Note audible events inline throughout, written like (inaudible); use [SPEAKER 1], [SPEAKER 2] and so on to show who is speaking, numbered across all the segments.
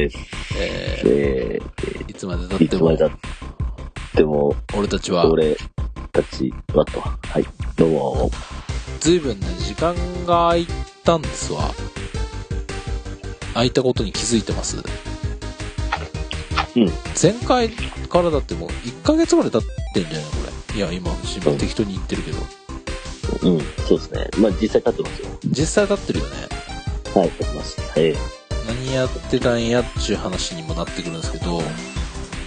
[SPEAKER 1] です。
[SPEAKER 2] えー
[SPEAKER 1] え
[SPEAKER 2] いつまで経
[SPEAKER 1] ー、い
[SPEAKER 2] っても
[SPEAKER 1] つまで、たっても、
[SPEAKER 2] 俺たちは、
[SPEAKER 1] 俺たちはと。はい。どうも。
[SPEAKER 2] ずいぶんね、時間が空いたんですわ。空いたことに気づいてます？
[SPEAKER 1] うん。
[SPEAKER 2] 前回からだってもう1ヶ月ぐらい経ってんじゃないこれ。いや、今、自分適当に言ってるけど。
[SPEAKER 1] うん、そうですね。まあ実際立ってますよ。
[SPEAKER 2] 実際経ってるよね。
[SPEAKER 1] はい、立ってます。ええ
[SPEAKER 2] 何やってたんやっちゅう話にもなってくるんですけど、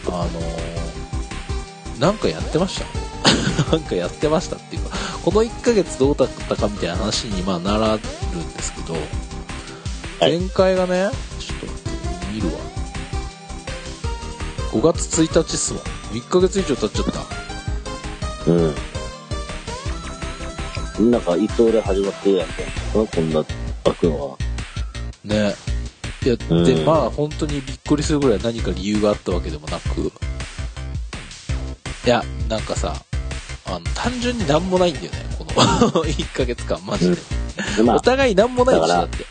[SPEAKER 2] あのー、なんかやってました？(laughs) なんかやってましたっていうか、この1ヶ月どうだったかみたいな話にまあならるんですけど、
[SPEAKER 1] はい
[SPEAKER 2] 前回がね、ちょっと見るわ。5月1日っすわ。1ヶ月以上経っちゃった。
[SPEAKER 1] うん。なんか、いつ俺始まってるやんか。こんな開くのは。
[SPEAKER 2] ね。いや、
[SPEAKER 1] うん
[SPEAKER 2] で、まあ本当にびっくりするぐらい何か理由があったわけでもなく、いや、なんかさ、あの、単純になんもないんだよね、この (laughs) 1ヶ月間、マジで。
[SPEAKER 1] でまあ、
[SPEAKER 2] お互いなんもないでしょ、
[SPEAKER 1] だ
[SPEAKER 2] って。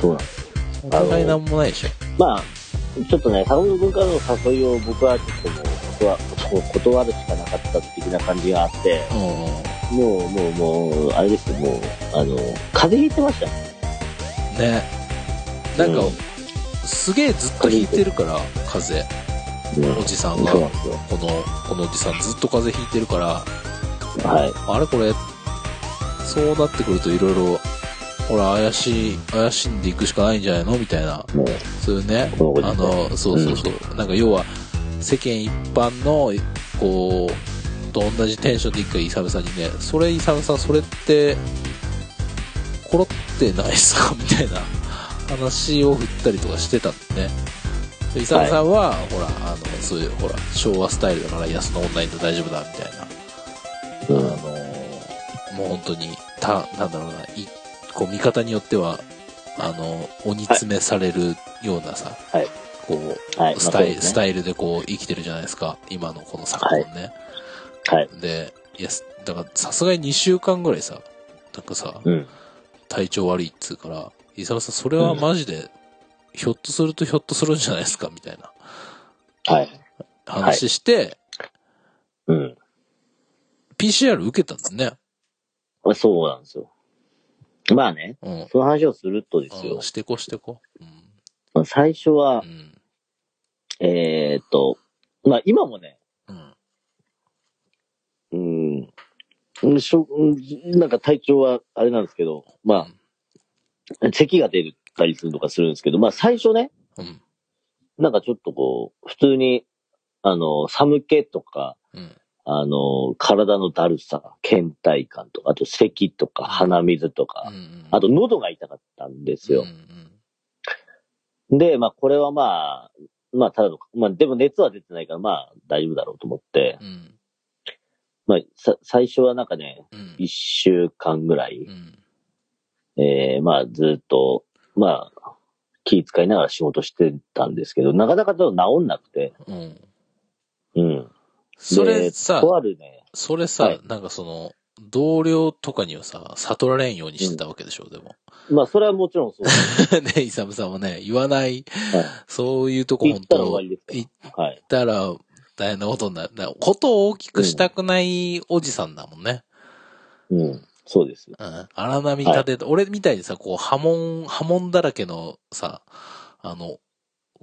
[SPEAKER 1] そうなん。
[SPEAKER 2] お互いなんもないでしょ。
[SPEAKER 1] まあ、ちょっとね、坂本君からの誘いを僕はちょっともう、断こう断るしかなかった的な感じがあって、
[SPEAKER 2] うんうん。
[SPEAKER 1] もう、もう、もう、あれですよ、もう、あの、風邪ひいてましたよ。
[SPEAKER 2] ね。なんか、
[SPEAKER 1] うん。
[SPEAKER 2] すげえずっと引いてるから、風。邪。
[SPEAKER 1] うん。
[SPEAKER 2] おじさんが。この、このおじさんずっと風邪ひいてるから、
[SPEAKER 1] はい。
[SPEAKER 2] あれこれ、そうなってくるといろいろ、ほら、怪しい、怪しんでいくしかないんじゃないの？みたいな。
[SPEAKER 1] もう、
[SPEAKER 2] そういうね、あの、そうそうそう。なんか要は、世間一般の、こう、と同じテンションで一回イサムさんにね、それイサムさん、それって、コロってないっすか？みたいな話を振ったりとかしてたんでね。でイサムさんは、ほら、あの、そういう、ほら、昭和スタイルだから、いや、その女に大丈夫だ、みたいな。あの
[SPEAKER 1] うん。
[SPEAKER 2] もう本当に、た、なんだろうな、い、こう見方によっては、あの、鬼詰めされるようなさ、
[SPEAKER 1] はい
[SPEAKER 2] こう、
[SPEAKER 1] はい。
[SPEAKER 2] スタイ
[SPEAKER 1] ね
[SPEAKER 2] スタイルでこう生きてるじゃないですか、今のこの昨今ね。
[SPEAKER 1] はい。
[SPEAKER 2] で、いや、すだからさすがに2週間ぐらいさ、なんかさ、
[SPEAKER 1] うん。
[SPEAKER 2] 体調悪いっつうから、伊沢さん、それはマジで、ひょっとするとひょっとするんじゃないですか、みたいな
[SPEAKER 1] はい。
[SPEAKER 2] 話して、
[SPEAKER 1] うん。
[SPEAKER 2] PCR 受けたんだね。
[SPEAKER 1] まあそうなんですよ。まあね、
[SPEAKER 2] うん。
[SPEAKER 1] その話をするとですよ
[SPEAKER 2] うん、。してこしてこ。
[SPEAKER 1] まあ最初は
[SPEAKER 2] う、ん。
[SPEAKER 1] えーっと、まあ今もね、
[SPEAKER 2] うん。
[SPEAKER 1] うん、うんしょうんなんか体調はあれなんですけど、まあ、咳が出たりするとかするんですけど、まあ最初ね、
[SPEAKER 2] うん。
[SPEAKER 1] なんかちょっとこう、普通に、あの、寒気とか、
[SPEAKER 2] うん。
[SPEAKER 1] あの、体のだるさ、倦怠感とか、あと咳とか鼻水とか、
[SPEAKER 2] うん。
[SPEAKER 1] あと喉が痛かったんですよ
[SPEAKER 2] うん。。
[SPEAKER 1] で、まあこれはまあ、まあただの、まあでも熱は出てないからまあ大丈夫だろうと思って、
[SPEAKER 2] うん。
[SPEAKER 1] まあさ最初はなんかね、
[SPEAKER 2] うん。
[SPEAKER 1] 一週間ぐらい、
[SPEAKER 2] うん。
[SPEAKER 1] えー、まあずっと、まあ、気遣いながら仕事してたんですけど、なかなかちょっと治んなくて、
[SPEAKER 2] うん。
[SPEAKER 1] うん。
[SPEAKER 2] それ
[SPEAKER 1] で
[SPEAKER 2] さ、
[SPEAKER 1] とあるね、
[SPEAKER 2] それさ、
[SPEAKER 1] はい
[SPEAKER 2] なんかその、同僚とかにはさ、悟られんようにしてたわけでしょ、でも。
[SPEAKER 1] まあそれはもちろんそう。(laughs)
[SPEAKER 2] ね、イサムさんはね、言わない、
[SPEAKER 1] はい
[SPEAKER 2] そういうとこ本
[SPEAKER 1] 言ったら終
[SPEAKER 2] 当
[SPEAKER 1] わりです
[SPEAKER 2] 言っ。たら大変なことになる。ことを大きくしたくないおじさんだもんね。
[SPEAKER 1] うん。そうです。
[SPEAKER 2] うん。荒波立てて、俺みたいにさ、こう、波紋、波紋だらけのさ、あの、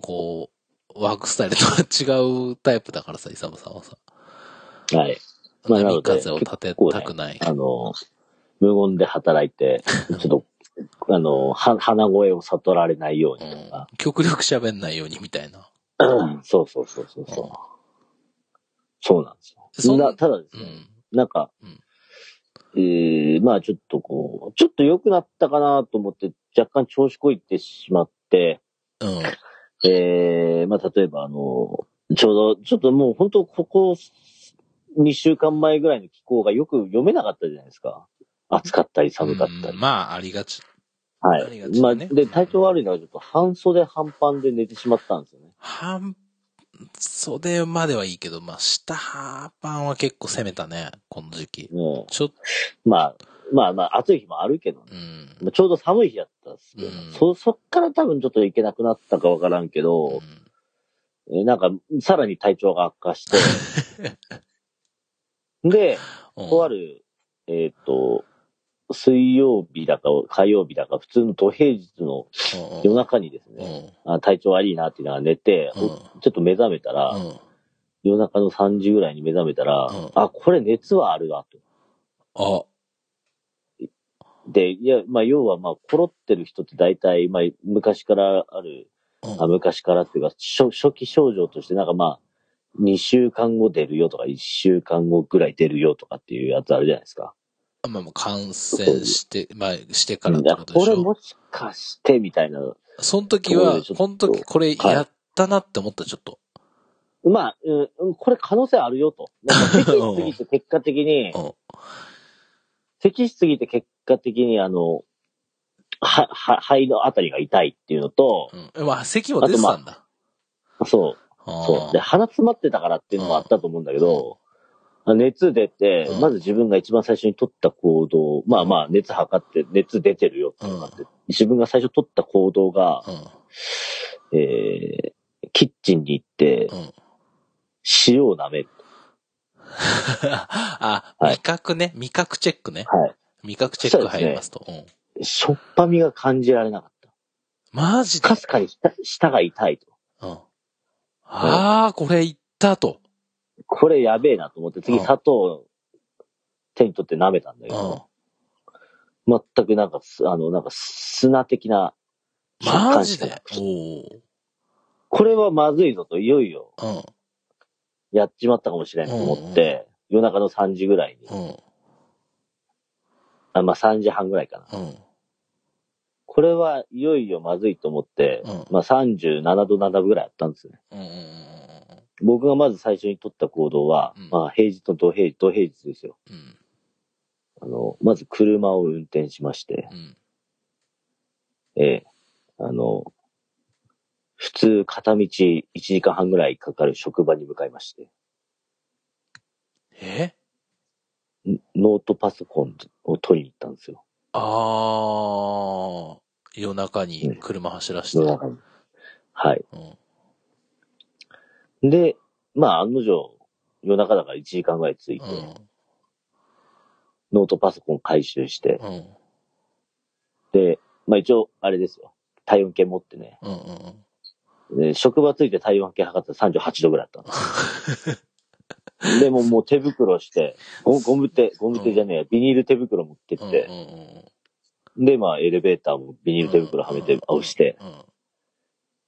[SPEAKER 2] こう、ワークスタイルとは違うタイプだからさ、イサムさんはさ。
[SPEAKER 1] はい。まあ
[SPEAKER 2] 波
[SPEAKER 1] で
[SPEAKER 2] 風を立てたくない。
[SPEAKER 1] あの、無言で働いて、(laughs) ちょっと、あの、は、鼻声を悟られないよう
[SPEAKER 2] うん
[SPEAKER 1] にとか。。
[SPEAKER 2] 極力喋んないようにみたいな。
[SPEAKER 1] うんそうそうそうそうそう。そうなんです
[SPEAKER 2] そん
[SPEAKER 1] よ。なただですね、
[SPEAKER 2] うん。
[SPEAKER 1] なんか、
[SPEAKER 2] うん
[SPEAKER 1] えー、まあちょっとこう、ちょっと良くなったかなと思って、若干調子こいてしまって、
[SPEAKER 2] うん。
[SPEAKER 1] えー、まあ例えばあの、ちょうど、ちょっともう本当ここ2週間前ぐらいの気候がよく読めなかったじゃないですか。暑かったり寒かったり。
[SPEAKER 2] うんまあ、ありがち。
[SPEAKER 1] はい。
[SPEAKER 2] ありがち
[SPEAKER 1] まあ、で、体調悪いのがちょっと半袖半パンで寝てしまったんですよね。
[SPEAKER 2] 半、袖まではいいけど、まあ、下パンは結構攻めたね、この時期。
[SPEAKER 1] ね
[SPEAKER 2] ちょっと、
[SPEAKER 1] まあ、まあまあ、暑い日もあるけどね、
[SPEAKER 2] うん。
[SPEAKER 1] まあちょうど寒い日だっったんですけど、
[SPEAKER 2] うん。
[SPEAKER 1] そ、そっから多分ちょっと行けなくなったかわからんけど、えなんか、さらに体調が悪化して、(laughs) で、
[SPEAKER 2] うん。
[SPEAKER 1] とある、えっ、と、水曜日だか火曜日だか、普通の土平日の
[SPEAKER 2] うん、
[SPEAKER 1] 夜中にです
[SPEAKER 2] うん。
[SPEAKER 1] ね、あ体調悪いなっていうのが寝て、
[SPEAKER 2] うん
[SPEAKER 1] おちょっと目覚めたら、
[SPEAKER 2] うん。
[SPEAKER 1] 夜中の3時ぐらいに目覚めたら、
[SPEAKER 2] うん
[SPEAKER 1] あ、これ熱はあるわ、と。
[SPEAKER 2] あ、
[SPEAKER 1] で、いや、まあ、要は、まあ、コロってる人って大体、まあ、昔からある、
[SPEAKER 2] うん。
[SPEAKER 1] あ昔からっていうか、初初期症状として、なんかまあ、2週間後出るよとか、1週間後ぐらい出るよとかっていうやつあるじゃないですか。
[SPEAKER 2] まあ、まあ感染して、まあ、してからってことでしょ？
[SPEAKER 1] これもしかして、みたいな。
[SPEAKER 2] その時は
[SPEAKER 1] とこ
[SPEAKER 2] の時これやったなって思った、ちょっと。
[SPEAKER 1] まあ、うんうん、これ可能性あるよと。なんか、咳しすぎて結果的に (laughs)
[SPEAKER 2] う、ん。
[SPEAKER 1] 咳しすぎて結果的に、あの、は、は、肺のあたりが痛いっていうのと、
[SPEAKER 2] うん。まあ、咳も出てたんだ。
[SPEAKER 1] そう、
[SPEAKER 2] あ
[SPEAKER 1] そう。で、鼻詰まってたからっていうのもあったと思うんだけど、熱出て
[SPEAKER 2] う、ん
[SPEAKER 1] まず自分が一番最初に取った行動、まあまあ、熱測って熱出てるよっていうのがあって、自分が最初取った行動が、
[SPEAKER 2] うん。
[SPEAKER 1] えー、キッチンに行って
[SPEAKER 2] う、ん。
[SPEAKER 1] 塩を舐める。(laughs)
[SPEAKER 2] あ、
[SPEAKER 1] はい
[SPEAKER 2] 味覚ね。味覚チェックね。
[SPEAKER 1] はい。
[SPEAKER 2] 味覚チェック入りますと。うん。
[SPEAKER 1] しょっぱみが感じられなかった。
[SPEAKER 2] マジで？
[SPEAKER 1] かすかに舌舌が痛いと。
[SPEAKER 2] うん。ああ、これいったと。
[SPEAKER 1] これやべえなと思って、次
[SPEAKER 2] うん
[SPEAKER 1] 砂糖を手に取って舐めたんだけ
[SPEAKER 2] うん
[SPEAKER 1] ど、。全くなんかす、あの、なんか砂的な食
[SPEAKER 2] マジで？
[SPEAKER 1] これはまずいぞと、いよいよ。やっちまったかもしれんと思って、夜中の3時ぐらいに、
[SPEAKER 2] うん。
[SPEAKER 1] あまあ3時半ぐらいかな。
[SPEAKER 2] うん。
[SPEAKER 1] これはいよいよまずいと思って、
[SPEAKER 2] うん
[SPEAKER 1] まあ37度7分ぐらいあったんですね。僕がまず最初に取った行動は、
[SPEAKER 2] うん
[SPEAKER 1] まあ平日の土平日、土平日ですよ。
[SPEAKER 2] うん。
[SPEAKER 1] あの、まず車を運転しまして、
[SPEAKER 2] うん。
[SPEAKER 1] ええあの、普通片道1時間半ぐらいかかる職場に向かいまして、
[SPEAKER 2] え？
[SPEAKER 1] ん？ノートパソコンを取りに行ったんですよ。
[SPEAKER 2] ああ、夜中に車走らして。
[SPEAKER 1] 夜中に。はい。
[SPEAKER 2] うん。
[SPEAKER 1] で、まあ案の定、夜中だから1時間ぐらいついて、
[SPEAKER 2] うん。
[SPEAKER 1] ノートパソコン回収して、
[SPEAKER 2] うん。
[SPEAKER 1] で、まあ一応、あれですよ。体温計持ってね。
[SPEAKER 2] うん。うん。
[SPEAKER 1] で職場ついて体温計測ったら38度ぐらいあったんでももう手袋して、ゴゴム手、ゴム手じゃねえや、ビニール手袋持って
[SPEAKER 2] うん。
[SPEAKER 1] って、で、まあエレベーターもビニール手袋はめて、押して、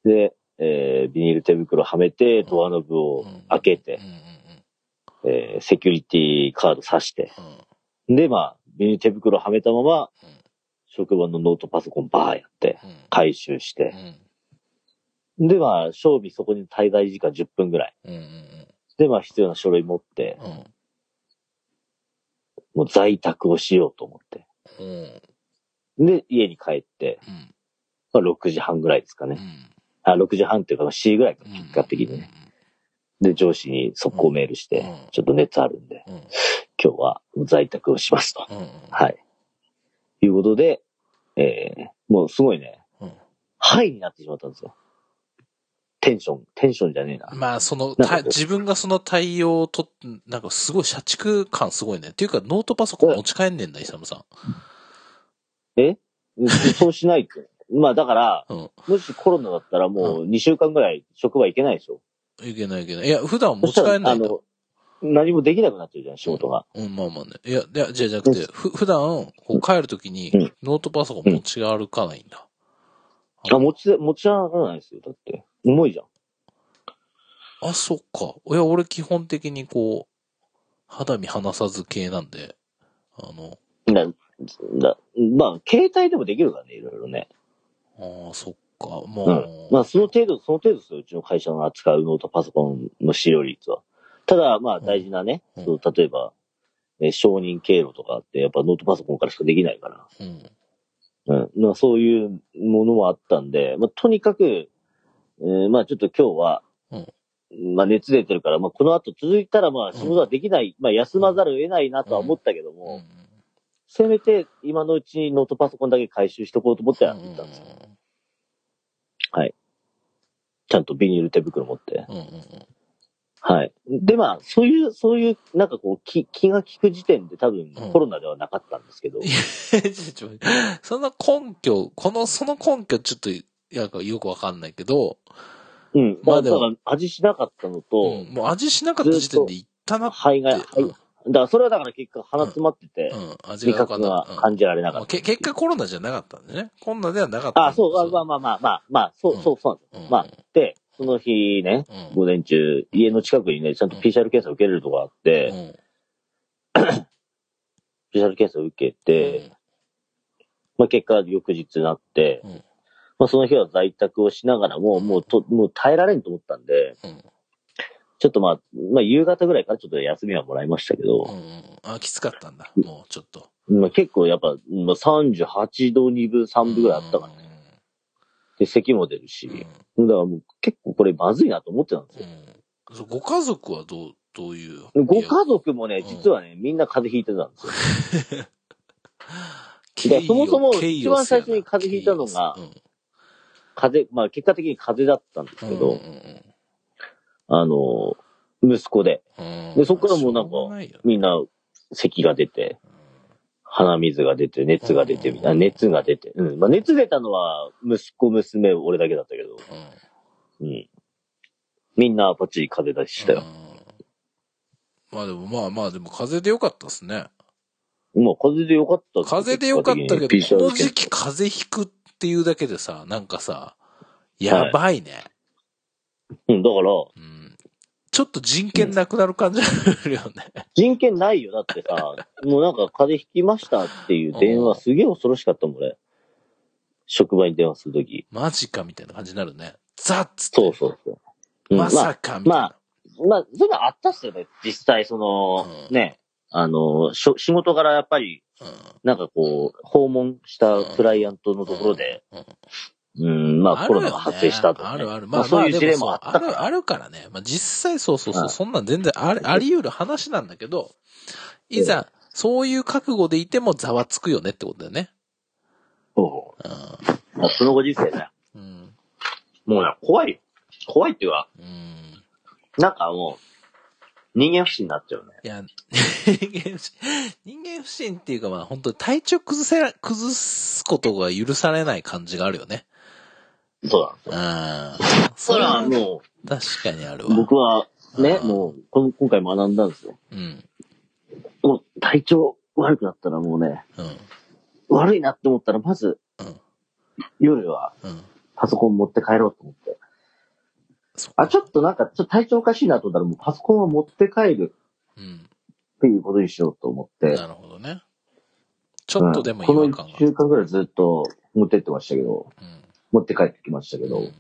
[SPEAKER 2] うん。
[SPEAKER 1] で、えービニール手袋はめて、ドアノブを開けて
[SPEAKER 2] う、ん。
[SPEAKER 1] えーセキュリティカード挿して、
[SPEAKER 2] うん。
[SPEAKER 1] で、まあ、ビニール手袋はめたまま、
[SPEAKER 2] うん
[SPEAKER 1] 職場のノートパソコンバーやって、
[SPEAKER 2] うん。
[SPEAKER 1] 回収し
[SPEAKER 2] う
[SPEAKER 1] て、
[SPEAKER 2] ん。
[SPEAKER 1] で、まあ、賞味そこに滞在時間10分ぐらい。で、まあ、必要な書類持って、
[SPEAKER 2] うん。
[SPEAKER 1] もう在宅をしようと思って。
[SPEAKER 2] うん。
[SPEAKER 1] で、家に帰って、
[SPEAKER 2] うん。
[SPEAKER 1] まあ、6時半ぐらいですかね。
[SPEAKER 2] うん。
[SPEAKER 1] あ、6時半っていうか、7時ぐらいか、
[SPEAKER 2] うん。
[SPEAKER 1] 結果的にね。で、上司に速攻メールして、
[SPEAKER 2] うん
[SPEAKER 1] ちょっと熱あるんで、
[SPEAKER 2] うん。
[SPEAKER 1] 今日は在宅をしますと。
[SPEAKER 2] うん。
[SPEAKER 1] はい。いうことで、えー、もうすごいね、
[SPEAKER 2] うん。
[SPEAKER 1] ハイになってしまったんですよ。テンション、テンションじゃねえな。
[SPEAKER 2] まあ、その、自分がその対応をとっ、なんかすごい社畜感すごいね。っていうか、ノートパソコン持ち帰んねんだ、イサムさ
[SPEAKER 1] え？そうしないと。まあだから、
[SPEAKER 2] ん。うん。
[SPEAKER 1] もしコロナだったらもう2週間ぐらい職場行けないでしょ。
[SPEAKER 2] いけないいけない。いや、普段持ち
[SPEAKER 1] そしたら
[SPEAKER 2] 帰んないんだ。
[SPEAKER 1] あの、何もできなくなっちゃうじゃん、仕事が。
[SPEAKER 2] うん、まあまあね。いや、いや、じゃじゃなくて、ふ、普段、こう帰るときに
[SPEAKER 1] うん、
[SPEAKER 2] ノートパソコン持ち歩かないんだ。
[SPEAKER 1] あ、持ち、持ち上がらないですよ。だって。重いじゃん。
[SPEAKER 2] あ、そっか。いや、俺基本的にこう、肌身離さず系なんで、あの、
[SPEAKER 1] だ、だ、まあ、携帯でもできるからね、いろいろね。
[SPEAKER 2] ああ、そっか。
[SPEAKER 1] う
[SPEAKER 2] も
[SPEAKER 1] ん。まあ、その程度、その程度ですよ。うちの会社の扱うノートパソコンの使用率は。ただ、まあ、大事なね、
[SPEAKER 2] うん
[SPEAKER 1] そう例えば、え承認経路とかって、やっぱノートパソコンからしかできないから。
[SPEAKER 2] うん。
[SPEAKER 1] うん。まあ、そういうものもあったんで、まあ、とにかく、えーまあ、ちょっと今日は、まあ、熱出てるから、まあ、この後続いたら、まあ、仕事はできない、まあ、休まざるを得ないなとは思ったけども、
[SPEAKER 2] うん。
[SPEAKER 1] せめて今のうちにノートパソコンだけ回収しとこうと思ってやってたんですよ。ちゃんとビニール手袋持って。
[SPEAKER 2] うんうんうん。
[SPEAKER 1] はい。で、まあ、そういう、そういう、なんかこう、気、気が利く時点で多分
[SPEAKER 2] うん
[SPEAKER 1] コロナではなかったんですけど。
[SPEAKER 2] いやちょっとその根拠、この、その根拠ちょっと、なんかよくわかんないけど、
[SPEAKER 1] うん。まあ、
[SPEAKER 2] まあでも
[SPEAKER 1] だから味しなかったのと、
[SPEAKER 2] うんもう味しなかった時点で言ったなって。
[SPEAKER 1] 肺が、肺、
[SPEAKER 2] うん
[SPEAKER 1] だからそれはだから結果鼻詰まってて、
[SPEAKER 2] うん、味
[SPEAKER 1] 味覚が。感じられなか
[SPEAKER 2] うん
[SPEAKER 1] った。
[SPEAKER 2] け結果コロナじゃなかったんでね。コロナではなかった。
[SPEAKER 1] あ、そう、あまあまあまあまあ、まあ、そう、
[SPEAKER 2] うん
[SPEAKER 1] そう、そうなんです。
[SPEAKER 2] うん
[SPEAKER 1] まあ、で、その日ね、
[SPEAKER 2] うん。
[SPEAKER 1] 午前中、家の近くにね、ちゃんと PCR 検査を受けれるとこがあって、
[SPEAKER 2] うん。(coughs)
[SPEAKER 1] PCR 検査を受けて、まあ結果翌日になって、
[SPEAKER 2] うん
[SPEAKER 1] まあその日は在宅をしながらも、
[SPEAKER 2] うん
[SPEAKER 1] もうと、もう耐えられんと思ったんで、
[SPEAKER 2] うん。うん。
[SPEAKER 1] ちょっとまあ、まあ夕方ぐらいからちょっと休みはもらいましたけど、
[SPEAKER 2] うんうん。あ、きつかったんだ。もうちょっと。
[SPEAKER 1] まあ結構やっぱ、まあ38度2分3分ぐらいあったからね。で、咳も出るし、
[SPEAKER 2] うん。
[SPEAKER 1] だからもう結構これまずいなと思ってたんですよ。
[SPEAKER 2] うん。ご家族はどう、どういう
[SPEAKER 1] ご家族もね、
[SPEAKER 2] うん
[SPEAKER 1] 実はね、みんな風邪ひいてたんですよ。(laughs) そもそも一番最初に風邪ひいたのが風邪、まあ結果的に風邪だったんですけど、
[SPEAKER 2] うんうん
[SPEAKER 1] あの、息子で、でそっからもうなんかみんな咳が出て、鼻水が出て、熱が出て、みたいな、熱が出て。うん。まあ熱出たのは、息子、娘、俺だけだったけど、
[SPEAKER 2] うん
[SPEAKER 1] うん。みんなパッチリ風邪出ししたよ。
[SPEAKER 2] うんまあでもまあまあでも風邪でよかったっすね。
[SPEAKER 1] もう風邪でよかったって
[SPEAKER 2] 風邪でよかったけど、この時期風邪ひくっていうだけでさ、なんかさ、やばいね。
[SPEAKER 1] うん、だから、
[SPEAKER 2] うん。ちょっと人権なくなる感じあるよね。
[SPEAKER 1] 人権ないよ。だってさ、もうなんか風邪ひきましたっていう電話すげえ恐ろしかったもん、俺。職場に電話するとき。
[SPEAKER 2] マジかみたいな感じになるね。ザッつって。
[SPEAKER 1] そうそうそう。うん
[SPEAKER 2] まさかみたいな。
[SPEAKER 1] まあ、まあ、そういうのあったっすよね。実際、その、
[SPEAKER 2] うん
[SPEAKER 1] ね、あの、しょ仕事柄やっぱり、なんかこう、訪問したクライアントのところで、
[SPEAKER 2] うんうん
[SPEAKER 1] うん、まあコロナが発生したとか、ね。
[SPEAKER 2] あるある。
[SPEAKER 1] まあそういう事例もあった
[SPEAKER 2] ある、あるからね。まあ実際そうそうそう、
[SPEAKER 1] はい
[SPEAKER 2] そんなん全然あり、あり得る話なんだけど、いざ、そういう覚悟でいてもざわつくよねってことだよね。
[SPEAKER 1] そまあそのご時世ね。
[SPEAKER 2] うん。うん。
[SPEAKER 1] もうね、怖いよ。怖いっていうか、
[SPEAKER 2] うん。
[SPEAKER 1] なんかもう、人間不信になっちゃうね。
[SPEAKER 2] いや、人間不信、人間不信っていうかまあ本当に体調崩せら、崩すことが許されない感じがあるよね。
[SPEAKER 1] そうなんですよ。
[SPEAKER 2] うん。
[SPEAKER 1] それは
[SPEAKER 2] は
[SPEAKER 1] も
[SPEAKER 2] 確かにある
[SPEAKER 1] う、
[SPEAKER 2] わ。
[SPEAKER 1] 僕はね、
[SPEAKER 2] うん
[SPEAKER 1] もうこの、今回学んだんですよ。
[SPEAKER 2] うん。
[SPEAKER 1] もう体調悪くなったらもうね、
[SPEAKER 2] うん。
[SPEAKER 1] 悪いなって思ったら、まず、
[SPEAKER 2] うん
[SPEAKER 1] 夜は
[SPEAKER 2] うん。
[SPEAKER 1] パソコン持って帰ろうと思って。あ、ちょっとなんか、ちょっと体調おかしいなと思ったら、もうパソコンは持って帰る
[SPEAKER 2] うん。
[SPEAKER 1] っていうことにしようと思って。
[SPEAKER 2] なるほどね。ちょっとでも違
[SPEAKER 1] うんこの
[SPEAKER 2] 和感が。
[SPEAKER 1] 1週間ぐらいずっと持ってってましたけど、
[SPEAKER 2] うん
[SPEAKER 1] 持って帰ってきましたけど、
[SPEAKER 2] うん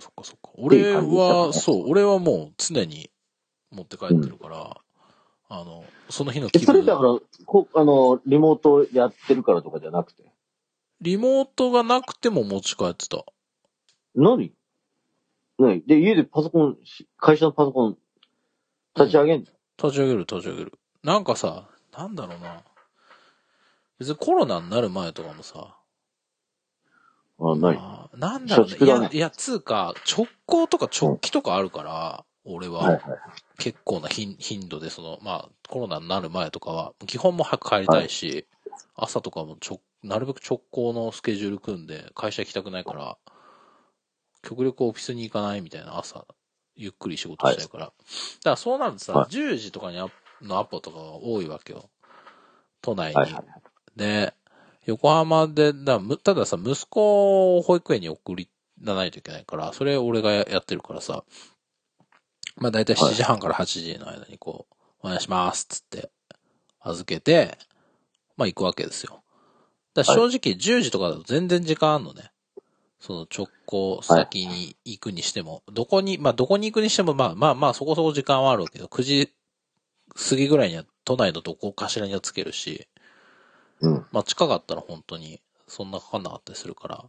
[SPEAKER 2] そっかそっか。俺は、
[SPEAKER 1] ね
[SPEAKER 2] そう、俺はもう常に持って帰ってるから、あの、その日の
[SPEAKER 1] え
[SPEAKER 2] 気分
[SPEAKER 1] それだから、こあの、リモートやってるからとかじゃなくて？
[SPEAKER 2] リモートがなくても持ち帰ってた。
[SPEAKER 1] 何何で、家でパソコン、会社のパソコン、立ち上げんの、
[SPEAKER 2] 立ち上げる立ち上げる。なんかさ、なんだろうな。別にコロナになる前とかもさ、
[SPEAKER 1] あ、何
[SPEAKER 2] あーなんだろうね。
[SPEAKER 1] ね
[SPEAKER 2] いや、いや、つうか、直行とか直帰とかあるから、俺は。
[SPEAKER 1] はいはい。
[SPEAKER 2] 結構な頻頻度で、その、まあ、コロナになる前とかは、基本も早く帰りたいし、朝とかもちょ、なるべく直行のスケジュール組んで、会社行きたくないから、極力オフィスに行かないみたいな朝、ゆっくり仕事したいから。だからそうなるとさ、
[SPEAKER 1] はい
[SPEAKER 2] 10時とかにアのアポとかが多いわけよ。都内に。
[SPEAKER 1] はいはい。
[SPEAKER 2] で、横浜で、だむたださ、息子を保育園に送りなないといけないから、それ俺がややってるからさ、まあ大体7時半から8時の間にこう、お願いしますっつって、預けて、まあ行くわけですよ。だ正直10時とかだと全然時間あんのね。その直行先に行くにしても、どこに、まあどこに行くにしても、まあまあまあそこそこ時間はあるけど、9時過ぎぐらいには都内のどこかしらにはつけるし、
[SPEAKER 1] うん。
[SPEAKER 2] まあ近かったら本当にそんなかかんなかったりするから、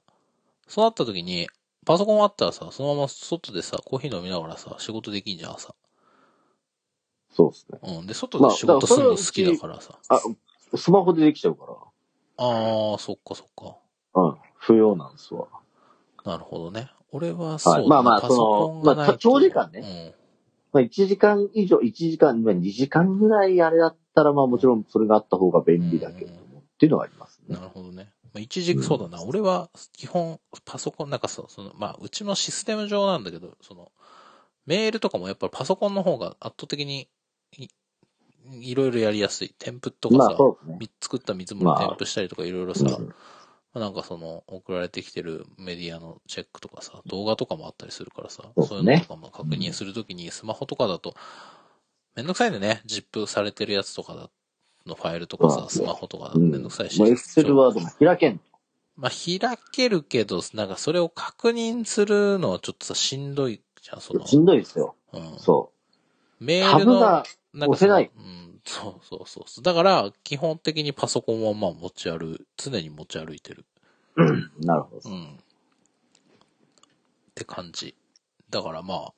[SPEAKER 2] そうなった時に、パソコンあったらさ、そのまま外でさ、コーヒー飲みながらさ、仕事できんじゃん、朝。
[SPEAKER 1] そうですね。
[SPEAKER 2] うん。で、外で仕事するの好きだからさ。
[SPEAKER 1] あ、スマホでできちゃうか
[SPEAKER 2] ああ、そっかそっか。
[SPEAKER 1] ら。うん。不要なんですわ。
[SPEAKER 2] なるほどね。俺はそうだ、ね
[SPEAKER 1] まあまあそのまあ長時間ね。まあ、1時間以上、1時間、まあ、2時間ぐらいあれだったら、まあもちろんそれがあった方が便利だけども、っていうのはあります
[SPEAKER 2] うん。
[SPEAKER 1] ね
[SPEAKER 2] な。るほどね。まあ、一時、そうだな。俺は基本パソコン、なんかその、まあ、うちのシステム上なんだけど、その、メールとかもやっぱりパソコンの方が圧倒的にいいろいろやりやすい。添付とか
[SPEAKER 1] まあ
[SPEAKER 2] さ、
[SPEAKER 1] ね。
[SPEAKER 2] み作った見積もり添付したりとかいろいろさ、
[SPEAKER 1] うん
[SPEAKER 2] まあなんかその、送られてきてるメディアのチェックとかさ、動画とかもあったりするからさ、
[SPEAKER 1] そう
[SPEAKER 2] そういうのとかも確認するときに、スマホとかだと、めんどくさいんだよね。ジップされてるやつとかだのファイルとかさ、スマホとか。めんどくさいし。
[SPEAKER 1] エクセルワードも開けん。
[SPEAKER 2] まあ、開けるけど、なんかそれを確認するのはちょっとさ、しんどいじゃん、その。
[SPEAKER 1] しんどいですよ。
[SPEAKER 2] うん。
[SPEAKER 1] そ
[SPEAKER 2] メ
[SPEAKER 1] う。
[SPEAKER 2] ールの、
[SPEAKER 1] が、
[SPEAKER 2] なんかその
[SPEAKER 1] 押せない
[SPEAKER 2] うん、そうそうそうそう。だから、基本的にパソコンはまあ持ち歩、常に持ち歩いてる。
[SPEAKER 1] なるほど
[SPEAKER 2] う。ん。って感じ。だからまあ、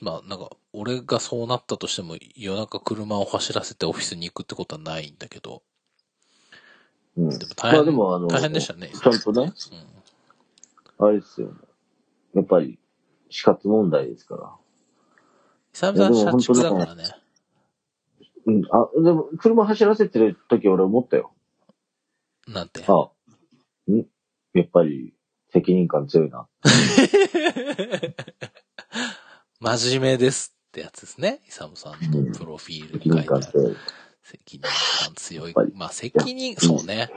[SPEAKER 2] まあなんか、俺がそうなったとしても夜中車を走らせてオフィスに行くってことはないんだけど、
[SPEAKER 1] うん。
[SPEAKER 2] でも大変
[SPEAKER 1] まあでもあの、
[SPEAKER 2] 大変でしたね。
[SPEAKER 1] ちゃんとね、
[SPEAKER 2] うん。
[SPEAKER 1] あれですよ。やっぱり、死活問題ですから。
[SPEAKER 2] 久々社畜だからね。
[SPEAKER 1] うん。あ、でも、車走らせてる時俺思ったよ。
[SPEAKER 2] なんて？
[SPEAKER 1] あ、ん？やっぱり、責任感強いな。(laughs)
[SPEAKER 2] 真面目ですってやつですね。イサムさんのプロフィールに書いてある。責任感強い。まあ責任、そうね。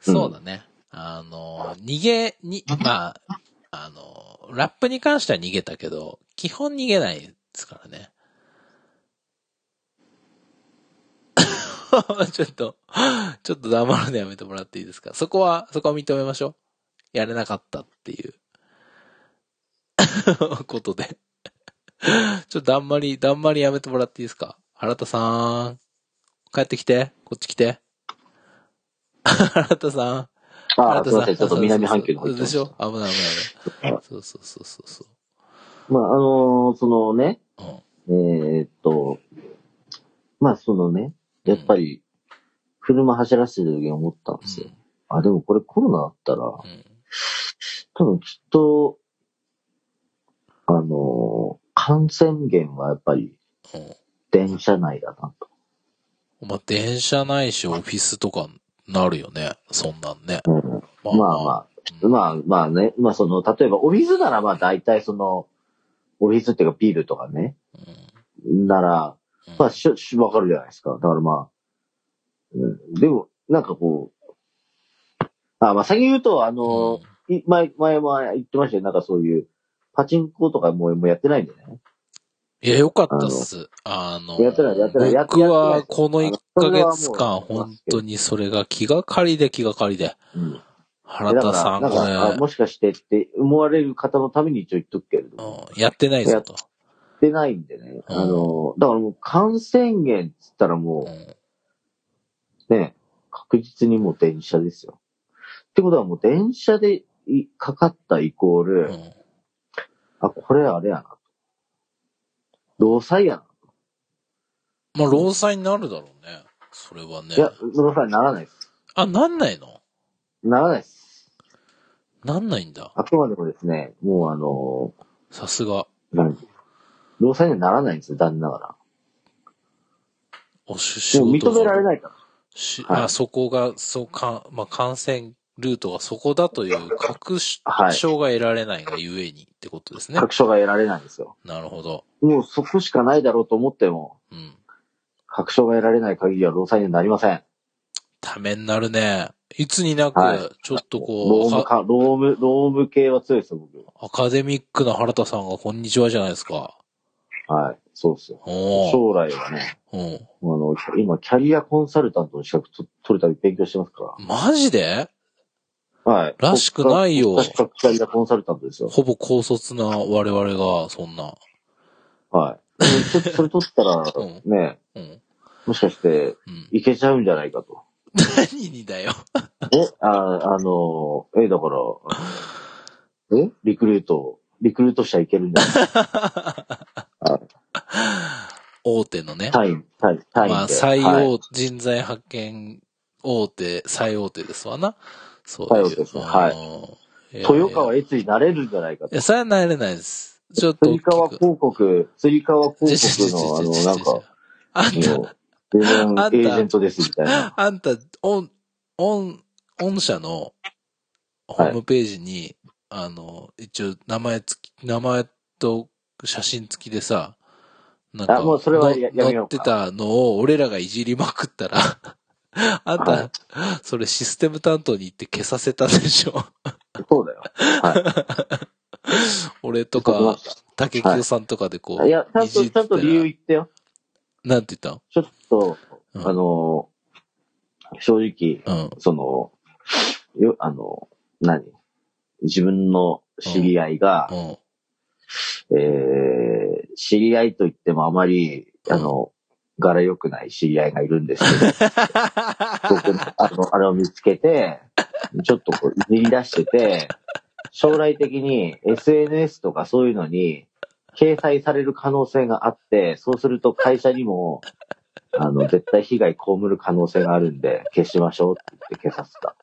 [SPEAKER 2] そうだね。あの、逃げ、に、まあ、あの、ラップに関しては逃げたけど、基本逃げないですからね。(laughs) ちょっと、ちょっと黙るのやめてもらっていいですか？そこは、そこは認めましょう。やれなかったっていう、(laughs) ことで。ちょっとだんまり、だんまりやめてもらっていいですか？原田さん。帰ってきて。こっち来て。(laughs) 原田さん。
[SPEAKER 1] あ
[SPEAKER 2] 原
[SPEAKER 1] あ、すいません。ちょっと南半球の方行って
[SPEAKER 2] でしょ？危ない危ない危ない。そうそうそうそうそ
[SPEAKER 1] た。まあ、あのーそのね、
[SPEAKER 2] う。うん。
[SPEAKER 1] えーっと、まあ、そのね、やっぱり、車走らせてる時に思ったんですよ。あ、でもこれコロナだったら、
[SPEAKER 2] うん。
[SPEAKER 1] 多分きっと、あのー感染源はやっぱり
[SPEAKER 2] うん。
[SPEAKER 1] 電車内だなと。
[SPEAKER 2] うん。まあ、電車ないし、オフィスとかなるよね。そんなんね。
[SPEAKER 1] うん、
[SPEAKER 2] ま
[SPEAKER 1] まあまあ、まあまあね、まあその、例えばオフィスならまあ大体その、オフィスっていうかビールとかね、
[SPEAKER 2] うん。
[SPEAKER 1] なら、
[SPEAKER 2] うん
[SPEAKER 1] まあしょ、しわかるじゃないですか。だからまあ、うん、でも、なんかこう、あ、まあ先に言うと、あの、い前、前も言ってましたよ。なんかそういう、パチンコとかもうもうやってないんでね。
[SPEAKER 2] いや、よかったっす。あの、
[SPEAKER 1] やってないやってない
[SPEAKER 2] 僕はこの1ヶ月間、本当にそれが気がかりで気がかりで。
[SPEAKER 1] うん。
[SPEAKER 2] 原田さん
[SPEAKER 1] だから、なんか、あ
[SPEAKER 2] が
[SPEAKER 1] もしかしてって思われる方のために一応言っとくけれど
[SPEAKER 2] やってないぞと。
[SPEAKER 1] ってないんでね。
[SPEAKER 2] うん
[SPEAKER 1] あの、だからもう感染源っつったらも
[SPEAKER 2] う
[SPEAKER 1] ね、確実にもう電車ですよ。ってことはもう電車でいかかったイコール、
[SPEAKER 2] うん
[SPEAKER 1] あ、これあれやなと。労災やな。
[SPEAKER 2] まあ、労災になるだろうね。それはね
[SPEAKER 1] い。や、労災にならないです。
[SPEAKER 2] あ、なんないの？
[SPEAKER 1] ならないです。
[SPEAKER 2] なんないんだ。
[SPEAKER 1] あくまでもですね、もうあの、
[SPEAKER 2] さすが。
[SPEAKER 1] 何労災にはならないんですよ、残念なが
[SPEAKER 2] おし仕事
[SPEAKER 1] 認められないから。
[SPEAKER 2] し、
[SPEAKER 1] はい
[SPEAKER 2] あ、そこが、そうか、まあ、感染ルートがそこだという確
[SPEAKER 1] はい
[SPEAKER 2] 証が得られないがゆえにってことですね。
[SPEAKER 1] 確証が得られないんですよ。
[SPEAKER 2] なるほど。
[SPEAKER 1] もうそこしかないだろうと思っても、
[SPEAKER 2] うん。
[SPEAKER 1] 確証が得られない限りは労災にはなりません。
[SPEAKER 2] ためになるね。いつになく
[SPEAKER 1] はい、
[SPEAKER 2] ちょっと
[SPEAKER 1] 労
[SPEAKER 2] こう、は
[SPEAKER 1] 務か、労務、労務系は強いですよ、僕。
[SPEAKER 2] アカデミックな原田さんがこんにちはじゃないですか。
[SPEAKER 1] はい。そうですよ。将来はね、
[SPEAKER 2] うん。
[SPEAKER 1] あの、今、キャリアコンサルタントの資格と取るために勉強してますか
[SPEAKER 2] マジで？
[SPEAKER 1] ら。はい。
[SPEAKER 2] らしくないよ
[SPEAKER 1] 国家資格キャリアコンサルタントですよ。
[SPEAKER 2] ほぼ高卒な我々が、そんな。
[SPEAKER 1] はい。ちょっとそれ取ったら
[SPEAKER 2] うん、
[SPEAKER 1] ね、
[SPEAKER 2] うん。
[SPEAKER 1] もしかして、
[SPEAKER 2] うん。
[SPEAKER 1] いけちゃうんじゃないかと。
[SPEAKER 2] 何にだよ。
[SPEAKER 1] えあ、あの、え、だから、えリクルート、リクルートしちゃいけるんじゃない？(laughs)
[SPEAKER 2] 大手のね。
[SPEAKER 1] 単位、単位、単位で。
[SPEAKER 2] まあ、採
[SPEAKER 1] はい
[SPEAKER 2] 用、人材派遣大手、最大手ですわな。そう
[SPEAKER 1] ですねはい
[SPEAKER 2] い。
[SPEAKER 1] 豊川
[SPEAKER 2] い
[SPEAKER 1] 悦になれるんじゃないかと。
[SPEAKER 2] や、それはなれないです。ちょっと大
[SPEAKER 1] 釣り。広告、釣り広告の、あの、なんか、
[SPEAKER 2] あんた、
[SPEAKER 1] エ
[SPEAKER 2] あんた
[SPEAKER 1] ージェントですみたいな。
[SPEAKER 2] あんた、オン、オン、御社のホームページに、あの、一応名前つき、名前と写真付きでさ、なんか、
[SPEAKER 1] あもうそれはや
[SPEAKER 2] の載ってたのを俺らがいじりまくったら、(laughs) あんた、
[SPEAKER 1] はい
[SPEAKER 2] それシステム担当に行って消させたでしょ。
[SPEAKER 1] そうだよ。は (laughs)
[SPEAKER 2] 俺とか、竹清さんとかでこう、
[SPEAKER 1] いや、ちゃんと、ちゃんと理由言ってよ。
[SPEAKER 2] なんて言っ
[SPEAKER 1] ちょっと、
[SPEAKER 2] うん
[SPEAKER 1] あの、正直、
[SPEAKER 2] うん。
[SPEAKER 1] その、よ、あの、何？自分の知り合いが、
[SPEAKER 2] うん。
[SPEAKER 1] えー、知り合いと言ってもあまり、あの、柄良くない知り合いがいるんですけど、僕あの、あれを見つけて、ちょっとこう、いじり出してて、将来的に SNS とかそういうのに掲載される可能性があって、そうすると会社にも、あの、絶対被害被る可能性があるんで、消しましょうって言って消させた。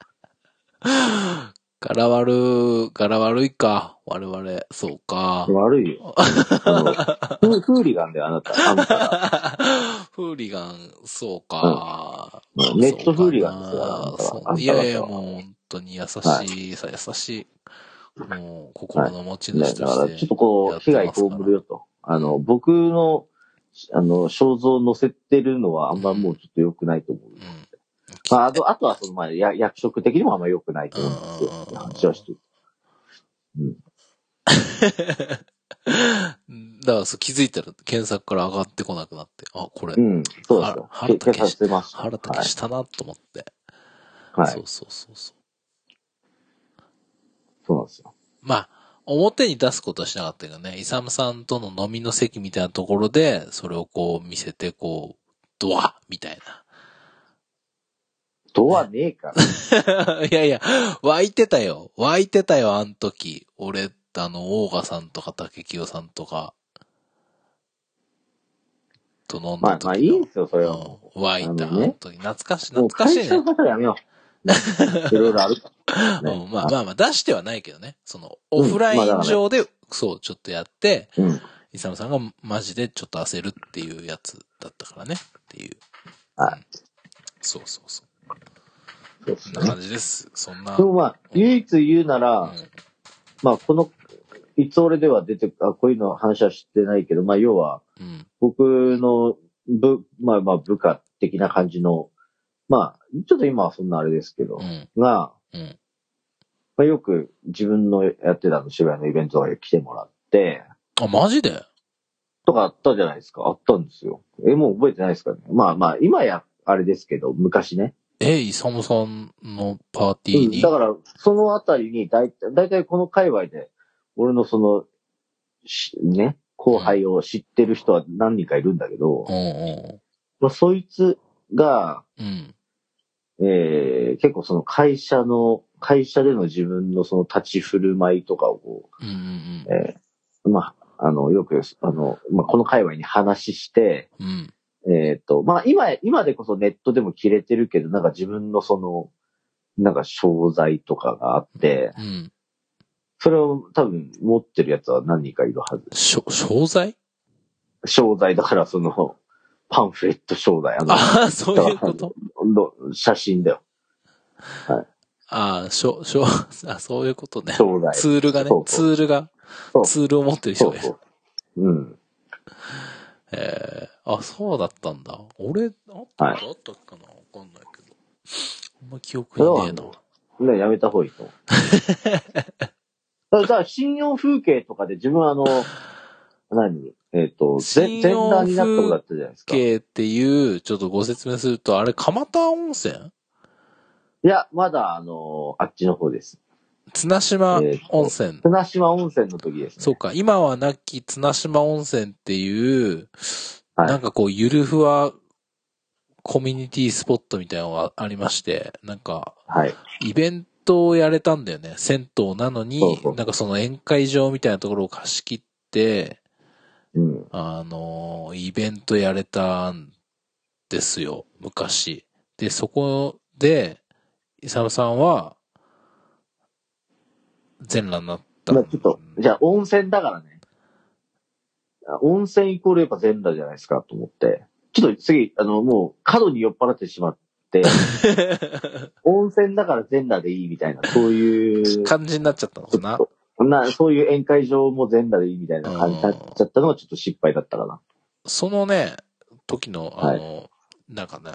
[SPEAKER 2] 柄悪、柄悪いか。我々、そうか。
[SPEAKER 1] 悪いよ。あのフフーリガンだよ、あなた。あんたら。
[SPEAKER 2] フーリガン、そうか。
[SPEAKER 1] うんネットフーリガンですよい
[SPEAKER 2] やいや、もう本当に優しい、さ優しい。もう、心の持ち
[SPEAKER 1] ね、
[SPEAKER 2] 主と
[SPEAKER 1] だから、
[SPEAKER 2] して。
[SPEAKER 1] ちょっとこう、被害被るよと。あの、僕の、あの、肖像を載せてるのはあんまもうちょっと良くないと思う。
[SPEAKER 2] うん。
[SPEAKER 1] まあ、あと、あとはその、まあ、や役職的にもあんま良くないと思うんですよ。話はしてる。(laughs)
[SPEAKER 2] だからそう気づいたら検索から上がってこなくなって、あ、これ
[SPEAKER 1] う、ん、そうですよ。
[SPEAKER 2] 腹立
[SPEAKER 1] 消させました。
[SPEAKER 2] 腹立きしたなと思って。
[SPEAKER 1] はい。はい
[SPEAKER 2] そう。そうそうそう。
[SPEAKER 1] そうなんですよ。
[SPEAKER 2] まあ、表に出すことはしなかったけどね、イサムさんとの飲みの席みたいなところで、それをこう見せて、こう、ドアみたい
[SPEAKER 1] ドアねえから。
[SPEAKER 2] な。(laughs) いやいや、湧いてたよ。湧いてたよ、あん時。俺、あの、オーガさんとか竹清さんとか、と飲んだ時の。
[SPEAKER 1] まあ、まあ、いいんですよ、それはも
[SPEAKER 2] うん湧いた、あ
[SPEAKER 1] あのね
[SPEAKER 2] の時。懐かしい、懐かしいね
[SPEAKER 1] 会社の。やめよう。ね (laughs) いろいろあるから。ね
[SPEAKER 2] うん、まあまあまあ、出してはないけどね。その、オフライン上で、そう、ちょっとやって、
[SPEAKER 1] うん。
[SPEAKER 2] イサムさんがマジでちょっと焦るっていうやつだったからね。っていう。
[SPEAKER 1] はい
[SPEAKER 2] うん。そうそうそう。
[SPEAKER 1] そうですね。
[SPEAKER 2] そんな感じです。そんな。
[SPEAKER 1] でもまあ、唯一言うなら、
[SPEAKER 2] うん
[SPEAKER 1] まあ、この、いつ俺では出て、あ、こういうの話は知ってないけど、まあ、要は、
[SPEAKER 2] うん。
[SPEAKER 1] 僕の部、まあまあ部下的な感じの、まあ、ちょっと今はそんなあれですけど
[SPEAKER 2] う、ん。
[SPEAKER 1] が、
[SPEAKER 2] うん。
[SPEAKER 1] まあ、よく自分のやってたの渋谷のイベントとかに来てもらって、
[SPEAKER 2] あ、マジで？
[SPEAKER 1] とかあったじゃないですか。あったんですよ。え、もう覚えてないですかね。まあまあ、今や、あれですけど、昔ね。
[SPEAKER 2] え、イサムさんのパーティーに？
[SPEAKER 1] うんだから、そのあたりに、だいたい、だいたいこの界隈で、俺のその、しね、後輩を知ってる人は何人かいるんだけど、
[SPEAKER 2] うんう
[SPEAKER 1] まあ、そいつが、
[SPEAKER 2] ん。うん。
[SPEAKER 1] えー結構その会社の、会社での自分のその立ち振る舞いとかをこ
[SPEAKER 2] うんうん
[SPEAKER 1] う、えーまあ、あの、よく、あの、まあ、この界隈に話して、
[SPEAKER 2] うん。うん。
[SPEAKER 1] えっ、と、まあ、今、今でこそネットでも切れてるけど、なんか自分のその、なんか商材とかがあって、
[SPEAKER 2] うん。
[SPEAKER 1] それを多分持ってるやつは何人かいるはず。
[SPEAKER 2] しょ、商材？
[SPEAKER 1] 商材だからその、パンフレット商材、あの、
[SPEAKER 2] ああ、そういうこと？
[SPEAKER 1] の写真だよ。
[SPEAKER 2] ああ、しょ、しょ、あ、そういうことね。
[SPEAKER 1] 商材。
[SPEAKER 2] ツールがね
[SPEAKER 1] そう、
[SPEAKER 2] ツールが
[SPEAKER 1] そう、
[SPEAKER 2] ツールを持ってる人がいる。
[SPEAKER 1] そうそう。うん。
[SPEAKER 2] ええあ、そうだったんだ。俺、あったことあ
[SPEAKER 1] はい
[SPEAKER 2] ったっけな？わかんないけど。あんま記憶にねえな。
[SPEAKER 1] ね、やめた方がいいと思う。(laughs) だ信用風景とかで自分あの、(sighs) 何？えっ、と、
[SPEAKER 2] 信
[SPEAKER 1] 前
[SPEAKER 2] 用風景
[SPEAKER 1] 前段になったことあったじゃないですか。い
[SPEAKER 2] 系っていう、ちょっとご説明すると、あれ、蒲田温泉？
[SPEAKER 1] や、まだあの、あっちの方です。
[SPEAKER 2] 綱島
[SPEAKER 1] えー
[SPEAKER 2] 温泉。
[SPEAKER 1] 綱島温泉の時ですね。
[SPEAKER 2] そうか、今はなき綱島温泉っていう、
[SPEAKER 1] はい
[SPEAKER 2] なんかこう、ゆるふわコミュニティスポットみたいなのがありまして、なんか、
[SPEAKER 1] はい。
[SPEAKER 2] イベントをやれたんだよね。銭湯なのに、
[SPEAKER 1] そうそう
[SPEAKER 2] なんかその宴会場みたいなところを貸し切って、
[SPEAKER 1] うん。
[SPEAKER 2] あの、イベントやれたんですよ、昔。で、そこで、イサムさんは、全裸になった。
[SPEAKER 1] まあちょっと、じゃあ温泉だからね。あ温泉イコールやっぱ全裸じゃないですかと思って。ちょっと次、あの、もう過度に酔っ払ってしまって、(laughs) 温泉だから全裸でいいみたいな、そういう、
[SPEAKER 2] 感じになっちゃったのかな。
[SPEAKER 1] な、そういう宴会場も全裸でいいみたいな感じになっちゃったのがちょっと失敗だったかな。
[SPEAKER 2] そのね、時の、あの、なんかね、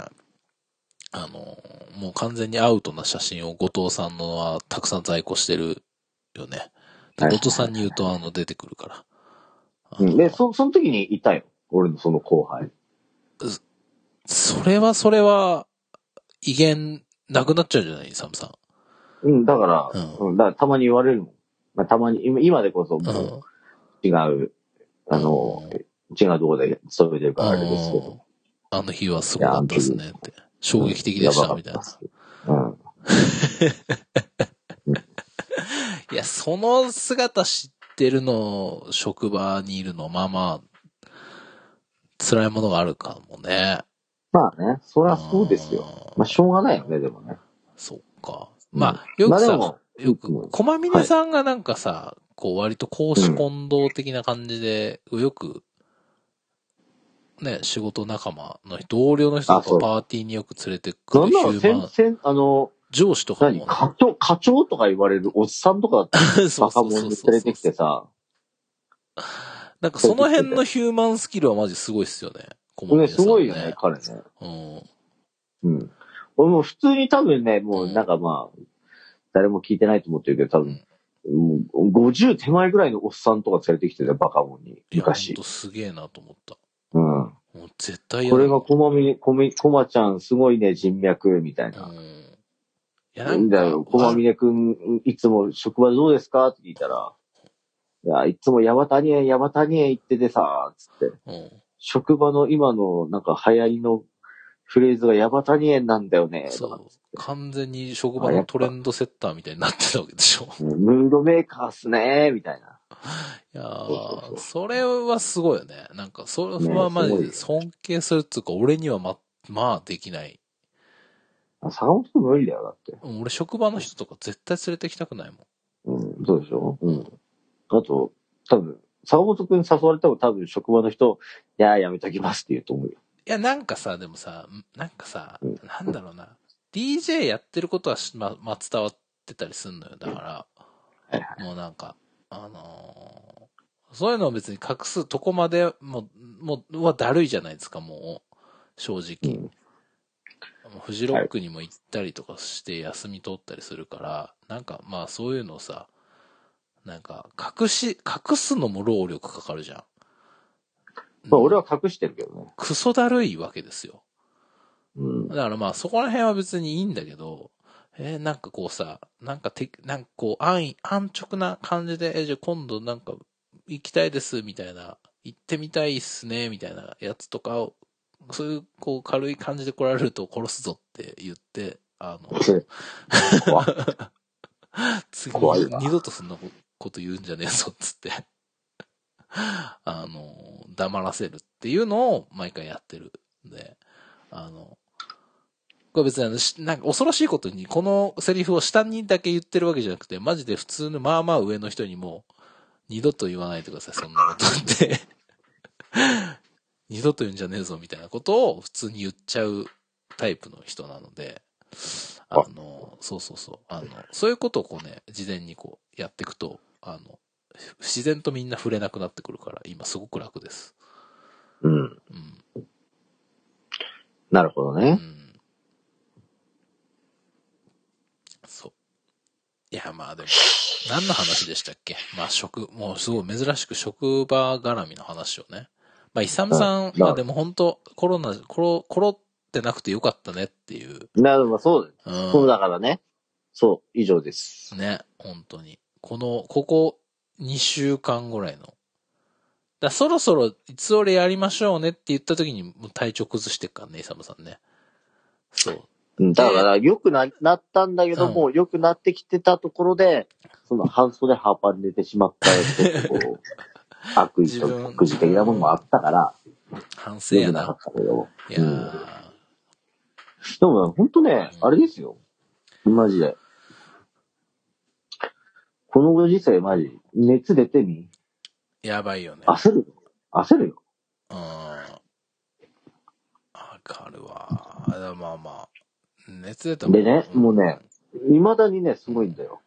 [SPEAKER 2] あの、もう完全にアウトな写真を後藤さんのはたくさん在庫してるよね。後藤さんに言うと、あの、出てくるから。
[SPEAKER 1] で、そ、その時にいたよ。俺のその後輩。
[SPEAKER 2] それはそれは、威厳なくなっちゃうんじゃないイサムさん。
[SPEAKER 1] うん、だから、
[SPEAKER 2] うん
[SPEAKER 1] うん、だからたまに言われるもん。まあ、たまに、今今でこそ違う、あの、違うところで勤めてるからあれですけど。
[SPEAKER 2] あの日はすごかったですねって。衝撃的でした、みたいな。
[SPEAKER 1] うん。(laughs)
[SPEAKER 2] いや、その姿知ってるの、職場にいるの、まあまあ、辛いものがあるかもね。
[SPEAKER 1] まあね、そりゃそうですよ。
[SPEAKER 2] あー
[SPEAKER 1] まあ、しょうがないよね、でもね。
[SPEAKER 2] そっか。
[SPEAKER 1] うん
[SPEAKER 2] まあ、よくさ、
[SPEAKER 1] まあ
[SPEAKER 2] よく、
[SPEAKER 1] うん
[SPEAKER 2] 駒峰さんがなんかさ、こう割と公私混同的な感じで、よく、ね、仕事仲間の人同僚の人とかパーティーによく連れてくるヒューマン、
[SPEAKER 1] あの、
[SPEAKER 2] 上司とかも、
[SPEAKER 1] 何？課長、課長とか言われるおっさんとかだったら (laughs) バカ者に連れてきてさ、
[SPEAKER 2] なんかその辺のヒューマンスキルはマジすごいっすよね。駒
[SPEAKER 1] ね、
[SPEAKER 2] 峰さん
[SPEAKER 1] すごいよね、彼ね。
[SPEAKER 2] うん。
[SPEAKER 1] うん。俺も普通に多分ね、もうなんかまあ、誰も聞いてないと思ってるけど、多分、もう50手前ぐらいのおっさんとか連れてきてたよ、バカ者に。
[SPEAKER 2] いや、ほん
[SPEAKER 1] 昔
[SPEAKER 2] と。すげえなと思った。
[SPEAKER 1] うん。
[SPEAKER 2] もう絶対
[SPEAKER 1] これが
[SPEAKER 2] こ
[SPEAKER 1] こまみ、こみ、こまちゃんすごいね、人脈、みたいな。
[SPEAKER 2] うん。いや、なん
[SPEAKER 1] だよ、こまみねくん、いつも職場でどうですか？って聞いたら、いや、いつもヤバタニエン、ヤバタニエン行っててさ、つって、
[SPEAKER 2] うん。
[SPEAKER 1] 職場の今のなんか流行りのフレーズがヤバタニエンなんだよね、とか
[SPEAKER 2] そう。完全に職場のトレンドセッターみたいになってたわけでしょ。(laughs)
[SPEAKER 1] うんムードメーカーっすね、みたいな。
[SPEAKER 2] いや
[SPEAKER 1] そうそうそう
[SPEAKER 2] ー、それはすごいよね。なんか、それはマジ
[SPEAKER 1] ね
[SPEAKER 2] 尊敬するっていうか、俺にはま、まあできない。
[SPEAKER 1] あ坂本くん無理だよ、だって。
[SPEAKER 2] うん俺職場の人とか絶対連れてきたくないもん。
[SPEAKER 1] うん、そうでしょ？うん。あと、多分、坂本くん誘われたら多分職場の人、いや、やめときますって言うと思うよ。
[SPEAKER 2] いや、なんかさ、でもさ、なんかさ
[SPEAKER 1] うん、
[SPEAKER 2] なんだろうな。DJ やってることはしま、まあ、伝わってたりすんのよ。だから、
[SPEAKER 1] はいはい。
[SPEAKER 2] もうなんか、あのーそういうのを別に隠すとこまでも、もう、はだるいじゃないですか、もう、正直。
[SPEAKER 1] うん
[SPEAKER 2] フジロックにも行ったりとかして休み取ったりするから、なんかまあそういうのさ、なんか隠し、隠すのも労力かかるじゃん。
[SPEAKER 1] まあ俺は隠してるけどね。
[SPEAKER 2] クソだるいわけですよ。
[SPEAKER 1] うん。
[SPEAKER 2] だからまあそこら辺は別にいいんだけど、えーなんかこうさ、なんかて、なんかこう安易、安直な感じで、えーじゃあ今度なんか行きたいですみたいな、行ってみたいっすねみたいなやつとかを、そういうこう軽い感じで来られると殺すぞって言って、あの、(laughs) 次二度とそんなこと言うんじゃねえぞっつって、あの、黙らせるっていうのを毎回やってるんで、あの、これ別にあのしなんか恐ろしいことに、このセリフを下にだけ言ってるわけじゃなくて、マジで普通のまあまあ上の人にも、二度と言わないでください、そんなことって。二度と言うんじゃねえぞみたいなことを普通に言っちゃうタイプの人なので、あの、そうそうそう。あの、そういうことをこうね、事前にこうやっていくと、あの、自然とみんな触れなくなってくるから、今すごく楽です。
[SPEAKER 1] うん。
[SPEAKER 2] うん。
[SPEAKER 1] なるほど
[SPEAKER 2] う
[SPEAKER 1] ね。
[SPEAKER 2] ん。そう。いや、まあでも、何の話でしたっけ？まあ職、もうすごい珍しく職場絡みの話をね。まあ、イサムさん、
[SPEAKER 1] うん
[SPEAKER 2] まあでも本当コロナ、コロ、コロってなくてよかったねっていう。
[SPEAKER 1] なるほど、そうだよ。
[SPEAKER 2] うん。
[SPEAKER 1] そうだからね。そう、以上です。
[SPEAKER 2] ね、本当に。この、ここ2週間ぐらいの。だそろそろ、いつ俺やりましょうねって言った時に、もう体調崩してっからね、イサムさんね。そう。
[SPEAKER 1] うんだから、良くな、なったんだけども、良くなってきてたところで、その半袖ハーパン出てしまったってこ (laughs) 悪意と
[SPEAKER 2] 自分
[SPEAKER 1] くじ的なものもあったから、
[SPEAKER 2] 反省や
[SPEAKER 1] 良くなかっ
[SPEAKER 2] な。
[SPEAKER 1] たけど。
[SPEAKER 2] いや
[SPEAKER 1] うん
[SPEAKER 2] ー、
[SPEAKER 1] でも、ほんとね、あれですよ。マジで。このご時世マジ、熱出てみ？
[SPEAKER 2] やばいよね。
[SPEAKER 1] 焦るよ。焦るよ。
[SPEAKER 2] うん。わかるわ。まあまあ、熱出た
[SPEAKER 1] でねもうね。未だにね、すごいんだよ。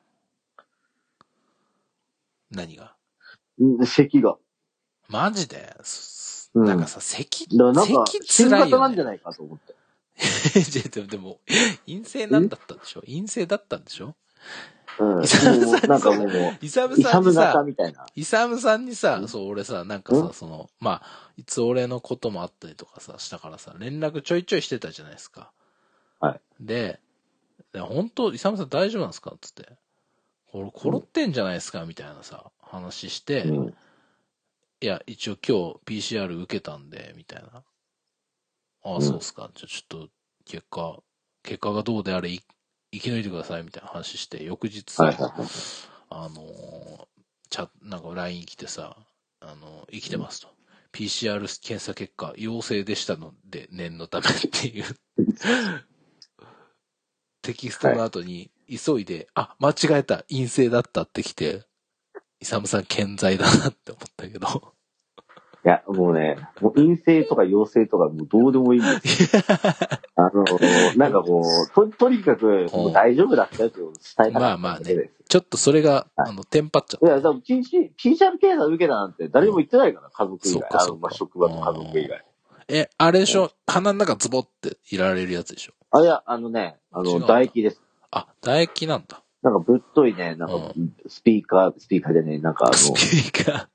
[SPEAKER 2] 何が？
[SPEAKER 1] ん咳が。
[SPEAKER 2] マジで？す
[SPEAKER 1] うん
[SPEAKER 2] なんかさ、咳、
[SPEAKER 1] だからなんか、
[SPEAKER 2] 咳
[SPEAKER 1] 新
[SPEAKER 2] 辛いよ、ね。
[SPEAKER 1] 型なんじゃないかと思って。(laughs)
[SPEAKER 2] でもでも、陰性なんだったんでしょ？陰性だったんでしょ？
[SPEAKER 1] うん。も
[SPEAKER 2] イサムさん
[SPEAKER 1] うなんかもう、
[SPEAKER 2] イサム
[SPEAKER 1] イサム
[SPEAKER 2] さんにさ
[SPEAKER 1] 型、みたいな。
[SPEAKER 2] イサムさんにさ、そう、俺さ、なんか
[SPEAKER 1] うん？
[SPEAKER 2] さ、その、まあ、いつ俺のこともあったりとかさ、したからさ、連絡ちょいちょいしてたじゃないですか。
[SPEAKER 1] はい。
[SPEAKER 2] で、で本当イサムさん大丈夫なんですか？つって。これ、ころってんじゃないですか？みたいなさ、話して、
[SPEAKER 1] うん。
[SPEAKER 2] いや、一応今日 PCR 受けたんで、みたいな。ああ、
[SPEAKER 1] うん
[SPEAKER 2] そうっすか。じゃあちょっと、結果、結果がどうであれ、い生き抜いてください、みたいな話して、翌日さ、
[SPEAKER 1] はいはいはい。
[SPEAKER 2] あのー、チャなんか LINE 来てさ、あのー生きてますと。PCR 検査結果、陽性でしたので、念のためっていう。テキストの後に、急いで、あ、間違えた、陰性だったって来て、イサムさん健在だなって思ったけど。
[SPEAKER 1] いや、もうね、もう陰性とか陽性とかもうどうでもいいんですよ。(laughs) あの、なんかこう、と、とにかく、もう大丈夫だったよって伝えたかっただけです。
[SPEAKER 2] ちょっとそれが、
[SPEAKER 1] はい
[SPEAKER 2] あの、テンパっちゃっ
[SPEAKER 1] いや、でも PC PCR 検査受けたなんて誰も言ってないから、家族以外。あの、まあ、職場の家族以外。
[SPEAKER 2] た。え、あれでしょ？鼻の中ズボっていられるやつでしょ？
[SPEAKER 1] あ、いや、あのね、あの、唾液です。
[SPEAKER 2] あ、唾液なんだ。
[SPEAKER 1] なんかぶっといね、なんか、スピーカー、スピーカーでね、なんかあ
[SPEAKER 2] ス
[SPEAKER 1] の、
[SPEAKER 2] ピーカ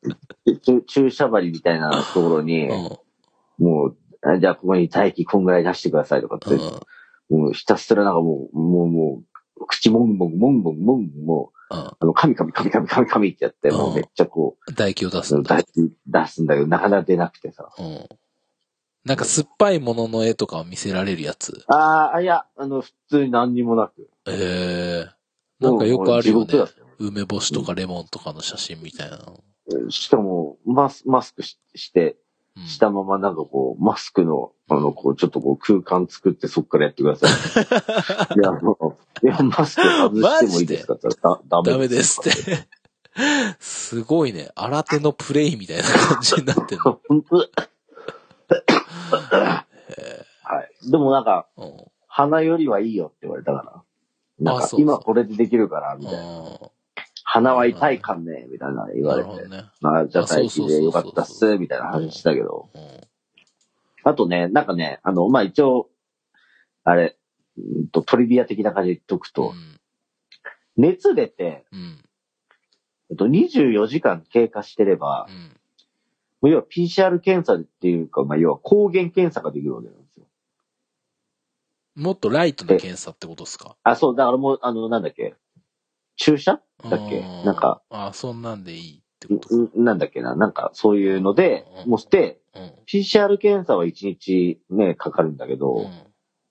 [SPEAKER 1] 注注射針みたいなところに、
[SPEAKER 2] ー。
[SPEAKER 1] もう、あじゃあここに唾液こんぐらい出してくださいとかって。もうひたすらなんかもう、もう、もう、口もんもん、もんもん、もんもう、
[SPEAKER 2] うん。
[SPEAKER 1] あの、噛み噛み噛み噛み噛み噛みってやって、もうめっちゃこう、
[SPEAKER 2] 唾液を出すんだ。
[SPEAKER 1] 唾液出すんだけど、なかなか出なくてさ。
[SPEAKER 2] うん。なんか酸っぱいものの絵とかを見せられるやつ。
[SPEAKER 1] ああ、いや、あの、普通に何にもなく。
[SPEAKER 2] ええなんかよくあるよね梅干しとかレモンとかの写真みたいなの。
[SPEAKER 1] しかも、マスマスクしして、
[SPEAKER 2] うん
[SPEAKER 1] したままなんかこう、マスクの、あの、こう、ちょっとこう、空間作ってそっからやってください。(laughs) いや、もう、いや、マスク外してもいいですかって言ったら、だ
[SPEAKER 2] ダメですっ。て。すごいね。新手のプレイみたいな感じになってるの。(laughs)
[SPEAKER 1] 本当 (laughs) はい。でもなんか、
[SPEAKER 2] うん
[SPEAKER 1] 鼻よりはいいよって言われたから。なんか今これでできるから、みたいな。
[SPEAKER 2] うん
[SPEAKER 1] 鼻は痛いかんねみたいな言われて。
[SPEAKER 2] ね。
[SPEAKER 1] まあ、じゃあ待機でよかったっす、みたいな話したけど。
[SPEAKER 2] うん
[SPEAKER 1] あとね、なんかね、あの、まあ、一応、あれ、うんと、トリビア的な感じで言っとくと、熱出て、
[SPEAKER 2] うん。
[SPEAKER 1] えっと、24時間経過してれば
[SPEAKER 2] う、ん。
[SPEAKER 1] もう要は PCR 検査っていうか、まあ、要は抗原検査ができるわけよ。
[SPEAKER 2] もっとライトな検査ってことですか？
[SPEAKER 1] あ、そう、だからもう、あの、なんだっけ、注射？だっけ？
[SPEAKER 2] うん。
[SPEAKER 1] なんか、
[SPEAKER 2] あ、そんなんでいいってこと
[SPEAKER 1] なんだっけな？なんか、そういうので、
[SPEAKER 2] うん。
[SPEAKER 1] もうして、
[SPEAKER 2] うん。
[SPEAKER 1] PCR 検査は1日ね、かかるんだけど、
[SPEAKER 2] うん。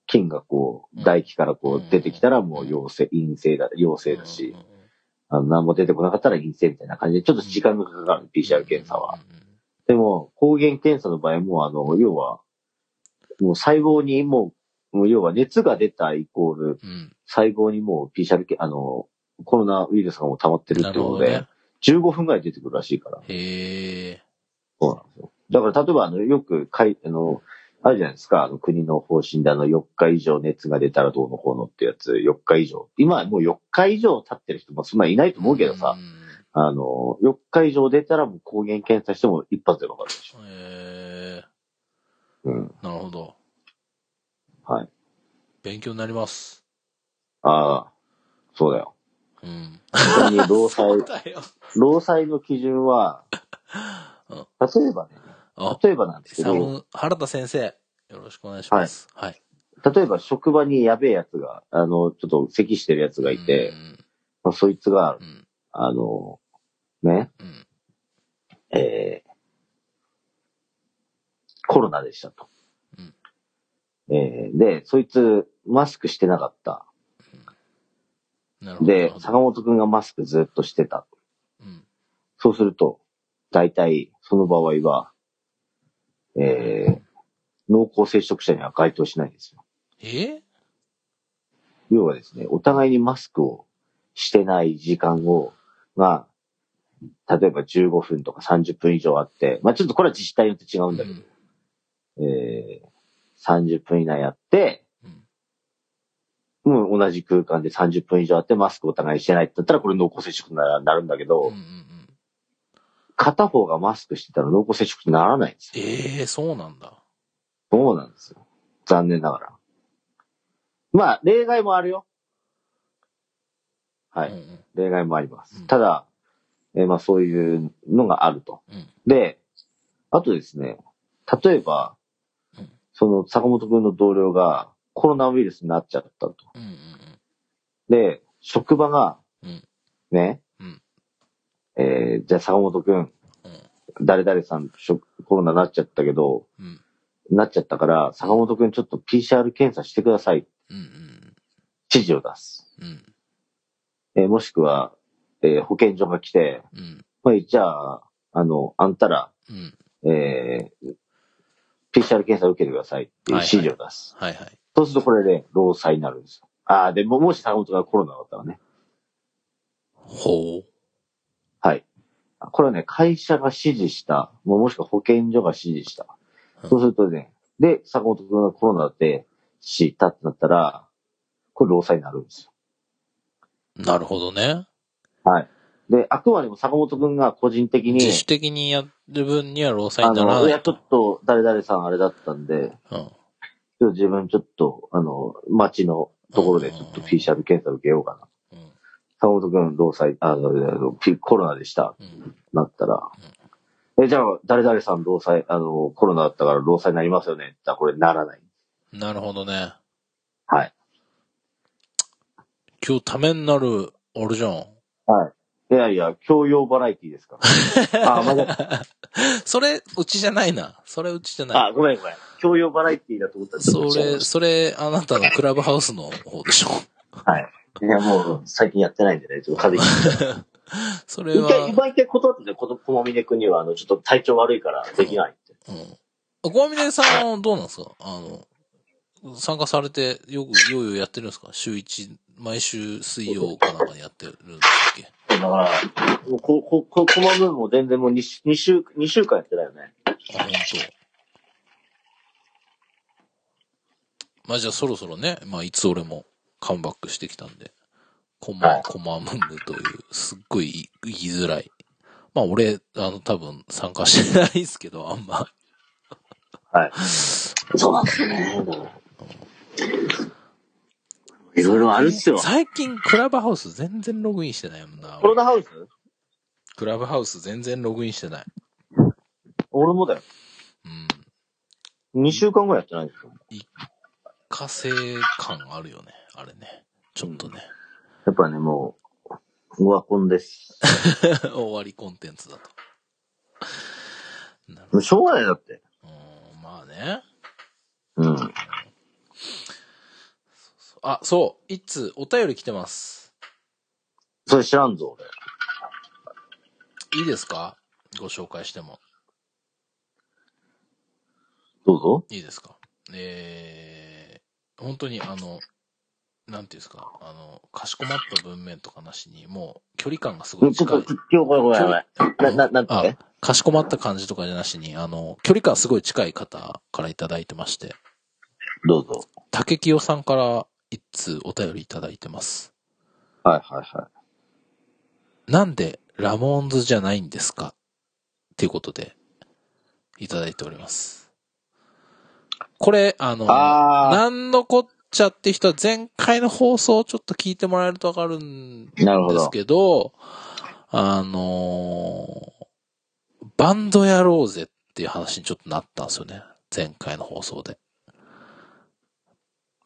[SPEAKER 1] 菌がこう、
[SPEAKER 2] うん
[SPEAKER 1] 唾液からこ
[SPEAKER 2] うん
[SPEAKER 1] う出てきたらもう陽性、陰性だ、陽性だし、あの、何も出てこなかったら陰性みたいな感じで、ちょっと時間がかかる、PCR 検査は。。でも、抗原検査の場合も、あの、要は、もう細胞にもう、もう要は熱が出たイコール、
[SPEAKER 2] うん。
[SPEAKER 1] 細胞にもう PCR 検あの、コロナウイルスがもう溜まってる
[SPEAKER 2] な
[SPEAKER 1] ってことで、
[SPEAKER 2] ね。
[SPEAKER 1] 15分ぐらい出てくるらしいから。
[SPEAKER 2] へえ。
[SPEAKER 1] そうなんですよ。だから、例えば、あの、よくかい、あの、あるじゃないですか、あの、国の方針で、あの、4日以上熱が出たらどうのこうのってやつ、4日以上。今はもう4日以上経ってる人もそんないないと思うけどさ、
[SPEAKER 2] ん
[SPEAKER 1] あの、4日以上出たらもう抗原検査しても一発でわかるでしょ。
[SPEAKER 2] へえ。
[SPEAKER 1] うん。
[SPEAKER 2] なるほど。
[SPEAKER 1] はい。
[SPEAKER 2] 勉強になります。
[SPEAKER 1] ああ、そうだよ。
[SPEAKER 2] うん。
[SPEAKER 1] ちなみに労災、
[SPEAKER 2] だよ。
[SPEAKER 1] 労災の基準は、
[SPEAKER 2] うん
[SPEAKER 1] 例えばね、
[SPEAKER 2] あ、
[SPEAKER 1] 例えばなんですけど、
[SPEAKER 2] 原田先生、よろしくお願いします。はい。
[SPEAKER 1] 例えば職場にやべえやつが、あの、ちょっと咳してるやつがいて、まあ、そいつが
[SPEAKER 2] う、ん。
[SPEAKER 1] あの、ね、
[SPEAKER 2] うん。うん。
[SPEAKER 1] えー、コロナでしたと。
[SPEAKER 2] うん
[SPEAKER 1] えーで、そいつ、マスクしてなかった。で、坂本くんがマスクずっとしてた。
[SPEAKER 2] うん。
[SPEAKER 1] そうすると、大体、その場合は、えー、濃厚接触者には該当しないんですよ。
[SPEAKER 2] え？
[SPEAKER 1] 要はですね、お互いにマスクをしてない時間を、まあ、例えば15分とか30分以上あって、まあちょっとこれは自治体によって違うんだけど、えー、30分以内やって、
[SPEAKER 2] うん
[SPEAKER 1] もう同じ空間で30分以上あってマスクをお互いにしてないって言ったらこれ濃厚接触にななるんだけど、
[SPEAKER 2] うんうんうん。
[SPEAKER 1] 片方がマスクしてたら濃厚接触にならないんですよ。
[SPEAKER 2] ええそうなんだ。
[SPEAKER 1] そうなんですよ。残念ながら。まあ、例外もあるよ。はい。
[SPEAKER 2] うんうん
[SPEAKER 1] 例外もあります。
[SPEAKER 2] うん
[SPEAKER 1] ただ、えーまあそういうのがあると。
[SPEAKER 2] うん
[SPEAKER 1] で、あとですね、例えば、
[SPEAKER 2] うん
[SPEAKER 1] その坂本くんの同僚がコロナウイルスになっちゃったと。
[SPEAKER 2] うんうん
[SPEAKER 1] で、職場が、
[SPEAKER 2] うん。
[SPEAKER 1] ね、
[SPEAKER 2] うん。
[SPEAKER 1] えーじゃあ坂本くん、誰々さんコロナになっちゃったけど、なっちゃったから、坂本くんちょっと PCR 検査してください。
[SPEAKER 2] うんうん
[SPEAKER 1] 指示を出す。
[SPEAKER 2] うん
[SPEAKER 1] えーもしくは、えー保健所が来て、
[SPEAKER 2] うん。
[SPEAKER 1] まあ、じゃあ、あの、あんたら、
[SPEAKER 2] うん。
[SPEAKER 1] えー PCR 検査を受けてくださいっていう指示を出す。
[SPEAKER 2] はいはい。
[SPEAKER 1] そうするとこれで労災になるんですよ。ああ、でも、もし坂本がコロナだったらね。
[SPEAKER 2] ほう。
[SPEAKER 1] はい。これはね、会社が指示した、もうもしくは保健所が指示した。
[SPEAKER 2] うん
[SPEAKER 1] そうするとね、で、坂本君がコロナだって知ったってなったら、これ労災になるんですよ。
[SPEAKER 2] なるほどね。
[SPEAKER 1] はい。で、あくまでも坂本君が個人的に、
[SPEAKER 2] 自主的にやる分には労災にならない
[SPEAKER 1] や、ちょっと、誰々さんあれだったんで、
[SPEAKER 2] うん。
[SPEAKER 1] ちょっと自分ちょっと、あの、町のところでちょっと PCR 検査受けようかな。
[SPEAKER 2] うん。
[SPEAKER 1] 坂本君、労災、あの、コロナでした。
[SPEAKER 2] うん。
[SPEAKER 1] なったら、え、じゃあ、誰々さん労災、あの、コロナだったから労災になりますよねって言ったらこれならない。
[SPEAKER 2] なるほどね。
[SPEAKER 1] はい。
[SPEAKER 2] 今日ためになる、あれじゃん。
[SPEAKER 1] はい。いやいや、教養バラエティですから。(laughs) あ、まだ、
[SPEAKER 2] それ、うちじゃないな。それ、うちじゃない。
[SPEAKER 1] あ、ごめんごめん。教養バラエティだと思ったら
[SPEAKER 2] それ、それ、あなたのクラブハウスの方でしょ。
[SPEAKER 1] たはい。いや、もう、最近やってないんでね、ちょっと風邪ひいて (laughs)
[SPEAKER 2] それ
[SPEAKER 1] 一回、一回断ってて、このこまみねくんには、あの、ちょっと体調悪いからできないって。
[SPEAKER 2] うん。小峰さんはどうなんですか？あの、参加されて、よく、ようようやってるんですか？週一、毎週水曜かなんかにやってるんでしたっけ？
[SPEAKER 1] だから、もうこ、こ、こ、こまむも全然もう2週、二週、二週間やってないよね。
[SPEAKER 2] あ、本当。まあじゃあそろそろね、まあいつ俺もカムバックしてきたんで、コマ、
[SPEAKER 1] はい
[SPEAKER 2] コマムムという、すっごい言いづらい。まあ俺、あの多分参加してないですけど、あんま。
[SPEAKER 1] はい。(laughs) そうなんですよね。いろいろあるっすよ。
[SPEAKER 2] 最近クラブハウス全然ログインしてないもんな。
[SPEAKER 1] コロナハウス？
[SPEAKER 2] クラブハウス全然ログインしてない。
[SPEAKER 1] 俺もだよ。
[SPEAKER 2] うん。
[SPEAKER 1] 2週間ぐらいやってないんですよ。
[SPEAKER 2] 火星感あるよね、あれね。ちょっとね。
[SPEAKER 1] やっぱね、もう、オワコンです。
[SPEAKER 2] 終わりコンテンツだと。なるほ
[SPEAKER 1] もうしょうがないだって。
[SPEAKER 2] ど。うんまあね。
[SPEAKER 1] うん。
[SPEAKER 2] あ、そう。一通、お便り来てます。
[SPEAKER 1] それ知らんぞ、俺。
[SPEAKER 2] いいですか？ご紹介しても。
[SPEAKER 1] どうぞ。
[SPEAKER 2] いいですか？えー、本当にあの、なんていうんですか、あの、かしこまった文面とかなしに、もう、距離感がすごい
[SPEAKER 1] ちょっと、
[SPEAKER 2] 近い。
[SPEAKER 1] 今日ごめんごめんごめん。な、な、なんて
[SPEAKER 2] かしこまった感じとかじゃなしに、あの、距離感すごい近い方からいただいてまして、
[SPEAKER 1] どうぞ。
[SPEAKER 2] 竹清さんから一通お便りいただいてます。
[SPEAKER 1] はいはいは
[SPEAKER 2] なんでラモーンズじゃないんですか？っていうことで、いただいております。これ、あの、
[SPEAKER 1] あー
[SPEAKER 2] なんのこっちゃって人は前回の放送をちょっと聞いてもらえるとわかるん
[SPEAKER 1] い。なるほど。
[SPEAKER 2] ですけど、あのーバンドやろうぜっていう話にちょっとなったんですよね。前回の放送で。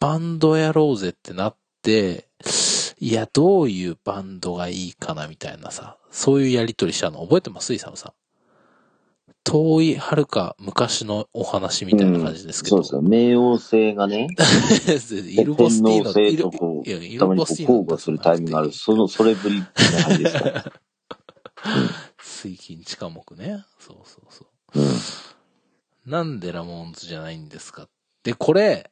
[SPEAKER 2] バンドやろうぜってなって、いや、どういうバンドがいいかなみたいなさ、そういうやりとりしたの？覚えてます？イサムさん。遠い、遥か昔のお話みたいな感じですけど。
[SPEAKER 1] そうですよ。冥王星がね、(laughs)
[SPEAKER 2] イルボスティーノ
[SPEAKER 1] 星とこう
[SPEAKER 2] イル
[SPEAKER 1] たまにこう
[SPEAKER 2] ボスティーノ
[SPEAKER 1] 交互するタイミングがある。その、それぶりな感じですか？ら。(laughs)
[SPEAKER 2] 水金地科目ね。そうそうそう。
[SPEAKER 1] うん。
[SPEAKER 2] なんでラモーンズじゃないんですか？で、これ、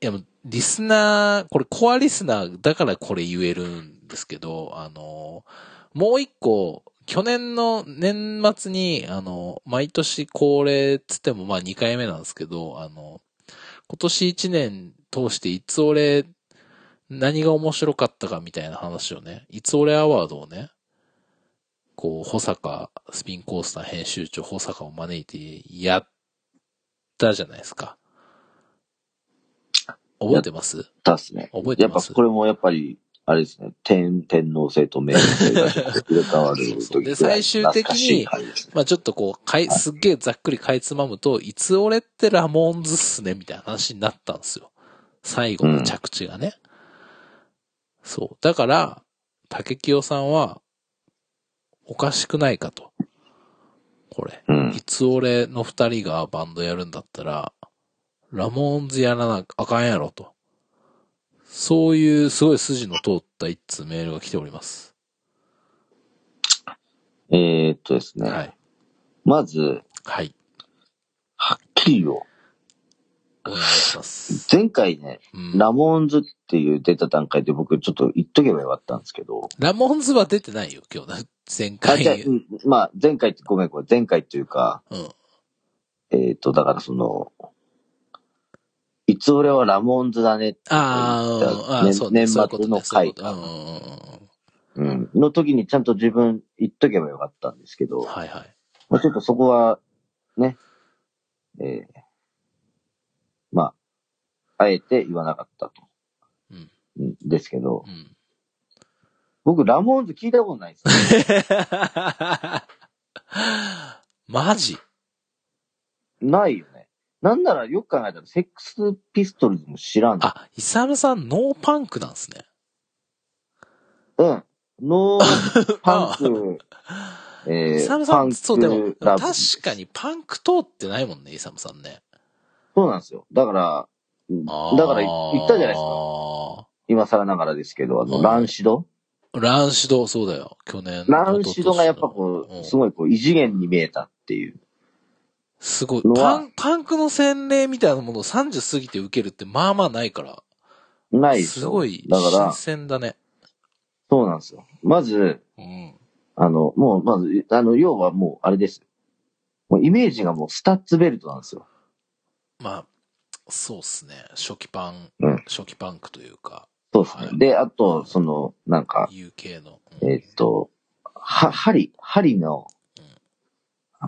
[SPEAKER 2] いや、リスナー、これコアリスナーだからこれ言えるんですけど、あの、もう一個、去年の年末に、あの、毎年恒例っつってもまあ2回目なんですけど、あの、今年1年通していつ俺、何が面白かったかみたいな話をね、いつ俺アワードをね、こう、保坂、スピンコースター編集長、保坂を招いてやったじゃないですか。覚えてます？
[SPEAKER 1] だっすね。
[SPEAKER 2] 覚えてます？
[SPEAKER 1] やっぱこれもやっぱり、あれですね、天、天皇制と明皇制がちょっと入れ替わる
[SPEAKER 2] そうそうで最終的にまあちょっとこう、かい、すっげえざっくりかいつまむと、いつ俺ってラモーンズっすね、みたいな話になったんですよ。最後の着地がね。そう。だから、竹清さんは、おかしくないかと。これ。
[SPEAKER 1] うん
[SPEAKER 2] いつ俺の二人がバンドやるんだったら、ラモーンズやらなあかんやろと。そういうすごい筋の通った一通メールが来ております。
[SPEAKER 1] えーっとですね。
[SPEAKER 2] はい。
[SPEAKER 1] まず、
[SPEAKER 2] はい。
[SPEAKER 1] はっきりよ。
[SPEAKER 2] お願いします。
[SPEAKER 1] 前回ね、
[SPEAKER 2] うん
[SPEAKER 1] ラモーンズっていう出た段階で僕ちょっと言っとけばよかったんですけど。
[SPEAKER 2] ラモンズは出てないよ、今日な。前
[SPEAKER 1] あ、
[SPEAKER 2] 回。
[SPEAKER 1] あうんまあ、前回って、ごめんごめん、前回っていうか、
[SPEAKER 2] うん。
[SPEAKER 1] えーっと、だからその、いつ俺はラモーンズだねって言った
[SPEAKER 2] あー、そうね。
[SPEAKER 1] 年末の回か
[SPEAKER 2] そうん。
[SPEAKER 1] の時にちゃんと自分言っとけばよかったんですけど、
[SPEAKER 2] うん。はいはい。
[SPEAKER 1] まあ、ちょっとそこは、ね、えーまあ、あえて言わなかったと。
[SPEAKER 2] うん。
[SPEAKER 1] うんですけど、
[SPEAKER 2] うん。
[SPEAKER 1] 僕、ラモーンズ聞いたことないです。(laughs)
[SPEAKER 2] マジ？
[SPEAKER 1] ないよね。なんならよく考えたら、セックスピストルズも知らん。
[SPEAKER 2] あ、イサムさんノーパンクなんですね。
[SPEAKER 1] うん。ノーパンク、(laughs) え
[SPEAKER 2] イサ
[SPEAKER 1] ー、
[SPEAKER 2] ムさん、
[SPEAKER 1] パン
[SPEAKER 2] そう、でも。確かにパンク通ってないもんね、イサムさんね。
[SPEAKER 1] そうなんですよ。だから、だから言ったじゃないですか。今更ながらですけど、あの、
[SPEAKER 2] うん
[SPEAKER 1] ランシド？
[SPEAKER 2] ランシド、そうだよ。去年。
[SPEAKER 1] ランシドがやっぱこ
[SPEAKER 2] うん
[SPEAKER 1] う、すごいこう、異次元に見えたっていう。
[SPEAKER 2] すごい。パン、パンクの洗礼みたいなものを30過ぎて受けるってまあまあないから。
[SPEAKER 1] ないです
[SPEAKER 2] ごい
[SPEAKER 1] だから
[SPEAKER 2] 新、鮮だね。
[SPEAKER 1] そうなんですよ。まず、
[SPEAKER 2] うん。
[SPEAKER 1] あの、もう、まず、あの、要はもう、あれです。もうイメージがもうスタッツベルトなんですよ。
[SPEAKER 2] まあ、そうっすね。初期パン、
[SPEAKER 1] うん
[SPEAKER 2] 初期パンクというか、
[SPEAKER 1] そうですね。
[SPEAKER 2] はい
[SPEAKER 1] で、あと、その、なんか、
[SPEAKER 2] UK の。うん
[SPEAKER 1] えーっと、は、針、針の、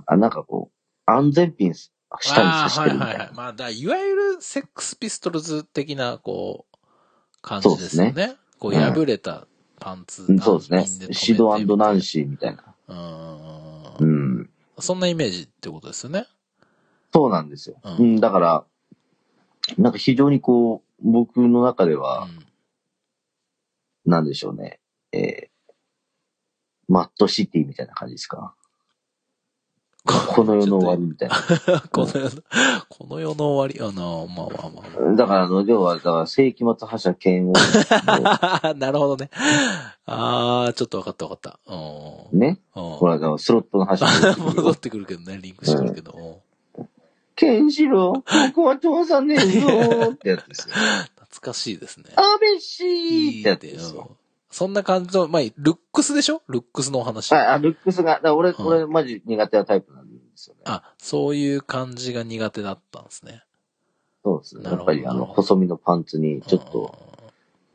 [SPEAKER 1] あ、なんかこう、安全ピン下に
[SPEAKER 2] あ
[SPEAKER 1] 刺し
[SPEAKER 2] あー、はいはいはい。
[SPEAKER 1] てるみたいな。
[SPEAKER 2] まあ、だいわゆるセックスピストルズ的な、こう、感じですよ
[SPEAKER 1] そう
[SPEAKER 2] ね。こう、
[SPEAKER 1] うん
[SPEAKER 2] 破れたパンツ。
[SPEAKER 1] うんそうですねシドナンシーみたいな。
[SPEAKER 2] うん
[SPEAKER 1] う
[SPEAKER 2] う
[SPEAKER 1] ん。
[SPEAKER 2] そんなイメージってことですよね。
[SPEAKER 1] そうなんですよ。
[SPEAKER 2] うん
[SPEAKER 1] うん、だから、なんか非常にこう、僕の中では、
[SPEAKER 2] うん
[SPEAKER 1] なんでしょうね。えー、マッドシティみたいな感じですか？この世の終わりみたいな。(laughs)
[SPEAKER 2] この世の、この世の終わりあの、まあまあまあ
[SPEAKER 1] だから、あの、要は、だから、世紀末覇者剣を、
[SPEAKER 2] まあ。なるほどね。ああ、ちょっとわかったわかった。うん。
[SPEAKER 1] ね。
[SPEAKER 2] うん
[SPEAKER 1] ほら、だからスロットの話に (laughs)
[SPEAKER 2] 戻ってくるけどね、リンクしてくるけど。うん
[SPEAKER 1] ケンシロウ、僕は通さねえぞってやつですよ。
[SPEAKER 2] 懐かしいですね。
[SPEAKER 1] アベシーってやつですよ。
[SPEAKER 2] うんそんな感じの、まあ、ルックスでしょ？ルックスのお話。
[SPEAKER 1] はい、あ、ルックスが、だ俺、
[SPEAKER 2] うん
[SPEAKER 1] 俺、マジ苦手なタイプなんですよね。
[SPEAKER 2] あ、そういう感じが苦手だったんですね。
[SPEAKER 1] そうですね。やっぱり、あの、細身のパンツに、ちょっと、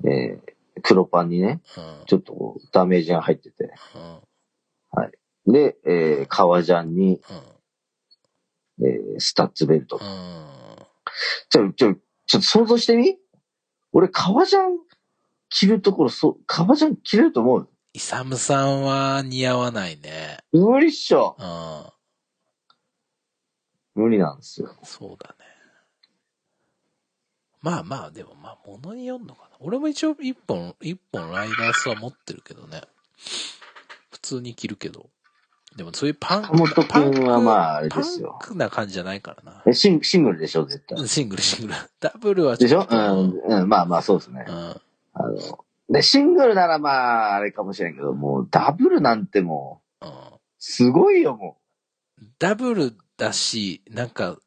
[SPEAKER 1] えー、黒パンにね、
[SPEAKER 2] うん、うん。
[SPEAKER 1] ちょっとこう、ダメージが入ってて。
[SPEAKER 2] うん。
[SPEAKER 1] で、えー、革ジャンに、えー、スタッツベルト。
[SPEAKER 2] うん。うん。
[SPEAKER 1] ちょ、ちょ、ちょっと想像してみ？俺、革ジャン着るところ、そう、革ジャン着れると思う？
[SPEAKER 2] イサムさんは似合わないね。
[SPEAKER 1] 無理っしょ
[SPEAKER 2] うん。
[SPEAKER 1] 無理なんですよ。
[SPEAKER 2] そうだね。まあまあ、でもまあ、物によんのかな。俺も一応一本、一本ライダースは持ってるけどね。普通に着るけど。でもそういうパンク、
[SPEAKER 1] 坂本君はまああれですよ
[SPEAKER 2] パンクな感じじゃないからな。
[SPEAKER 1] え、シンシングルでしょ、絶対。
[SPEAKER 2] シングルシングル。ダブルは
[SPEAKER 1] でしょ
[SPEAKER 2] ちょっと
[SPEAKER 1] うん、うん、まあまあそうですね
[SPEAKER 2] う。ん。
[SPEAKER 1] あの、で、シングルならまあ、あれかもしれんけど、もうダブルなんても
[SPEAKER 2] う
[SPEAKER 1] すごいよ、も
[SPEAKER 2] ダブルだし、なんか、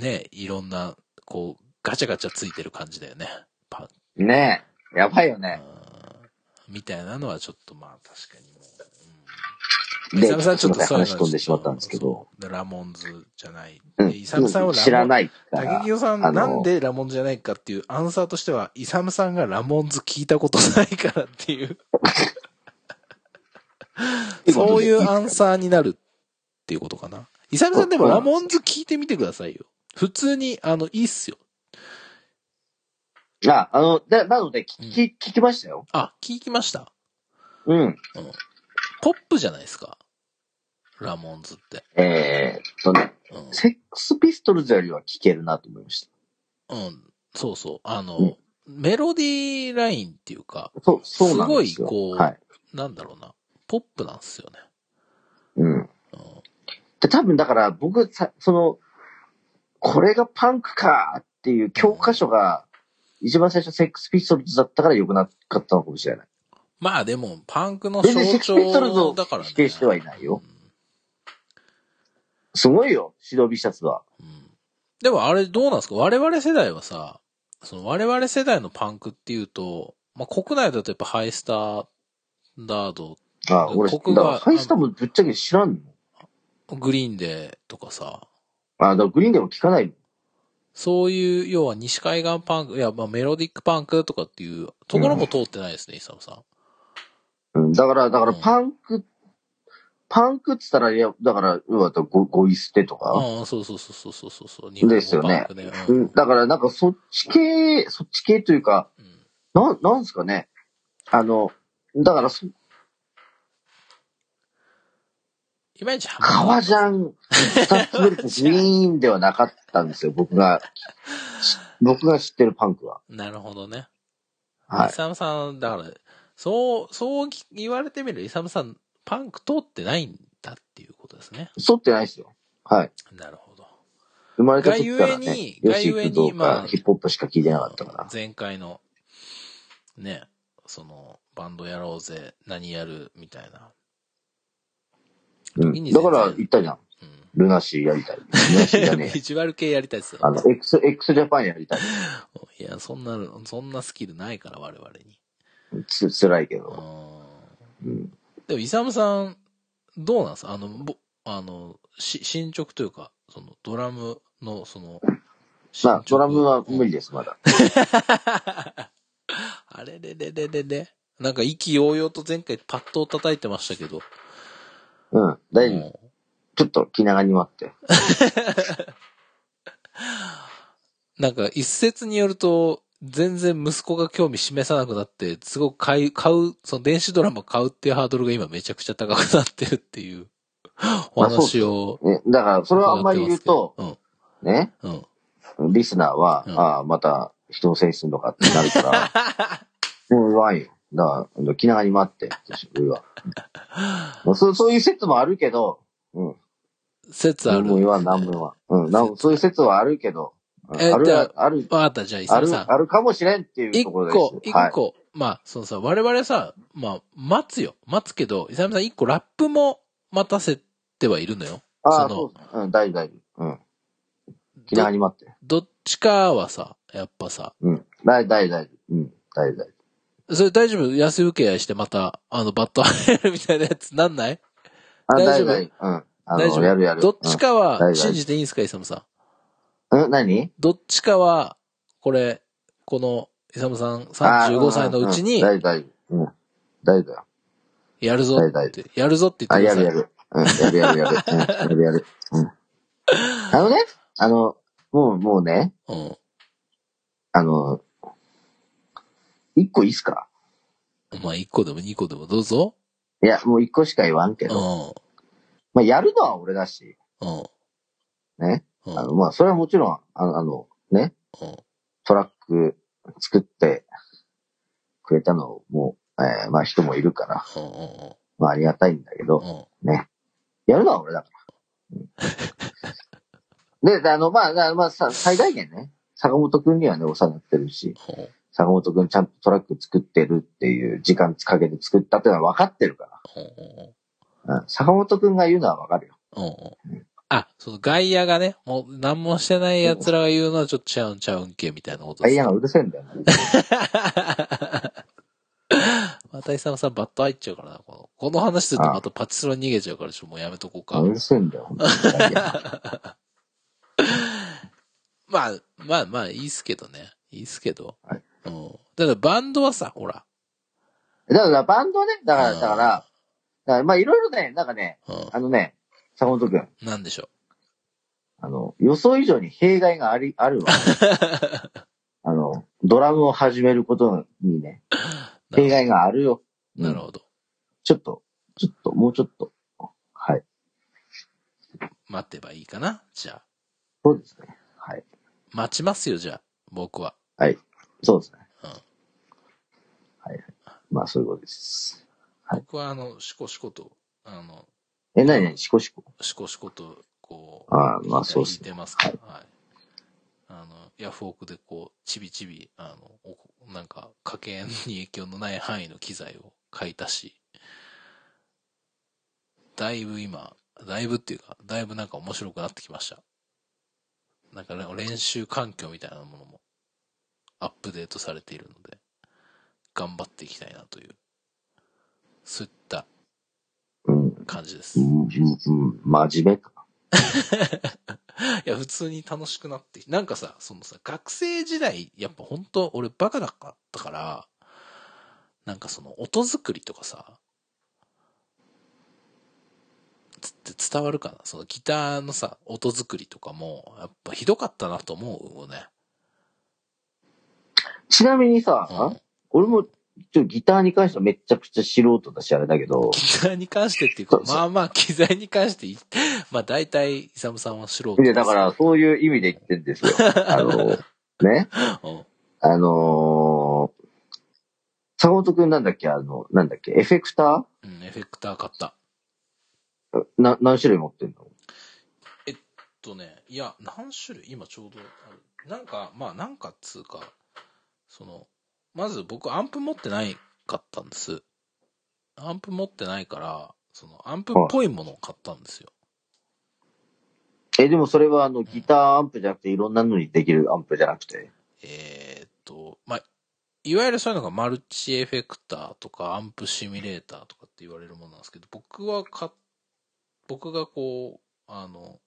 [SPEAKER 2] ね、いろんな、こう、ガチャガチャついてる感じだよね。パ。
[SPEAKER 1] ねえ。やばいよね。
[SPEAKER 2] うんみたいなのはちょっとまあ確かに
[SPEAKER 1] で、
[SPEAKER 2] イサムさんちょっと
[SPEAKER 1] 話飛んでしまったんですけど。
[SPEAKER 2] ラモンズじゃない。
[SPEAKER 1] うん
[SPEAKER 2] でイサムさんはラモン
[SPEAKER 1] 知らないから。
[SPEAKER 2] 竹清さん、なんでラモンズじゃないかっていうアンサーとしては、イサムさんがラモンズ聞いたことないからっていう、(laughs) そういうアンサーになるっていうことかな。イサムさんでもラモンズ聞いてみてくださいよ。普通に、あの、いいっすよ。
[SPEAKER 1] あ、あの、でなので、聞き、聞きましたよ。
[SPEAKER 2] あ、聞きました。
[SPEAKER 1] うん。
[SPEAKER 2] ポップじゃないですか。ラモンズって。
[SPEAKER 1] えーっとね、
[SPEAKER 2] うん。
[SPEAKER 1] セックスピストルズよりは聞けるなと思いました。
[SPEAKER 2] うん。そうそう。あの、
[SPEAKER 1] うん
[SPEAKER 2] メロディーラインっていうか、
[SPEAKER 1] そう、そうすよ。
[SPEAKER 2] すごいこう
[SPEAKER 1] はい。
[SPEAKER 2] なんだろうな。ポップなんですよね。
[SPEAKER 1] うん。
[SPEAKER 2] うん。
[SPEAKER 1] で、多分だから僕さ、その、これがパンクかっていう教科書が、一番最初セックスピストルズだったから良くなかったのかもしれない。
[SPEAKER 2] まあでも、パンクの象徴だからね。
[SPEAKER 1] 否定してはいないよ。すごいよ、シドビシャツは。
[SPEAKER 2] うん。うんでもあれどうなんですか？我々世代はさ、その我々世代のパンクっていうと、まあ国内だとやっぱハイスターダード、
[SPEAKER 1] あ、俺、だ
[SPEAKER 2] 国が
[SPEAKER 1] ハイスタもぶっちゃけ知らんの。
[SPEAKER 2] グリーンデーとかさ、
[SPEAKER 1] あ、だからグリーンでも聞かないの。
[SPEAKER 2] そういう、要は西海岸パンク、いや、まあメロディックパンクとかっていうところも通ってないですね、イサムさん。
[SPEAKER 1] うん、だから、だから
[SPEAKER 2] うん
[SPEAKER 1] パンク、パンクって言ったら、いや、だから、要はゴゴイステとか。
[SPEAKER 2] ああ、そうそうそうそうそうそうそう。日本語
[SPEAKER 1] ですよね。う
[SPEAKER 2] うん
[SPEAKER 1] ん、だから、なんかそっち系、そっち系というか、
[SPEAKER 2] うん
[SPEAKER 1] なん、なんすかね。あの、だからそ、
[SPEAKER 2] いまいち
[SPEAKER 1] 革ジャン、二つ目とグリーンではなかったんですよ、僕が、僕が知ってるパンクは。
[SPEAKER 2] なるほどね。
[SPEAKER 1] はい
[SPEAKER 2] イ。サムさん、だから、そう、そう言われてみるイサムさん、パンク通ってないんだっていうことですね。
[SPEAKER 1] 剃ってないですよ。はい。
[SPEAKER 2] なるほど。
[SPEAKER 1] 生まれた時から
[SPEAKER 2] がゆえに
[SPEAKER 1] ね、
[SPEAKER 2] がゆえにまあ
[SPEAKER 1] かヒップホップしか聞いてなかったから。
[SPEAKER 2] 前回の、ね、その、バンドやろうぜ、何やる、みたいな。
[SPEAKER 1] うん。だから言ったじゃん。
[SPEAKER 2] う
[SPEAKER 1] ルナシーやりたい。(laughs) ルナシーじゃ
[SPEAKER 2] ん。
[SPEAKER 1] ね
[SPEAKER 2] ビジュアル系やりたいですよ。
[SPEAKER 1] あの、X、X ジャパンやりたい。(laughs)
[SPEAKER 2] いや、そんな、そんなスキルないから、我々に。
[SPEAKER 1] つ、辛いけ
[SPEAKER 2] う
[SPEAKER 1] ど。
[SPEAKER 2] ん
[SPEAKER 1] うん。
[SPEAKER 2] でも、イサムさん、どうなんです？かあの、ぼ、あの、し、進捗というか、その、ドラムの、その、
[SPEAKER 1] まあ、ドラムは無理
[SPEAKER 2] で。
[SPEAKER 1] です、まだ。(laughs)
[SPEAKER 2] あれれれれれれ。なんか、意気揚々と前回パッドを叩いてましたけど。
[SPEAKER 1] うん。大丈夫。
[SPEAKER 2] も
[SPEAKER 1] ちょっと気長に待って。
[SPEAKER 2] う (laughs) なんか、一説によると、全然息子が興味示さなくなって、すごく買い、買う、その電子ドラマ買うっていうハードルが今めちゃくちゃ高くなってるっていう (laughs) お話を。
[SPEAKER 1] ね、だから、それはあんまり言うと、
[SPEAKER 2] うん、
[SPEAKER 1] ね、
[SPEAKER 2] うん。
[SPEAKER 1] リスナーは、
[SPEAKER 2] うん
[SPEAKER 1] ああ、また人のせいにすんのかってなるから、も (laughs) う言わんよ。だから、気長に待って、俺は。まあそうそういう説もあるけど、うん。
[SPEAKER 2] 説ある。
[SPEAKER 1] 何も言わん、何も言わん。うんそういう説はあるけど、
[SPEAKER 2] えじゃあ、
[SPEAKER 1] ある、
[SPEAKER 2] わかった、じゃあ、イ
[SPEAKER 1] ある、
[SPEAKER 2] サムさん。
[SPEAKER 1] あるかもしれんっていう
[SPEAKER 2] 一
[SPEAKER 1] ところです。
[SPEAKER 2] 個、一
[SPEAKER 1] はい。
[SPEAKER 2] 個、まあ、そのさ、我々さ、まあ、待つよ。待つけど、イサムさん一個ラップも待たせてはいるのよ。
[SPEAKER 1] ああ、
[SPEAKER 2] そ
[SPEAKER 1] う、うん、大丈夫、大丈夫。うん。気長に待って。
[SPEAKER 2] どっちかはさ、やっぱさ、
[SPEAKER 1] うん。大大大丈夫。うん。大丈夫、
[SPEAKER 2] それ大丈夫？安請け合いしてまた、あの、バット入るみたいなやつなんない？大丈夫？
[SPEAKER 1] うん。
[SPEAKER 2] 大丈夫？
[SPEAKER 1] やるやる。
[SPEAKER 2] どっちかは信じていいんですか、イサムさん？
[SPEAKER 1] うん。うん、何？
[SPEAKER 2] どっちかは、これ、この、イサムさん35歳のうちに、
[SPEAKER 1] 大丈夫、大丈夫。うん。大だよ。
[SPEAKER 2] やるぞって、やるぞって
[SPEAKER 1] あ、
[SPEAKER 2] 言ってください。
[SPEAKER 1] やるやる。うん、やるやるやる。うん、やるやる。うん。あのね、あの、もう、もうね、
[SPEAKER 2] うん。
[SPEAKER 1] あの、一個いいっすか？
[SPEAKER 2] まあ、1個でも2個でもどうぞ。
[SPEAKER 1] いや、もう一個しか言わんけ
[SPEAKER 2] う
[SPEAKER 1] ど、
[SPEAKER 2] ん。
[SPEAKER 1] まあ、やるのは俺だし、
[SPEAKER 2] うん。
[SPEAKER 1] ね。
[SPEAKER 2] うん。
[SPEAKER 1] あの、まあ、それはもちろん、あの、あのね、
[SPEAKER 2] うん
[SPEAKER 1] トラック作ってくれたのも、えーまあ、人もいるから、まあ、ありがたいんだけど、
[SPEAKER 2] うん。
[SPEAKER 1] ね。やるのは俺だから。うん、で、であの、まあ、だまあ、さ最大限ね、坂本くんにはね、お世話になってるし、
[SPEAKER 2] うん
[SPEAKER 1] 坂本くんちゃんとトラック作ってるっていう時間かけて作ったっていうのは分かってるから。うん。坂本くんが言うのはわかるよ。
[SPEAKER 2] あ、その外野がね、もう何もしてない奴らが言うのはちょっとちゃうんちゃうんけみたいなことです。
[SPEAKER 1] タイヤがうるせえんだよ。(laughs)
[SPEAKER 2] またイサムさんバット入っちゃうからな。このこの話するとまたパチスロに逃げちゃうからちょっともうやめとこうか。
[SPEAKER 1] うるせえんだよ、本当に (laughs)
[SPEAKER 2] まあ、まあまあいいっすけどね。いいっすけど。
[SPEAKER 1] はい
[SPEAKER 2] うん。ただバンドはさ、ほら。
[SPEAKER 1] だから、バンドね、だから、
[SPEAKER 2] うん
[SPEAKER 1] だから、だからまあいろいろね、なんかね、
[SPEAKER 2] う
[SPEAKER 1] あのね、坂本くん、
[SPEAKER 2] ん。なんでしょ
[SPEAKER 1] あの、予想以上に弊害があり、あるわ。(laughs) あの、ドラムを始めることにね、
[SPEAKER 2] う。
[SPEAKER 1] 弊害があるよ。ど。
[SPEAKER 2] なるほど。
[SPEAKER 1] ちょっと、ちょっと、もうちょっと。はい。
[SPEAKER 2] 待ってばいいかな？じゃあ。
[SPEAKER 1] そうですね。はい。
[SPEAKER 2] 待ちますよ、じゃあ。僕は。
[SPEAKER 1] そうですね。
[SPEAKER 2] うん
[SPEAKER 1] はいはい。まあ、そういうことです。はい
[SPEAKER 2] 僕はあの、シコシコと、あの、
[SPEAKER 1] え、なになに？シコシコ？
[SPEAKER 2] シコシコと、こう、
[SPEAKER 1] ああ、まあ、そうですね。
[SPEAKER 2] 弾いてますか？ら、はい。あの、ヤフオクでこう、ちびちび、あの、おなんか、家計に影響のない範囲の機材を買い足し、だいぶ今、だいぶっていうか、だいぶなんか面白くなってきました。なんかね、練習環境みたいなものもアップデートされているので、頑張っていきたいなという、そういった
[SPEAKER 1] うん。
[SPEAKER 2] 感じです。
[SPEAKER 1] うん、うん、うん、真面目か。(laughs)
[SPEAKER 2] いや、普通に楽しくなってきなんかさ、そのさ、学生時代、やっぱ本当俺バカだったから、なんかその音作りとかさ、つって伝わるかな？そのギターのさ、音作りとかも、やっぱひどかったなと思うよね。
[SPEAKER 1] ちなみにさ、
[SPEAKER 2] うん。
[SPEAKER 1] 俺も、ちょ、ギターに関してはめっちゃくちゃ素人だし、あれだけど、
[SPEAKER 2] ギターに関してっていうかまあまあ機材に関してい、(laughs) まあ大体、イサムさんは素人
[SPEAKER 1] いや、だから、そういう意味で言ってんですよ。(laughs) あの、ね？
[SPEAKER 2] うん。
[SPEAKER 1] あのー、坂本くんなんだっけ？あの、なんだっけ？エフェクタ
[SPEAKER 2] うん、エフェクター買った。
[SPEAKER 1] ーな、何種類持ってんの？
[SPEAKER 2] えっとね、いや、何種類？今ちょうどある。なんか、まあなんかっつうか、その、まず僕アンプ持ってないかったんです。アンプ持ってないから、そのアンプっぽいものを買ったんですよ。
[SPEAKER 1] え、でもそれはあの、ギターアンプじゃなくて、いろんなのにできるアンプじゃなくて？
[SPEAKER 2] えーっと、まあ、いわゆるそういうのがマルチエフェクターとかアンプシミュレーターとかって言われるものなんですけど、僕はか、僕がこう、あの、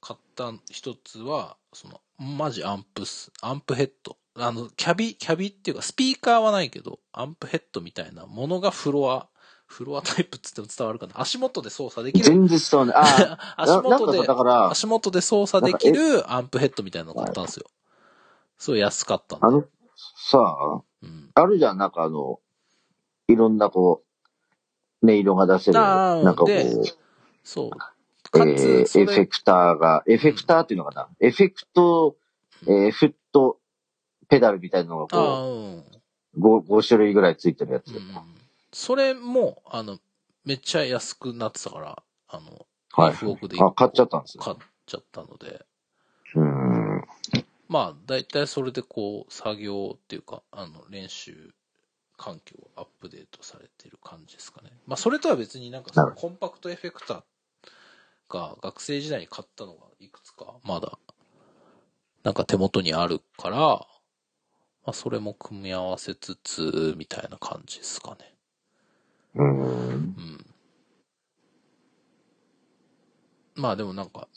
[SPEAKER 2] 買った一つは、その、マジアンプス、アンプヘッド。あの、キャビ、キャビっていうか、スピーカーはないけど、アンプヘッドみたいなものがフロア、フロアタイプっつっても伝わるかな。足元で操作できる。
[SPEAKER 1] 全然伝わんない。ああ、(laughs)
[SPEAKER 2] 足元で
[SPEAKER 1] かさ、、だから、
[SPEAKER 2] 足元で操作できるアンプヘッドみたいなの買ったんですよ。すごい安かった
[SPEAKER 1] あの、さあ、
[SPEAKER 2] うん。
[SPEAKER 1] あるじゃん、なんかあの、いろんなこう、音色が出せる、なんかこう、
[SPEAKER 2] でそう。
[SPEAKER 1] え
[SPEAKER 2] か
[SPEAKER 1] ーエフェクターが、エフェクターっていうのかな、エフェクト、えーフット、ペダルみたいなのがこ
[SPEAKER 2] うん。
[SPEAKER 1] う、5, 5種類ぐらいついてるやつ。
[SPEAKER 2] うんうん。それも、あの、めっちゃ安くなってたから、あの、
[SPEAKER 1] はい
[SPEAKER 2] ヤフオクで
[SPEAKER 1] あ、買っちゃったんですね。
[SPEAKER 2] 買っちゃったので、
[SPEAKER 1] うーん。
[SPEAKER 2] まあ、だいたいそれでこう、作業っていうか、あの、練習環境をアップデートされてる感じですかね。まあ、それとは別になんかそのコンパクトエフェクターが学生時代に買ったのがいくつか、まだ、なんか手元にあるから、まあ、それも組み合わせつつ、みたいな感じですかね。
[SPEAKER 1] うーん。
[SPEAKER 2] うん。まあでもなんか、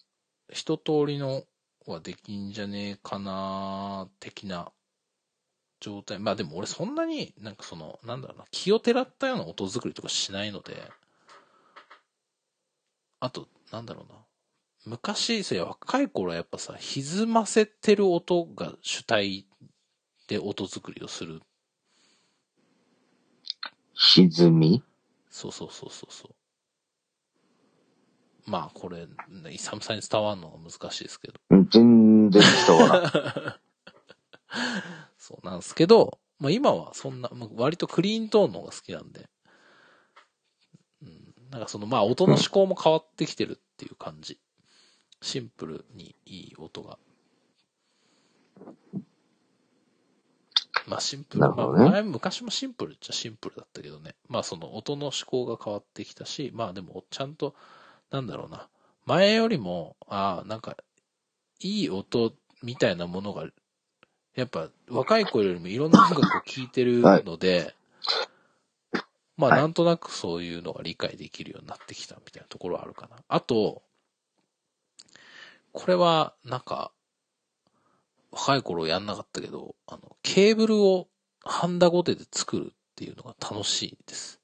[SPEAKER 2] 一通りのはできんじゃねえかな、的な状態。まあでも俺そんなになんかその、なんだろうな、気をてらったような音作りとかしないので、あと、なんだろうな。昔、若い頃はやっぱさ、歪ませてる音が主体で音作りをする。
[SPEAKER 1] 歪み？
[SPEAKER 2] そうそうそうそうそう。まあこれ、ねイサムさんに伝わるのが難しいですけど。
[SPEAKER 1] うん全然伝わらん。(laughs)
[SPEAKER 2] そうなんですけど、まあ今はそんな、まあ割とクリーントーンの方が好きなんで。うん、なんかそのまあ音の思考も変わってきてるっていう感じ。シンプルにいい音が。まあシンプル。
[SPEAKER 1] なるほどね
[SPEAKER 2] まあ前、昔もシンプルっちゃシンプルだったけどね。まあその音の思考が変わってきたし、まあでもちゃんと、なんだろうな。前よりも、ああ、なんか、いい音みたいなものが、やっぱ若い子よりもいろんな音楽を聴いてるので、まあ
[SPEAKER 1] はい
[SPEAKER 2] なんとなくそういうのが理解できるようになってきたみたいなところはあるかな。あと、これはなんか、若い頃やんなかったけど、あの、ケーブルをハンダゴテで作るっていうのが楽しいです。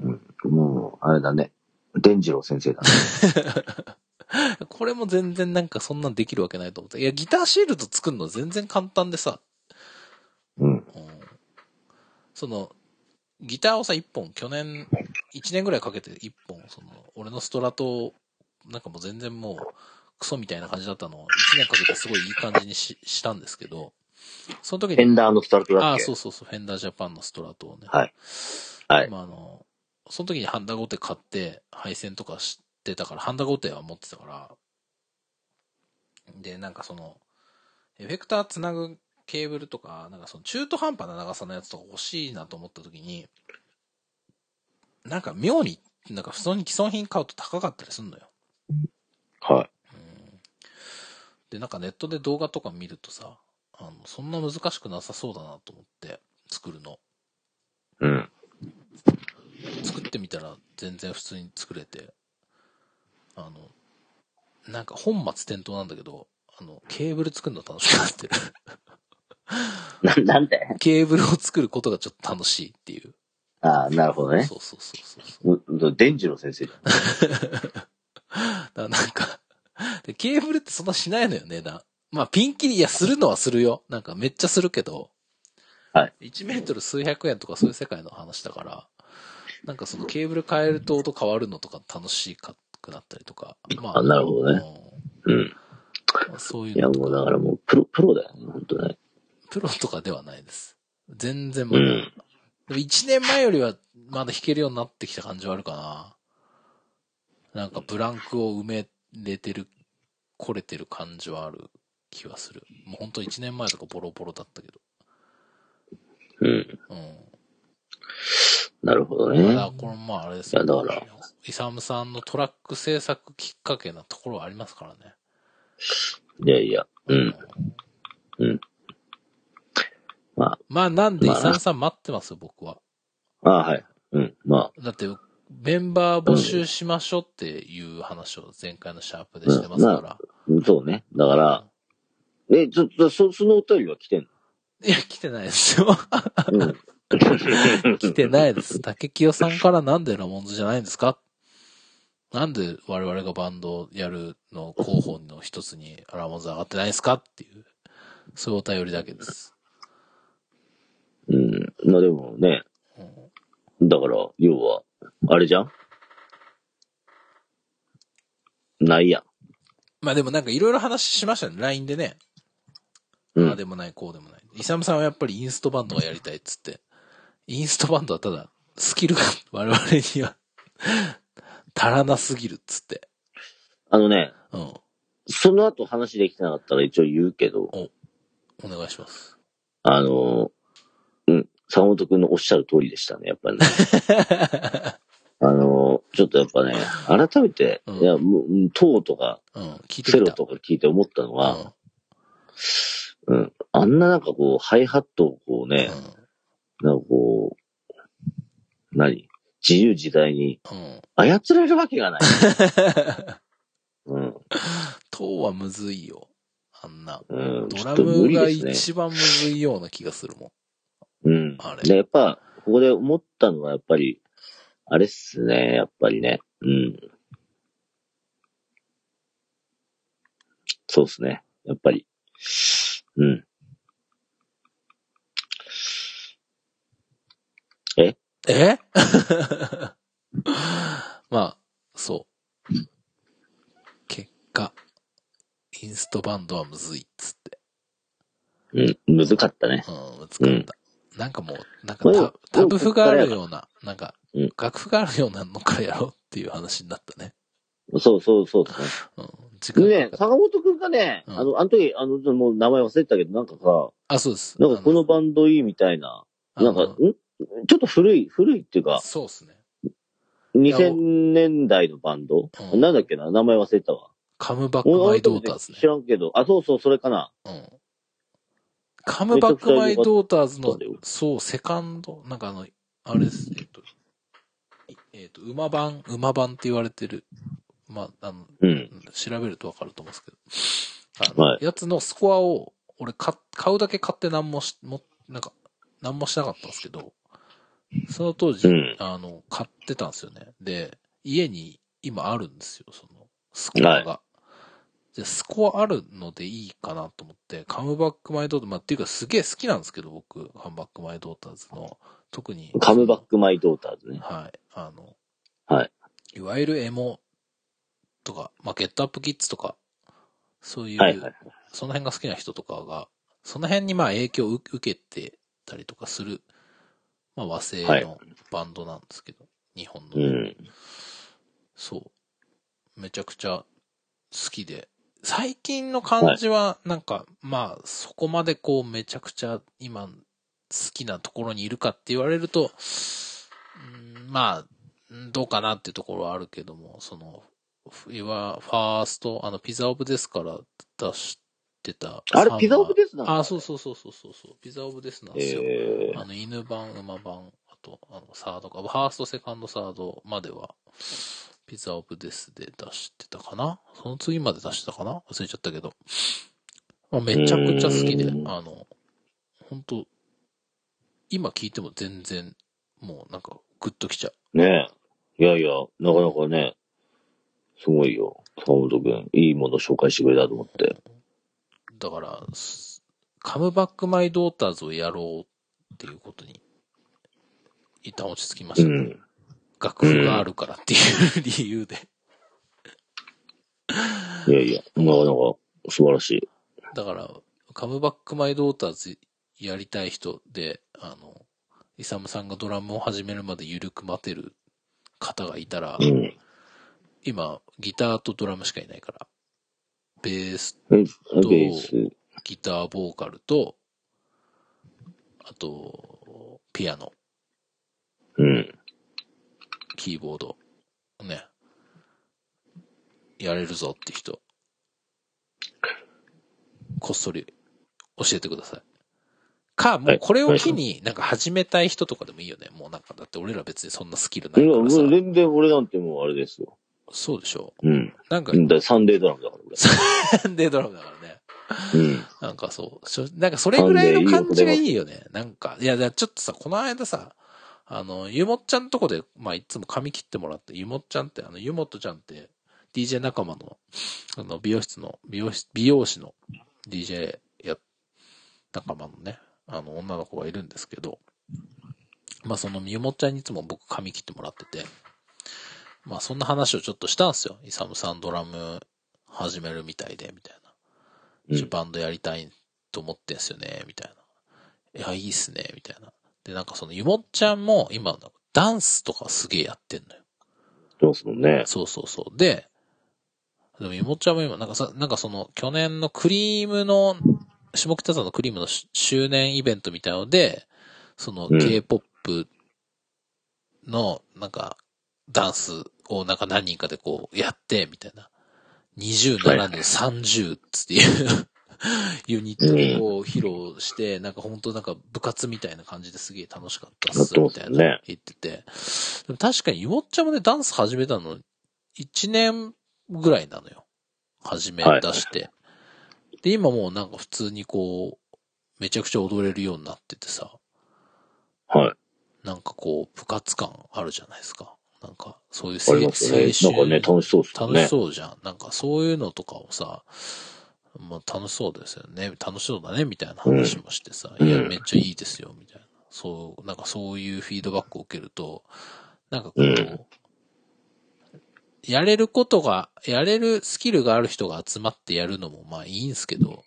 [SPEAKER 1] うん。もう、あれだね。伝次郎先生だね。(laughs)
[SPEAKER 2] これも全然なんかそんなんできるわけないと思って。いや、ギターシールド作るの全然簡単でさ、
[SPEAKER 1] うん。
[SPEAKER 2] うんその、ギターをさ、一本、去年、一年ぐらいかけて一本、その、俺のストラトを、なんかもう全然もう、クソみたいな感じだったのを、一年かけてすごいいい感じにししたんですけど、その時に、
[SPEAKER 1] フェンダーのスタートだ
[SPEAKER 2] ああ、
[SPEAKER 1] っけ？
[SPEAKER 2] そうそうそう、フェンダージャパンのストラトをね。
[SPEAKER 1] はい。はい。
[SPEAKER 2] まああの、その時にハンダゴテ買って、配線とか知ってたから、ハンダゴテは持ってたから、で、なんかその、エフェクターつなぐケーブルとか、なんかその中途半端な長さのやつとか欲しいなと思った時に、なんか妙に、なんか普通に既存品買うと高かったりすんのよ。
[SPEAKER 1] はい。
[SPEAKER 2] うんで、なんかネットで動画とか見るとさ、あの、そんな難しくなさそうだなと思って、作るの。
[SPEAKER 1] うん。
[SPEAKER 2] 作ってみたら全然普通に作れて、あの、なんか本末転倒なんだけど、あの、ケーブル作るの楽しくなってる。
[SPEAKER 1] な、(laughs) なんで？
[SPEAKER 2] ケーブルを作ることがちょっと楽しいっていう。
[SPEAKER 1] ああ、なるほどね。
[SPEAKER 2] そうそうそうそうそう。
[SPEAKER 1] う伝次郎先生じゃん。(laughs)
[SPEAKER 2] なんか、(laughs) でケーブルってそんなしないのよ、値段。まあ、ピンキリ、いや、するのはするよ。なんかめっちゃするけど、
[SPEAKER 1] はい。
[SPEAKER 2] 1メートル数百円とかそういう世界の話だから、なんかそのケーブル変えると音変わるのとか楽しくなったりとか。ま
[SPEAKER 1] あなるほどねうん。
[SPEAKER 2] うんそういう
[SPEAKER 1] いや、もうだからもう、プロ、プロだよね、本当ね。
[SPEAKER 2] プロとかではないです。全然まだ。
[SPEAKER 1] うん。
[SPEAKER 2] でも1年前よりはまだ弾けるようになってきた感じはあるかな。なんかブランクを埋めれてる、来れてる感じはある気はする。もうほんと1年前とかボロボロだったけど。
[SPEAKER 1] うん。
[SPEAKER 2] うん。
[SPEAKER 1] なるほど
[SPEAKER 2] だ
[SPEAKER 1] ね。
[SPEAKER 2] からこれまああれですよ
[SPEAKER 1] だから
[SPEAKER 2] イサムさんのトラック制作きっかけなところはありますからね。
[SPEAKER 1] いやいや、うん。うん。まあ、
[SPEAKER 2] まあなんでイ
[SPEAKER 1] まあ
[SPEAKER 2] サムさん待ってますよ、僕は。
[SPEAKER 1] ああ、はい。うん。ま
[SPEAKER 2] だって、メンバー募集しましょうっていう話を前回のシャープでしてますから。
[SPEAKER 1] あ、そうね。だから、え、ちょっと、そ、そのお便りは来てん
[SPEAKER 2] いや、来てないですよ。
[SPEAKER 1] のうん。
[SPEAKER 2] 来てないです。竹清さんからなんでラモンズじゃないんですか？なんで我々がバンドをやるの候補の一つにラモンズ上がってないですか？っていう、そういうお便りだけです。
[SPEAKER 1] うん。まあでもね、
[SPEAKER 2] うん
[SPEAKER 1] だから、要は、あれじゃん？ないやん。
[SPEAKER 2] まあでもなんかいろいろ話しましたね、LINE でね。
[SPEAKER 1] うん。
[SPEAKER 2] ああでもない、こうでもない。イサムさんはやっぱりインストバンドがやりたいっつって。インストバンドはただ、スキルが我々には足らなすぎるっつって。
[SPEAKER 1] あのね、
[SPEAKER 2] うん。
[SPEAKER 1] その後話できてなかったら一応言うけど、
[SPEAKER 2] お願いします。
[SPEAKER 1] あの、うん、坂本くんのおっしゃる通りでしたね、やっぱりね。(laughs) あの、ちょっとやっぱね、改めて、
[SPEAKER 2] うん
[SPEAKER 1] いや、もううん、トーとか、
[SPEAKER 2] うん、聞いて
[SPEAKER 1] セロ。とか聞いて思ったの
[SPEAKER 2] うん
[SPEAKER 1] は、うん、あんななんかこう、ハイハットをこうね、なんかこう、何？自由自在に
[SPEAKER 2] うん。うん。
[SPEAKER 1] 操れるわけがない。(laughs) うん。
[SPEAKER 2] 塔はむずいよ。あんな。
[SPEAKER 1] うん。ち
[SPEAKER 2] ドラ
[SPEAKER 1] ょっと無
[SPEAKER 2] ムが
[SPEAKER 1] 理ですね。
[SPEAKER 2] 一番むずいような気がするも
[SPEAKER 1] うん。
[SPEAKER 2] あれ
[SPEAKER 1] で、やっぱ、ここで思ったのは、やっぱり、あれっすね、やっぱりね。うん。そうっすね。やっぱり。うん。
[SPEAKER 2] ん。え？(laughs) まあ、そう。結果、インストバンドはむずいっつって。
[SPEAKER 1] うん。難かったね。
[SPEAKER 2] うん、難かった。なんかもう、なんかタブ譜があるような、なんか
[SPEAKER 1] うん、
[SPEAKER 2] 楽譜があるようなのからやろうっていう話になったね。
[SPEAKER 1] そうそうそうですね。ね、坂本くんがね、
[SPEAKER 2] うん
[SPEAKER 1] あの、あの時、あの、もう名前忘れてたけど、なんかさ、
[SPEAKER 2] あ、そうです。
[SPEAKER 1] なんかこのバンドいいみたいな、なんか、ん？ちょっと古い、古いっていうか、
[SPEAKER 2] そうですね。
[SPEAKER 1] 2000年代のバンド、
[SPEAKER 2] うん
[SPEAKER 1] なんだっけな名前忘れたわ。
[SPEAKER 2] カムバックマイドーターズね
[SPEAKER 1] 知。らんけど、あ、そうそう、それかな。
[SPEAKER 2] うん。カムバックマイドーターズのそう、セカンド、なんかあの、あれです、えっと、えっと、馬版、馬版って言われてる、まあ、あの、
[SPEAKER 1] うん。
[SPEAKER 2] 調べるとわかると思うんですけど、あの、
[SPEAKER 1] はい
[SPEAKER 2] やつのスコアを、俺買、買うだけ買って何もし、も、なんか、何もしなかったんですけど、その当時、
[SPEAKER 1] うん
[SPEAKER 2] あの、買ってたんですよね。で、家に今あるんですよ、その、スコアが。じゃあスコアあるのでいいかなと思って、カムバックマイドーターズ、まあ、っていうかすげえ好きなんですけど、僕、カムバックマイドーターズの、特に。
[SPEAKER 1] カムバックマイドーターズね。
[SPEAKER 2] はい。あの、
[SPEAKER 1] はい。
[SPEAKER 2] いわゆるエモとか、まあ、ゲットアップキッズとか、そういう、
[SPEAKER 1] はいはい。
[SPEAKER 2] その辺が好きな人とかが、その辺にまあ影響を受受けてたりとかする、まあ和製
[SPEAKER 1] はい
[SPEAKER 2] のバンドなんですけど、日本のね、
[SPEAKER 1] うん。
[SPEAKER 2] そう。めちゃくちゃ好きで。最近の感じは、なんか、まあ、そこまでこう、めちゃくちゃ今、好きなところにいるかって言われると、うんまあ、うんどうかなっていうところはあるけども、その、いわ、ファースト、あの、ピザオブですから出してた。
[SPEAKER 1] あれ、ピザオブですな
[SPEAKER 2] あ、そうそうそうそうそうそう。ピザオブですなんですよ。
[SPEAKER 1] え
[SPEAKER 2] あの、犬版、馬版、あと、あの、サードか、ファースト、セカンド、サードまでは、ピザオブですで出してたかなその次まで出してたかな忘れちゃったけど。まあ、めちゃくちゃ好きで、
[SPEAKER 1] うん
[SPEAKER 2] あの、本当今聞いても全然、もうなんか、グッときちゃう。
[SPEAKER 1] ー、ねえ。いやいや、なかなかね、すごいよ。坂本くん、いいもの紹介してくれたと思って。
[SPEAKER 2] だから、すカムバックマイドーターズをやろうっていうことに、一旦落ち着きましたね。
[SPEAKER 1] うん。
[SPEAKER 2] 楽譜があるからっていう理由で。
[SPEAKER 1] いやいや、なかなか素晴らしい。
[SPEAKER 2] だから、カムバックマイドーターズやりたい人で、あの、イサムさんがドラムを始めるまで緩く待てる方がいたら、
[SPEAKER 1] うん。
[SPEAKER 2] 今、ギターとドラムしかいないから、ベース、
[SPEAKER 1] え、ベース。
[SPEAKER 2] ギター、ボーカルと、あと、ピアノ、
[SPEAKER 1] うん。
[SPEAKER 2] キーボード、ね、やれるぞって人、こっそり教えてください。か、もうこれを機になんか始めたい人とかでもいいよね。もうなんか、だって俺ら別にそんなスキルないからさ。
[SPEAKER 1] 全然俺なんてもうあれですよ。
[SPEAKER 2] そうでしょ
[SPEAKER 1] うん。
[SPEAKER 2] なんか
[SPEAKER 1] サンデードラムだから俺。
[SPEAKER 2] サンデードラムだからね。
[SPEAKER 1] うん。
[SPEAKER 2] なんかそう。なんかそれぐらいの感じがいいよね。なんか、いや、ちょっとさ、この間さ、あの、ゆもっちゃんとこで、まあ、いつも髪切ってもらって、ゆもっちゃんって、あの、ゆもっとちゃんって、DJ 仲間の、あの、美容室の、美容室、美容師の DJ や、仲間のね、あの、女の子がいるんですけど、まあ、その、ゆもっちゃんにいつも僕髪切ってもらってて、まあ、そんな話をちょっとしたんですよ。イサムさんドラム始めるみたいで、みたいな。
[SPEAKER 1] うん
[SPEAKER 2] ちょバンドやりたいと思ってんすよね、みたいな。いや、いいっすね、みたいな。で、なんかその、ゆもっちゃんも今、ダンスとかすげえやってんのよ。
[SPEAKER 1] どうするのね。
[SPEAKER 2] そうそうそう。で、でもゆもっちゃんも今、なんかさ、なんかその、去年のクリームの、下北沢のクリームのし周年イベントみたいので、その
[SPEAKER 1] うん
[SPEAKER 2] K-POP の、なんか、ダンスをなんか何人かでこうやって、みたいな。20ならぬ30っていう (laughs) ユニットでこう披露して、なんか本当なんか部活みたいな感じですげえ楽しかったっす、みたいな言ってて。でも確かにゆもっちゃんもね、ダンス始めたの1年ぐらいなのよ。始め出して。で、今もうなんか普通にこう、めちゃくちゃ踊れるようになっててさ、
[SPEAKER 1] はい。
[SPEAKER 2] なんかこう、部活感あるじゃないですか。なんか、そういう
[SPEAKER 1] あ
[SPEAKER 2] 青
[SPEAKER 1] りますよね。なんかね、楽しそうですよ
[SPEAKER 2] 楽
[SPEAKER 1] ね。
[SPEAKER 2] しそうじゃん。なんかそういうのとかをさ、まあ楽しそうですよね。楽しそうだね、みたいな話もしてさ、
[SPEAKER 1] うん
[SPEAKER 2] いや、めっちゃいいですよ、みたいな。そう、なんかそういうフィードバックを受けると、なんかこう、
[SPEAKER 1] うん
[SPEAKER 2] やれることが、やれるスキルがある人が集まってやるのもまあいいんすけど、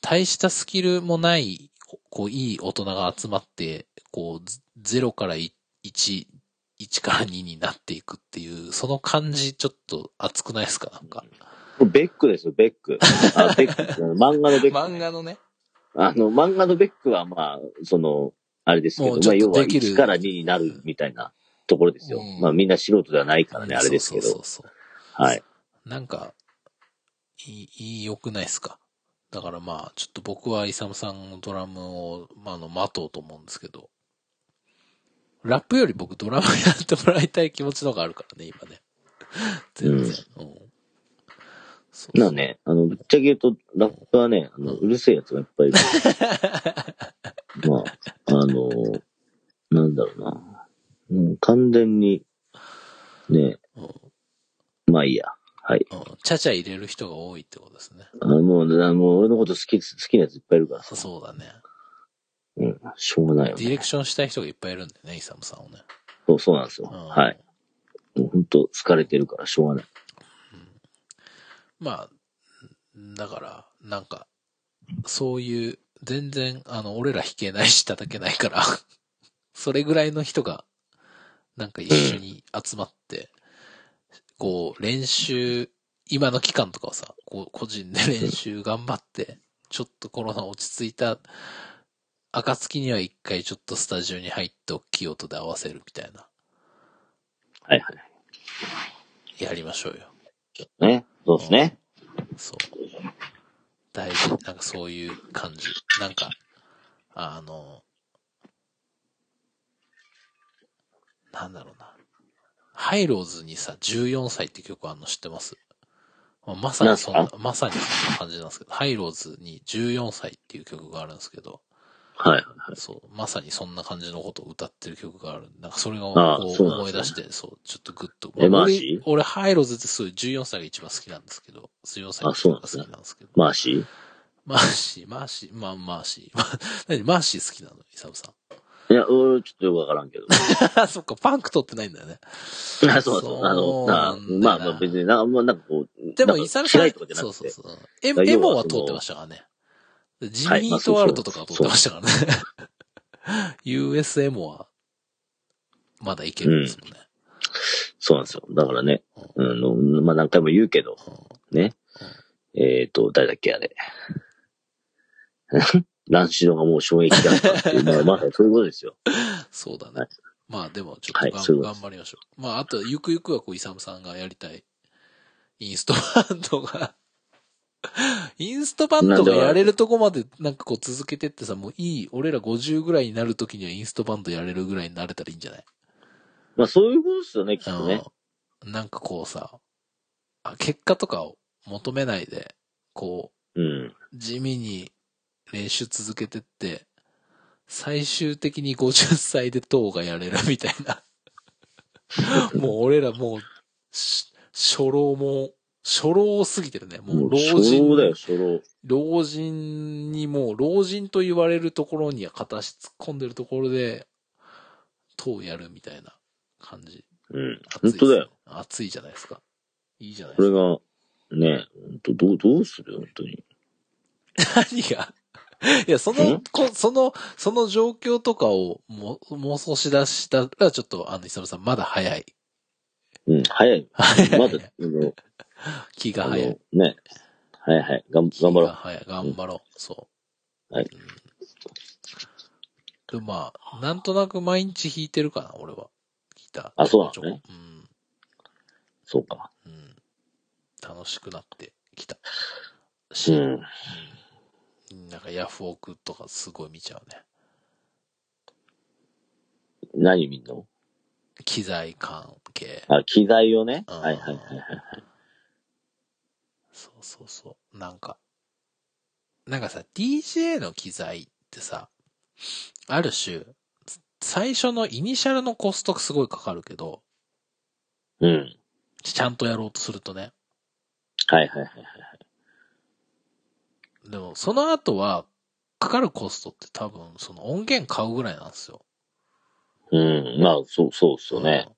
[SPEAKER 2] 大したスキルもない、こう、いい大人が集まって、こう、ゼ0から1、1から2になっていくっていう、その感じちょっと熱くないですかなんか。
[SPEAKER 1] ベックですよ、ベック。あ、ベック。漫画のベック。
[SPEAKER 2] 漫画のね。
[SPEAKER 1] あの、漫画のベックはまあ、その、あれですけど、まあ、要は
[SPEAKER 2] っとできる
[SPEAKER 1] 1から2になるみたいなところですよ。
[SPEAKER 2] うん
[SPEAKER 1] まあ、みんな素人ではないからね、あれですけど。
[SPEAKER 2] そうそうそう
[SPEAKER 1] はい。
[SPEAKER 2] なんか、いい、良くないですか？だからまあ、ちょっと僕はイサムさんのドラムを、まあ、あの、待とうと思うんですけど、ラップより僕ドラムやってもらいたい気持ちの方があるからね、今ね。(laughs) 全然。うん。そう
[SPEAKER 1] なあね、あの、ぶっちゃけ言うと、ラップはね、あの、うるせえやつがいっぱいいる。(laughs) まあ、あの、なんだろうな。うん、完全に、ね、
[SPEAKER 2] うん。
[SPEAKER 1] まあいいや。はい。
[SPEAKER 2] うん。ちゃちゃ入れる人が多いってことですね。
[SPEAKER 1] あもう、あもう俺のこと好き、好きなやついっぱいいるからさ。
[SPEAKER 2] そうだね。
[SPEAKER 1] うん、しょうがないよね。
[SPEAKER 2] ディレクションしたい人がいっぱいいるんでね、イサムさんをね。
[SPEAKER 1] そう、そうなんですよ。
[SPEAKER 2] うん
[SPEAKER 1] はい。もう本当疲れてるからしょうがない。
[SPEAKER 2] まあ、だから、なんか、そういう、全然、あの、俺ら弾けないし叩けないから、(laughs) それぐらいの人が、なんか一緒に集まって、こう、練習、今の期間とかはさ、こう、個人で練習頑張って、ちょっとコロナ落ち着いた、暁には一回ちょっとスタジオに入って大きい音で合わせるみたいな、
[SPEAKER 1] はいはい。
[SPEAKER 2] やりましょうよ。
[SPEAKER 1] ね。そうですね。
[SPEAKER 2] そう。大事。なんかそういう感じ。なんか、あの、なんだろうな。ハイローズにさ、14歳って曲あるの知ってます？まさにそんなまさにそんな感じなんですけど、ハイローズに14歳っていう曲があるんですけど、
[SPEAKER 1] はいはいはい。
[SPEAKER 2] そう、まさにそんな感じのことを歌ってる曲がある。なんかそれが
[SPEAKER 1] ああ
[SPEAKER 2] こう思い出して、そう、ちょっとグッと。
[SPEAKER 1] え
[SPEAKER 2] まあ
[SPEAKER 1] マジ
[SPEAKER 2] 俺、俺ハイローズってそういう14歳が一番好きなんですけど、14歳が
[SPEAKER 1] あそうなんですね
[SPEAKER 2] 好きなんですけど。
[SPEAKER 1] マーシー？
[SPEAKER 2] マーシー、マーシー、まあ、マーシー。(laughs) マーシー好きなの？イサムさ
[SPEAKER 1] いや、俺ちょっとよくわからんけど。
[SPEAKER 2] ん。(laughs) そっか、パンク通ってないんだよね。
[SPEAKER 1] あ (laughs) そうそう。あの、まあまあ別にな、まあなんかこう、
[SPEAKER 2] でも、イサムさん。そうそうそう。エエモは通ってましたからね。ジミートワールドとかは通ってましたからね。US (laughs) エモは、まだいけるんですもんね。
[SPEAKER 1] そうなんですよ。だからね、あの、まあ何回も言うけど、ね。えっ、と、誰だっけあれ。ランシドがもう衝撃だったっていう、(laughs) まあまあそういうことですよ。
[SPEAKER 2] そうだね。
[SPEAKER 1] はい
[SPEAKER 2] まあでも、ちょっと
[SPEAKER 1] はい
[SPEAKER 2] 頑張りましょう。まあ、あと、ゆくゆくはこう、イサムさんがやりたい、インストバンドが、(laughs) インストバンドがやれるとこまでなんかこう続けてってさ、もういい、俺ら50ぐらいになるときにはインストバンドやれるぐらいになれたらいいんじゃない？
[SPEAKER 1] まあそういうことですよね、きっとね。
[SPEAKER 2] うん。なんかこうさ、あ結果とかを求めないで、こ
[SPEAKER 1] うん。
[SPEAKER 2] う、地味に練習続けてって、最終的に50歳で党がやれるみたいな。(laughs) もう俺らもう、し初老も、初老すぎてるね。もう老
[SPEAKER 1] 初
[SPEAKER 2] 人。
[SPEAKER 1] 老だよ、初老。
[SPEAKER 2] 老人にもう、老人と言われるところには片足突っ込んでるところで、党をやるみたいな感じ。
[SPEAKER 1] うん。
[SPEAKER 2] 熱い
[SPEAKER 1] 本当だよ。。
[SPEAKER 2] 熱いじゃないですか。いいじゃない
[SPEAKER 1] これ
[SPEAKER 2] ですか。
[SPEAKER 1] が、ね、本当どう、どうする本当に。(laughs)
[SPEAKER 2] 何が？いや、その
[SPEAKER 1] ん、
[SPEAKER 2] こその、その状況とかをも妄想しだしたら、ちょっと、あの、イサムさん、まだ早い。
[SPEAKER 1] うん、早い。
[SPEAKER 2] 早い
[SPEAKER 1] まだ、
[SPEAKER 2] 気が早い。
[SPEAKER 1] ね。はいはい。頑張ろう。
[SPEAKER 2] が早い。頑張ろう。そう。
[SPEAKER 1] はい
[SPEAKER 2] うん。でもまあ、なんとなく毎日弾いてるかな、俺は。ギター。
[SPEAKER 1] あそうなのね
[SPEAKER 2] うん。
[SPEAKER 1] そうか。
[SPEAKER 2] うん。楽しくなってきた。
[SPEAKER 1] う
[SPEAKER 2] し、
[SPEAKER 1] ん。
[SPEAKER 2] うんなんかヤフオクとかすごい見ちゃうね。
[SPEAKER 1] 何見んの？
[SPEAKER 2] 機材関係。
[SPEAKER 1] あ、機材をね？
[SPEAKER 2] うん
[SPEAKER 1] はいはいはいはい。
[SPEAKER 2] そうそうそう。なんか、なんかさ、DJ の機材ってさ、ある種、最初のイニシャルのコストすごいかかるけど、
[SPEAKER 1] うん。
[SPEAKER 2] ちゃんとやろうとするとね。
[SPEAKER 1] はいはいはいはい。
[SPEAKER 2] でも、その後は、かかるコストって多分、その音源買うぐらいなんですよ。
[SPEAKER 1] うん。まあ、そう、そうっすよね。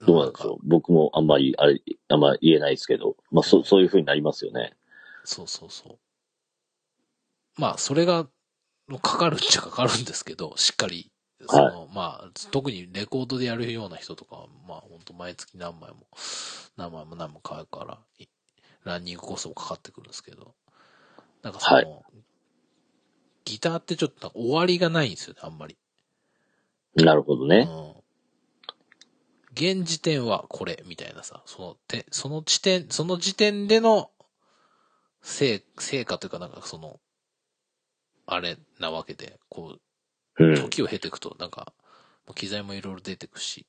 [SPEAKER 2] うん。
[SPEAKER 1] どうなんでしょう。僕もあんまり、あれ、あんま言えないですけど。まあ、そう、そういう風になりますよね。
[SPEAKER 2] そうそうそう。まあ、それが、かかるっちゃかかるんですけど、しっかり、その、まあ、特にレコードでやるような人とかは、まあ、ほんと毎月何枚も、何枚も何枚も買うから、いランニングコストもかかってくるんですけど、なんかその、
[SPEAKER 1] はい
[SPEAKER 2] ギターってちょっと終わりがないんですよね、あんまり。
[SPEAKER 1] なるほどね。
[SPEAKER 2] うん。現時点はこれ、みたいなさ、その、て、その地点、その時点での、成、成果というかなんかその、あれなわけで、こう、
[SPEAKER 1] うん。
[SPEAKER 2] 時を経ていくと、なんか、機材もいろいろ出てくし、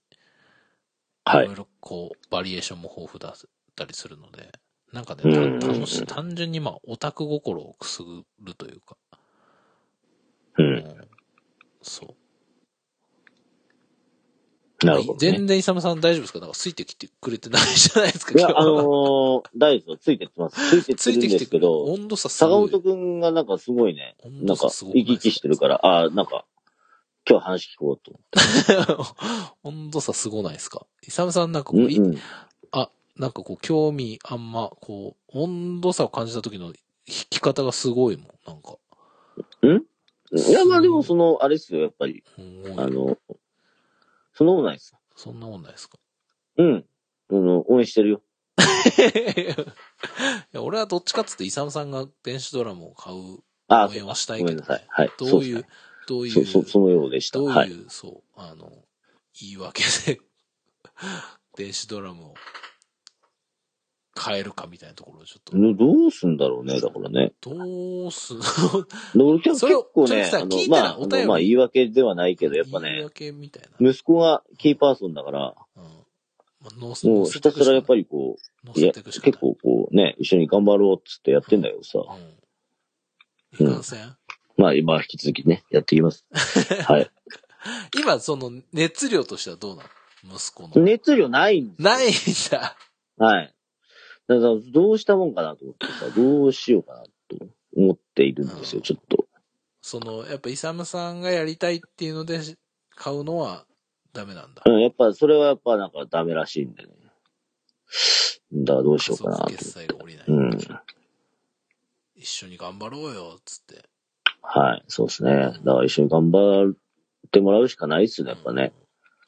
[SPEAKER 1] はい
[SPEAKER 2] いろいろこう、バリエーションも豊富だったりするので、なんかね、
[SPEAKER 1] うん
[SPEAKER 2] た楽しい、単純にまあ、オタク心をくすぐるというか、
[SPEAKER 1] う。
[SPEAKER 2] うんん、そう。
[SPEAKER 1] なるほど、ね。
[SPEAKER 2] 全然、イサムさん大丈夫ですか？なんかついてきてくれてないじゃないですか、
[SPEAKER 1] いや、あのー、大丈夫ですよ。ついてってます。(laughs) ついてってるんですけど、
[SPEAKER 2] 温度差す
[SPEAKER 1] 坂
[SPEAKER 2] ごい。
[SPEAKER 1] 本くんがなんかすごいね、
[SPEAKER 2] 温
[SPEAKER 1] なんか生き生きしてるから、ああ、なんか、今日話聞こうと思って。(laughs)
[SPEAKER 2] 温度差すごないですか？イサムさんなんかこう、い
[SPEAKER 1] うんうん。
[SPEAKER 2] あ、なんかこう、興味あんま、こう、温度差を感じた時の弾き方がすごいもん、なんか。
[SPEAKER 1] いや、まあでもその、あれですよ、やっぱり。あの、そんなことないです。
[SPEAKER 2] そんなもんないですか？
[SPEAKER 1] うん。あの、応援してるよ。(laughs)
[SPEAKER 2] いや俺はどっちかっつって、イサムさんが電子ドラムを買う応援はしたい
[SPEAKER 1] ご
[SPEAKER 2] けど、ね
[SPEAKER 1] めんなさい。はい。
[SPEAKER 2] どういう、
[SPEAKER 1] そです
[SPEAKER 2] どういう、
[SPEAKER 1] そ、そのようでした。
[SPEAKER 2] どういう、
[SPEAKER 1] はい。
[SPEAKER 2] そう、あの、言い訳で、(laughs) 電子ドラムを変えるかみたいなところをちょっと、
[SPEAKER 1] どうすんだろうね、だからね。
[SPEAKER 2] どうすん？(laughs)
[SPEAKER 1] で俺結構ね、あの、まあ、あまあ、言い訳ではないけど、やっぱね。息子がキーパーソンだから、
[SPEAKER 2] うん。まあ、
[SPEAKER 1] もうひたすらやっぱ
[SPEAKER 2] り、
[SPEAKER 1] りこ
[SPEAKER 2] 乗
[SPEAKER 1] う、いや。結構こうね、一緒に頑張ろうっつってやってんだけどさ、
[SPEAKER 2] うん。いかんせん？
[SPEAKER 1] まあ今引き続きね、やっていきます。(laughs) はい。
[SPEAKER 2] 今、その、熱量としてはどうなの？息子の。
[SPEAKER 1] 熱量ないん
[SPEAKER 2] ないんだ。
[SPEAKER 1] はい。だから、どうしたもんかなと思ってさ、どうしようかなと思っているんですよ、
[SPEAKER 2] うん
[SPEAKER 1] ちょっと。
[SPEAKER 2] その、やっぱ、イサムさんがやりたいっていうので、買うのはダメなんだ。
[SPEAKER 1] うん、やっぱ、それはやっぱなんかダメらしいんでね。だからどうしようかなと。
[SPEAKER 2] 決済が降りない。
[SPEAKER 1] うん。
[SPEAKER 2] 一緒に頑張ろうよ、つって。
[SPEAKER 1] はい、そうですね。だから一緒に頑張ってもらうしかないっすね、やっぱね。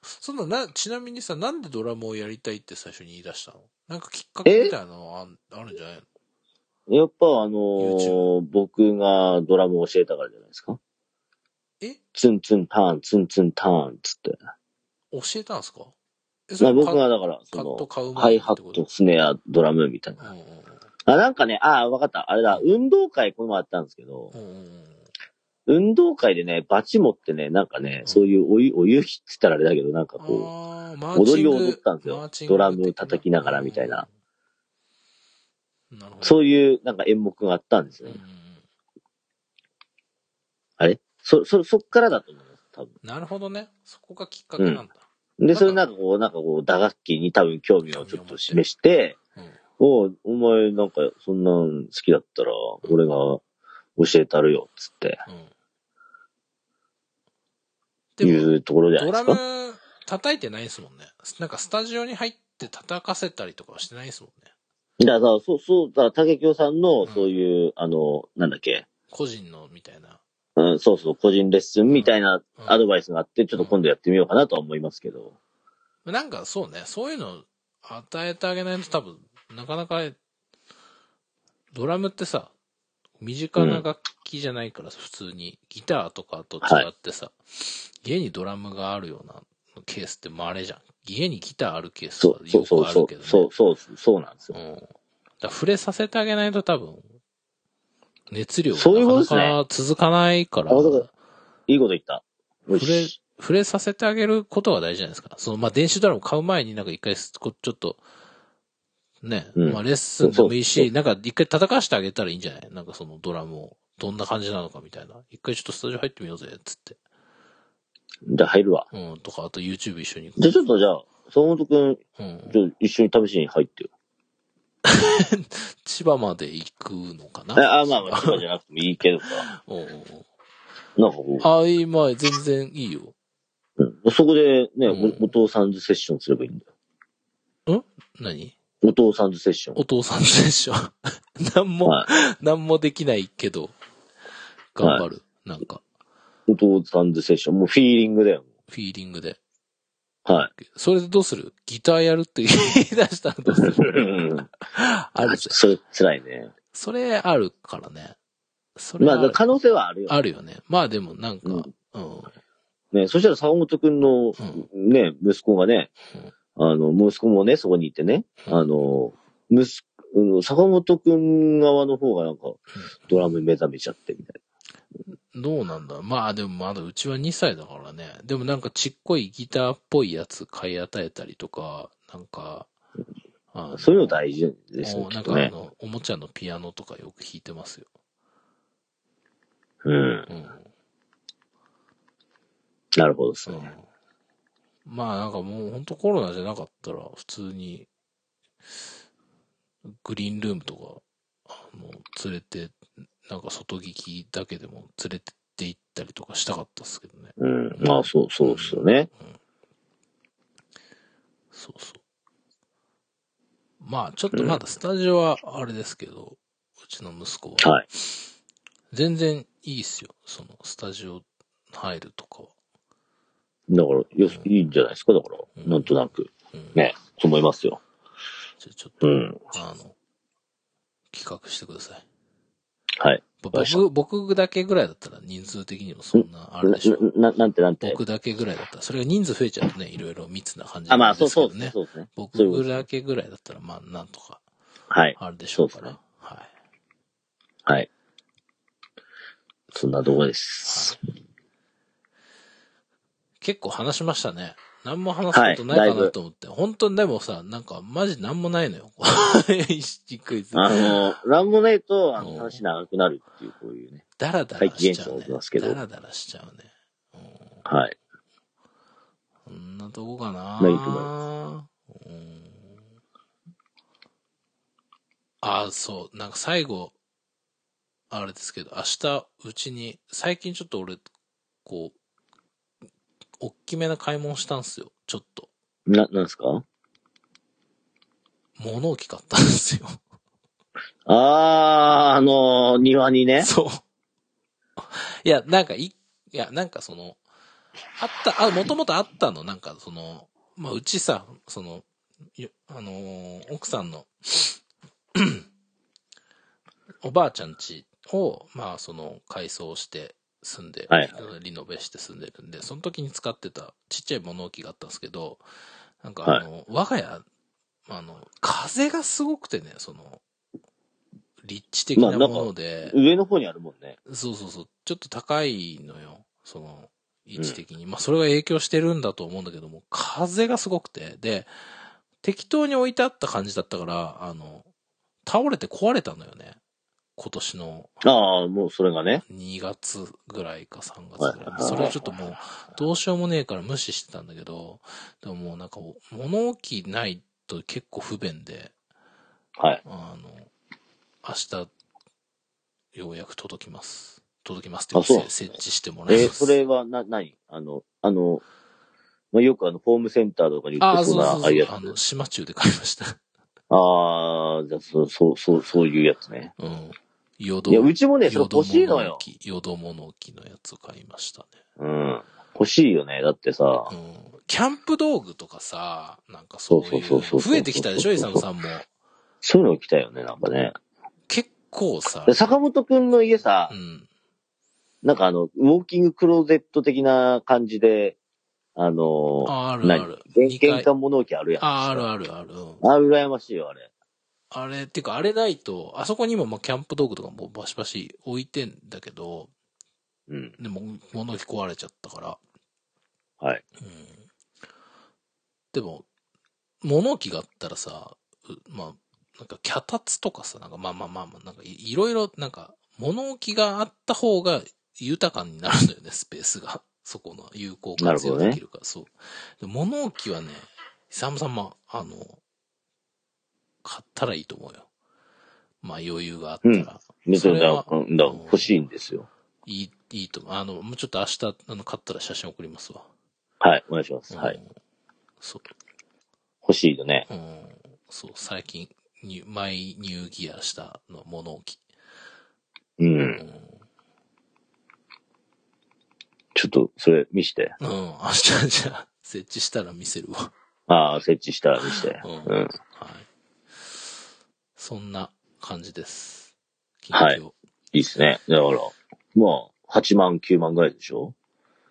[SPEAKER 2] そんな、な、ちなみにさ、なんでドラムをやりたいって最初に言い出したの？なんかきっかけみたいなのあんあるんじゃないの？
[SPEAKER 1] やっぱあのー僕がドラムを教えたからじゃないですか？
[SPEAKER 2] え？
[SPEAKER 1] ツンツンターン、ツンツンターンっつって。
[SPEAKER 2] 教えたんすか？え
[SPEAKER 1] まあ僕
[SPEAKER 2] カ
[SPEAKER 1] がだから、その、ハイハット、スネア、ドラムみたいな。
[SPEAKER 2] うんうん
[SPEAKER 1] あ、なんかね、あ、わかった。あれだ、運動会この前あったんですけど、
[SPEAKER 2] うんうんうん
[SPEAKER 1] 運動会でね、バチ持ってね、なんかね、
[SPEAKER 2] うん
[SPEAKER 1] そういうお湯、お湯って言ったらあれだけど、なんかこう、踊りを踊ったんですよドラム叩きながらみたいな。
[SPEAKER 2] うんな。
[SPEAKER 1] そういうなんか演目があったんですよ
[SPEAKER 2] うんうん。
[SPEAKER 1] あれ？そ、そ、そっからだと思います、多分。
[SPEAKER 2] うんなるほどね。そこがきっかけなんだ。
[SPEAKER 1] で、それなんかこう、なんかこう、打楽器に多分興味をちょっと示して、
[SPEAKER 2] うん
[SPEAKER 1] おうお前なんかそんなん好きだったら、俺が教えたるよ、つって、
[SPEAKER 2] うん。
[SPEAKER 1] いうところじゃ
[SPEAKER 2] ドラ
[SPEAKER 1] ないですか？
[SPEAKER 2] ム叩いてないですもんね。なんかスタジオに入って叩かせたりとかはしてないですもんね。
[SPEAKER 1] だから、そう、そう、だから、竹京さんの
[SPEAKER 2] うん、
[SPEAKER 1] そういう、あの、なんだっけ、
[SPEAKER 2] 個人のみたいな。
[SPEAKER 1] うん、そうそう、個人レッスンみたいな
[SPEAKER 2] うん
[SPEAKER 1] アドバイスがあって、ちょっと今度やってみようかなとは思いますけど。
[SPEAKER 2] なんかそうね、そういうの与えてあげないと多分、なかなか、ドラムってさ、身近な楽器じゃないから、普通にギターとかと違ってさ、家にドラムがあるようなケースって稀じゃん。家にギターあるケースは
[SPEAKER 1] そう、そう
[SPEAKER 2] よ
[SPEAKER 1] そうそう
[SPEAKER 2] くあるけどね。
[SPEAKER 1] そう、そう、そうなんですよ。
[SPEAKER 2] うん。だ触れさせてあげないと多分、熱量
[SPEAKER 1] そういう
[SPEAKER 2] がなかなか続かないから、
[SPEAKER 1] あだからいいこと言った。よ
[SPEAKER 2] 触れ
[SPEAKER 1] し。、
[SPEAKER 2] 触れさせてあげることが大事じゃないですか。その、まあ、電子ドラム買う前になんか一回ちょっと、ね、
[SPEAKER 1] うん
[SPEAKER 2] まあ、レッスンでもいいし、なんか一回叩かしてあげたらいいんじゃない？なんかそのドラムを、どんな感じなのかみたいな。一回ちょっとスタジオ入ってみようぜ、つって。
[SPEAKER 1] じゃあ入るわ。
[SPEAKER 2] うん、とか、あと YouTube 一緒に。
[SPEAKER 1] じゃあちょっとじゃあ、坂本くん、
[SPEAKER 2] うん。
[SPEAKER 1] ちょっと一緒に試しに入ってよ。(laughs)
[SPEAKER 2] 千葉まで行くのかな？
[SPEAKER 1] えあ、まあまあ、千葉じゃなくてもいいけどさ。(laughs)
[SPEAKER 2] おう
[SPEAKER 1] なんかこ
[SPEAKER 2] あ、今、全然いいよ。
[SPEAKER 1] う、うん、そこでね、
[SPEAKER 2] うん
[SPEAKER 1] おお父さんズセッションすればいいんだよ。
[SPEAKER 2] 何？
[SPEAKER 1] お父さんズセッション。
[SPEAKER 2] お父さんでしょ。(laughs) なんも、
[SPEAKER 1] はい。
[SPEAKER 2] なんもできないけど、頑張る。なんか。
[SPEAKER 1] お父さんズセッション。もうフィーリングだよ。
[SPEAKER 2] フィーリングで。
[SPEAKER 1] はい。
[SPEAKER 2] それでどうする？ギターやるって言い出したらどうする？あるぜ。
[SPEAKER 1] それ、辛いね。
[SPEAKER 2] それあるからね。それ
[SPEAKER 1] まあ、可能性はあるよ。
[SPEAKER 2] あるよね。まあでもなんか、
[SPEAKER 1] う
[SPEAKER 2] うんん。
[SPEAKER 1] ね、そしたら坂本くんの、ね、息子がね、あの、息子もね、そこにいてね、あの、息子、うん坂本くん側の方がなんか、ドラムに目覚めちゃってみたい
[SPEAKER 2] どうなんだ？まあでもまだうちは2歳だからね。でもなんかちっこいギターっぽいやつ買い与えたりとか、なんか、あ。
[SPEAKER 1] そういうの大事ですよ、ね。
[SPEAKER 2] なんかあの、おもちゃのピアノとかよく弾いてますよ。
[SPEAKER 1] うん。
[SPEAKER 2] うん。
[SPEAKER 1] なるほどです
[SPEAKER 2] うん
[SPEAKER 1] ね。
[SPEAKER 2] まあなんかもう本当コロナじゃなかったら普通にグリーンルームとかあの連れてなんか外聞きだけでも連れてって行ったりとかしたかったですけどね。
[SPEAKER 1] うん。まあ、そう、そうですよね。
[SPEAKER 2] そうそう。まあちょっとまだスタジオはあれですけど、うちの息子は。
[SPEAKER 1] はい。
[SPEAKER 2] 全然いいっすよ。そのスタジオ入るとかは。
[SPEAKER 1] だから、よし、いいんじゃないですか、だから。
[SPEAKER 2] うん
[SPEAKER 1] なんとなく。
[SPEAKER 2] うん。
[SPEAKER 1] ね、そう思いますよ。
[SPEAKER 2] じゃあちょっと、
[SPEAKER 1] うん。
[SPEAKER 2] あの、企画してください。
[SPEAKER 1] はい。
[SPEAKER 2] 僕、僕だけぐらいだったら人数的にもそんな、あれでしょ。
[SPEAKER 1] な、ななんてなんて？
[SPEAKER 2] 僕だけぐらいだったら、それが人数増えちゃうとね、いろいろ密な感じ
[SPEAKER 1] あ、まあ、
[SPEAKER 2] で
[SPEAKER 1] そう
[SPEAKER 2] すけどね。
[SPEAKER 1] そうですね。そうですね。
[SPEAKER 2] 僕だけぐらいだったら、まあ、なんとか、
[SPEAKER 1] はい。
[SPEAKER 2] あるでしょうから。はい。
[SPEAKER 1] はい。そんなとこです。
[SPEAKER 2] 結構話しましたね。何も話すことないかなと思って。本当にでもさ、なんか、マジ何もないのよ。(laughs) 一クイズ。
[SPEAKER 1] あの、ランモネイと、あの、
[SPEAKER 2] うん
[SPEAKER 1] 話長くなるっていう、こういうね。
[SPEAKER 2] ダラダラしちゃうね
[SPEAKER 1] きますけ。ど
[SPEAKER 2] ダラダラしちゃうね。
[SPEAKER 1] はい。
[SPEAKER 2] こんなとこかな
[SPEAKER 1] まあいいと思
[SPEAKER 2] うんああ、そう。なんか最後、あれですけど、明日、うちに、最近ちょっと俺、こう、おっきめな買い物したんすよ。ちょっと。
[SPEAKER 1] な、なんですか？
[SPEAKER 2] 物置買ったんですよ。
[SPEAKER 1] あー、あの、庭にね。
[SPEAKER 2] そう。いや、なんかい、いや、なんかその、あった、あ、もともとあったの、なんかその、まあ、うちさ、その、よあのー奥さんの、(clears throat) おばあちゃん家を、まあ、その、改装して住んで、
[SPEAKER 1] はい
[SPEAKER 2] リノベして住んでるんで、その時に使ってたちっちゃい物置があったんですけど、なんかあの、我が家、あの、風がすごくてね、その、立地的なもので、
[SPEAKER 1] 上の方にあるもんね。
[SPEAKER 2] そうそうそう。ちょっと高いのよ。その、位置的に。まあ、それが影響してるんだと思うんだけども、風がすごくて。で、適当に置いてあった感じだったから、あの、倒れて壊れたのよね。今年の
[SPEAKER 1] ああ、もうそれがね。
[SPEAKER 2] 2月ぐらいか3月ぐら。
[SPEAKER 1] はいい
[SPEAKER 2] それはちょっともう、どうしようもねえから無視してたんだけど、でももうなんか、物置ないと結構不便で、
[SPEAKER 1] はい。
[SPEAKER 2] あの、明日、ようやく届きます。届きますって設置してもらい
[SPEAKER 1] えー
[SPEAKER 2] ます。
[SPEAKER 1] それは、な、何あの、あの、まあ、よくあの、ホームセンターとかに売
[SPEAKER 2] ああ、
[SPEAKER 1] ってそうな。ああいうやつ。
[SPEAKER 2] あの、島中で買いました。
[SPEAKER 1] ああ、じゃあ、そう、そう、そう、そういうやつね。
[SPEAKER 2] うん。ヨド、
[SPEAKER 1] いや、うちもね、それ欲しいのよ。
[SPEAKER 2] 物置。ヨド物置のやつを買いましたね。
[SPEAKER 1] うん。欲しいよね。だってさ
[SPEAKER 2] う、ん。キャンプ道具とかさ、なんかそうい
[SPEAKER 1] そうそうそう
[SPEAKER 2] う、
[SPEAKER 1] そう
[SPEAKER 2] 増えてきたでしょ、イサムさんも。
[SPEAKER 1] そういうの来たよね、なんかね。
[SPEAKER 2] 結構さ
[SPEAKER 1] で、坂本くんの家さ
[SPEAKER 2] う、ん。
[SPEAKER 1] なんかあの、ウォーキングクローゼット的な感じで、あのー、
[SPEAKER 2] ああるあ
[SPEAKER 1] 何？
[SPEAKER 2] る。
[SPEAKER 1] 玄関物置あるやん。
[SPEAKER 2] ああ、あるあるある。うん
[SPEAKER 1] あ、羨ましいよ、あれ。
[SPEAKER 2] あれ、っていうか、あれないと、あそこにもまあキャンプ道具とかもバシバシ置いてんだけど、
[SPEAKER 1] うん。
[SPEAKER 2] でも物置壊れちゃったから、
[SPEAKER 1] はい。
[SPEAKER 2] うん。でも、物置があったらさ、うまあ、なんか脚立とかさ、なんかまあまあまあまあ、なんかいいろいろ、なんか物置があった方が豊かになるんだよね、スペースが。(laughs) そこの有効活用できるから、そう。で物置はね、イサムさんも、あの、買ったらいいと思うよ。まあ余裕があったら。
[SPEAKER 1] 別に、
[SPEAKER 2] それは
[SPEAKER 1] だうんだ欲しいんですよ。
[SPEAKER 2] いい、いいと思う。あの、もうちょっと明日、あの、買ったら写真送りますわ。
[SPEAKER 1] はい、お願いします。
[SPEAKER 2] うん
[SPEAKER 1] はい。。
[SPEAKER 2] そう。
[SPEAKER 1] 欲しいよね。
[SPEAKER 2] うん。そう、最近、ニュマイニューギアしたの物置。
[SPEAKER 1] う。
[SPEAKER 2] うんん。
[SPEAKER 1] っと、それ見して。
[SPEAKER 2] うん。明日じゃあ、設置したら見せるわ。
[SPEAKER 1] ああ、設置したら見して。
[SPEAKER 2] うん
[SPEAKER 1] うん。
[SPEAKER 2] はい。そんな感じです。
[SPEAKER 1] はいいいっすね。だから、まあ、8万、9万ぐらいでしょ？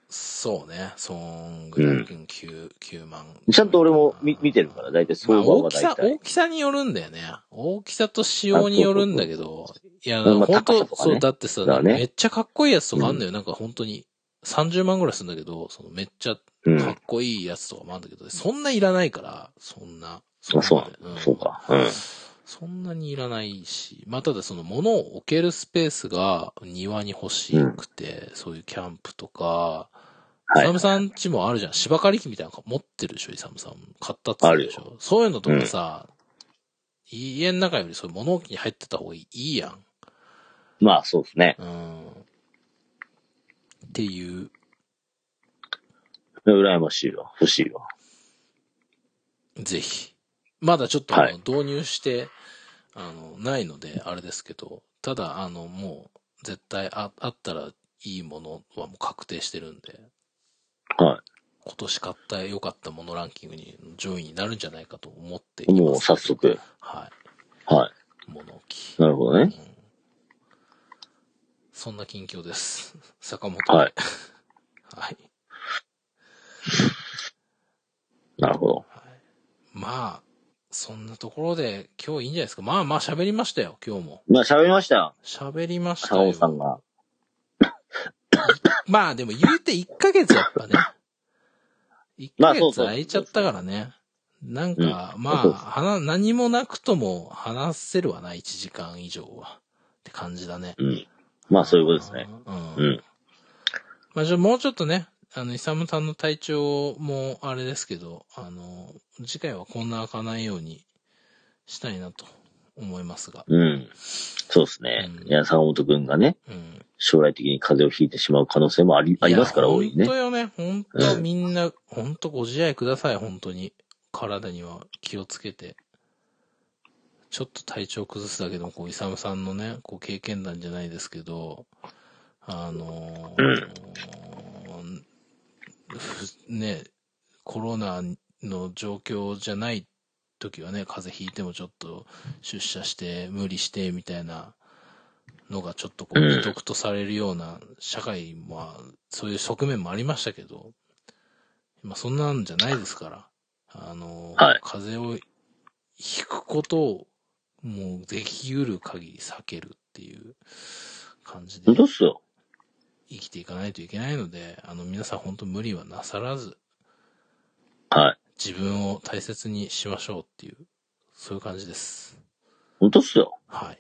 [SPEAKER 2] そうね。そんぐらい、うん、9、9万。
[SPEAKER 1] ちゃんと俺も見見てるから、だいたい
[SPEAKER 2] まあ、
[SPEAKER 1] 相場
[SPEAKER 2] 大きさ、
[SPEAKER 1] は大体。
[SPEAKER 2] 大きさによるんだよね。大きさと仕様によるんだけど、いや、
[SPEAKER 1] まあ
[SPEAKER 2] 本当、
[SPEAKER 1] ね
[SPEAKER 2] そう、だってさ、
[SPEAKER 1] ね
[SPEAKER 2] めっちゃかっこいいやつとかあんだよ。なんか本当に、30万ぐらいするんだけど、そのめっちゃ
[SPEAKER 1] うん。
[SPEAKER 2] かっこいいやつとかもあるんだけど、そんないらないから、そんな。
[SPEAKER 1] まあ、そうな
[SPEAKER 2] うん
[SPEAKER 1] の。そうか。うん。
[SPEAKER 2] そんなにいらないし、まあ、ただその物を置けるスペースが庭に欲しくて、そういうキャンプとか、
[SPEAKER 1] い
[SPEAKER 2] サム。さんちもあるじゃん。芝刈り機みたいなの持ってるでしょ、イサムさん。買ったって言ってたでしょ。そういうのとかさ、家の中よりそういう物置に入ってた方がいいやん。
[SPEAKER 1] まあ、そうですね。
[SPEAKER 2] うん。っていう、
[SPEAKER 1] 羨ましいわ。欲しいわ。
[SPEAKER 2] ぜひ。まだちょっと導入して、あの、ないので、あれですけど、ただ、あの、もう、絶対ああったらいいものはもう確定してるんで、
[SPEAKER 1] は
[SPEAKER 2] 今年買った良かったものランキングに上位になるんじゃないかと思っています。
[SPEAKER 1] もう早速。
[SPEAKER 2] は。
[SPEAKER 1] はい
[SPEAKER 2] 物置。
[SPEAKER 1] い。なるほどね。
[SPEAKER 2] うん。そんな近況です。(laughs) 坂本で。
[SPEAKER 1] はい。(laughs)
[SPEAKER 2] はい。
[SPEAKER 1] なるほど。
[SPEAKER 2] はい。まあ、そんなところで今日いいんじゃないですか。まあまあ喋りましたよ、今日も。
[SPEAKER 1] まあ、喋りましたよ。
[SPEAKER 2] 喋りました
[SPEAKER 1] 坂
[SPEAKER 2] よ。
[SPEAKER 1] 本さんが。(coughs)
[SPEAKER 2] まあでも言うて1ヶ月やっぱね。(coughs) 1ヶ月空いちゃったからね。なんか、
[SPEAKER 1] うん
[SPEAKER 2] まあ、
[SPEAKER 1] そうです
[SPEAKER 2] 話、何もなくとも話せるわな、1時間以上は。って感じだね。
[SPEAKER 1] うん。まあ、そういうことですね。
[SPEAKER 2] うん。
[SPEAKER 1] うん。
[SPEAKER 2] まあじゃあもうちょっとね、あの、イサムさんの体調もあれですけど、あの、次回はこんな開かないようにしたいなと思いますが。
[SPEAKER 1] うん。そうですね。
[SPEAKER 2] うん
[SPEAKER 1] いや、坂本くんがね、
[SPEAKER 2] うん。
[SPEAKER 1] 将来的に風邪をひいてしまう可能性もあり、ありますから、
[SPEAKER 2] いや
[SPEAKER 1] 大いにね
[SPEAKER 2] 本当。よね。本
[SPEAKER 1] うん
[SPEAKER 2] 当みんな、本当ご自愛ください、本当に。体には気をつけて。ちょっと体調崩すだけでも、こう、イサムさんのね、こう、経験談じゃないですけど、あのーふね、コロナの状況じゃない時はね、風邪ひいてもちょっと出社して、無理して、みたいなのがちょっとこう、
[SPEAKER 1] うん。
[SPEAKER 2] 美徳とされるような社会も、そういう側面もありましたけど、まあそんなんじゃないですから、あの、
[SPEAKER 1] はい。
[SPEAKER 2] 風邪をひくことを、もうできうる限り避けるっていう感じで。
[SPEAKER 1] 本当っすよ。
[SPEAKER 2] 生きていかないといけないので、あの皆さん本当無理はなさらず、
[SPEAKER 1] はい。
[SPEAKER 2] 自分を大切にしましょうっていう、そういう感じです。
[SPEAKER 1] 本当っすよ。
[SPEAKER 2] はい。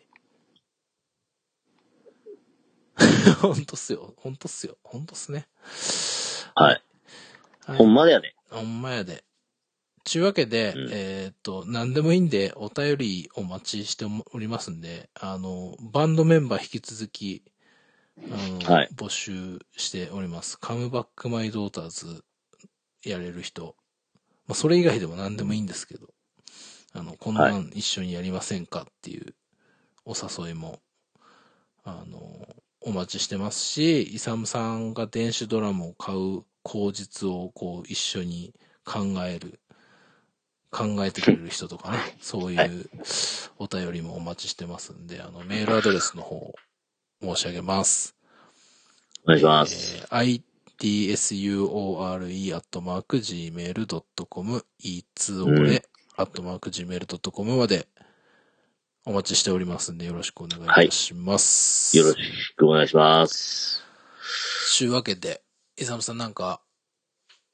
[SPEAKER 2] (laughs) 本当っすよ。本当っすよ。本当っすね。
[SPEAKER 1] はい。
[SPEAKER 2] はい
[SPEAKER 1] ほんまだよね。
[SPEAKER 2] ほんまやで。ちゅうわけで、
[SPEAKER 1] うん
[SPEAKER 2] えーっと、何でもいいんで、お便りお待ちしておりますんで、あの、バンドメンバー引き続き、あの、
[SPEAKER 1] はい。
[SPEAKER 2] 募集しております。カムバックマイドーターズやれる人。まあ、それ以外でも何でもいいんですけど、あの、こんなん一緒にやりませんかっていうお誘いも、あの、お待ちしてますし、イサムさんが電子ドラムを買う口実をこう一緒に考える、考えてくれる人とかね、(laughs) そういうお便りもお待ちしてますんで、あの、メールアドレスの方申し上げます。
[SPEAKER 1] お願いします。
[SPEAKER 2] えー itsure.gmail.com、e2ore、.gmail.com までお待ちしておりますんで、よろしくお願いいたします。
[SPEAKER 1] よろしくお願いします。
[SPEAKER 2] というわけで、イサムさんなんか、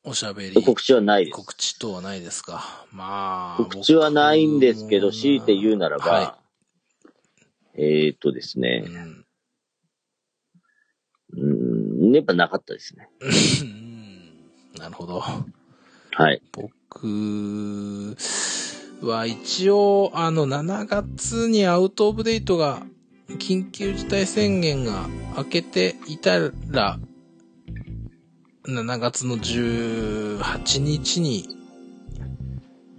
[SPEAKER 2] おしゃべり、
[SPEAKER 1] 告知はないです。
[SPEAKER 2] 告知とはないですか？まあ、
[SPEAKER 1] 告知はないんですけど、強いて言うならば、
[SPEAKER 2] は
[SPEAKER 1] えーっとです
[SPEAKER 2] い。
[SPEAKER 1] ね
[SPEAKER 2] う、ん。
[SPEAKER 1] うーん、やっぱなかったですね。
[SPEAKER 2] うんなるほど。
[SPEAKER 1] はい。
[SPEAKER 2] 僕は一応、あの、7月にアウトオブデートが、緊急事態宣言が明けていたら、7月の18日に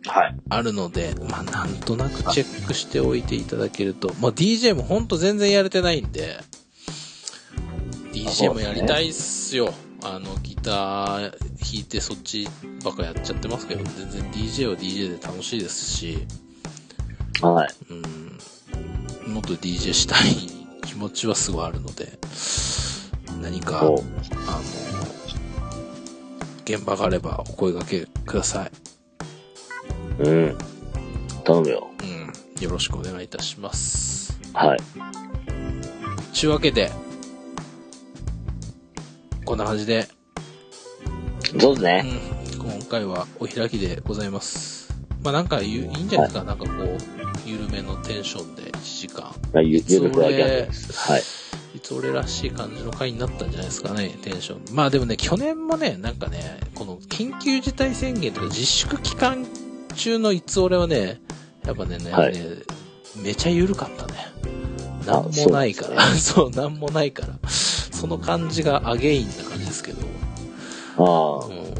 [SPEAKER 1] はい。
[SPEAKER 2] あるので、まあ、なんとなくチェックしておいていただけると、まあ、DJ もほんと全然やれてないんで、DJ もやりたいっすよ。あの、ギター弾いてそっちばっかやっちゃってますけど、全然 DJ は DJ で楽しいですし、
[SPEAKER 1] はい。
[SPEAKER 2] うん、もっと DJ したい気持ちはすごいあるので、何か、あ
[SPEAKER 1] お
[SPEAKER 2] の、現場があればお声掛けください。
[SPEAKER 1] うん。頼むよ。
[SPEAKER 2] うん、よろしくお願いいたします。
[SPEAKER 1] はい。
[SPEAKER 2] ちゅうわけで、こんな感じで、
[SPEAKER 1] そうですね。
[SPEAKER 2] うん、今回はお開きでございます。まあなんかゆいいんじゃないですか、なんかこう、緩めのテンションで1時間。
[SPEAKER 1] まあ、ゆ、
[SPEAKER 2] つ俺
[SPEAKER 1] ゆるふわギャグです。はい。
[SPEAKER 2] いつ俺らしい感じの回になったんじゃないですかね、テンション。まあでもね、去年もね、なんかね、この緊急事態宣言とか自粛期間中のいつ俺はね、やっぱね、ね
[SPEAKER 1] はい
[SPEAKER 2] ねめちゃ緩かったね。
[SPEAKER 1] あ
[SPEAKER 2] なんもないから。そう,、なんもないから。(laughs) その感じがアゲインな感じですけど。
[SPEAKER 1] ああ。
[SPEAKER 2] うん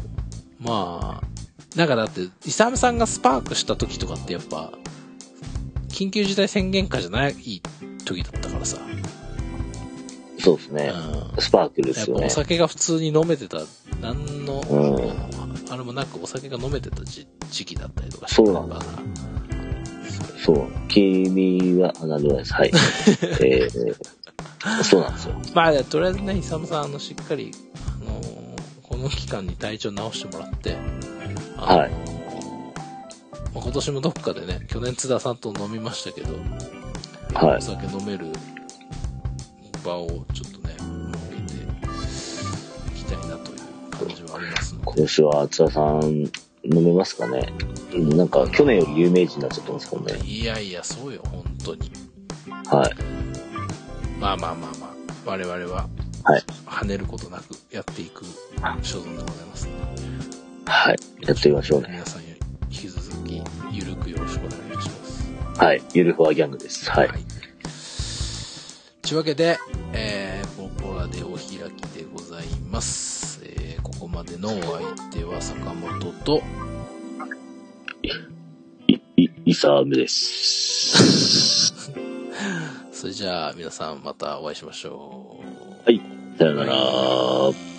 [SPEAKER 2] まあ、なんかだって、イサムさんがスパークした時とかってやっぱ、緊急事態宣言下じゃない時だったからさ。
[SPEAKER 1] そうですね。
[SPEAKER 2] うん
[SPEAKER 1] スパークルで
[SPEAKER 2] やっぱお
[SPEAKER 1] すよね。
[SPEAKER 2] 酒が普通に飲めてた、なんの、
[SPEAKER 1] うん
[SPEAKER 2] あれもなくお酒が飲めてた時時期だったりとか
[SPEAKER 1] そうなんだ
[SPEAKER 2] だから。
[SPEAKER 1] そう。君は、あ、なんでもないです。はい。(laughs) えー、そうなんですよ。
[SPEAKER 2] まあ、とりあえずね、イサムさん、あの、しっかり、あのーこの期間に体調直してもらって、あのー
[SPEAKER 1] はい
[SPEAKER 2] まあ今年もどっかでね、去年津田さんと飲みましたけど、
[SPEAKER 1] はい
[SPEAKER 2] お。酒飲める場をちょっとね、設けていきたいなという感じはありますの
[SPEAKER 1] 今
[SPEAKER 2] で。
[SPEAKER 1] 年は津田さん飲めますかね？なんか去年より有名人になっちゃってますからね。
[SPEAKER 2] いやいや、そうよ、本当に。
[SPEAKER 1] はい。
[SPEAKER 2] まあまあまあまあ、我々は、
[SPEAKER 1] はい
[SPEAKER 2] 跳ねることなくやっていく所存でございますので、
[SPEAKER 1] はい。やってみましょうね。
[SPEAKER 2] 皆さん引き続き、ゆるくよろしくお願いします。
[SPEAKER 1] はい。ゆるふわギャングです。はい。
[SPEAKER 2] というわけで、えー、ここらでお開きでございます。えー、ここまでのお相手は坂本と、
[SPEAKER 1] い、い、イサムです。(laughs)
[SPEAKER 2] それじゃあ皆さんまたお会いしましょう。
[SPEAKER 1] さよなら。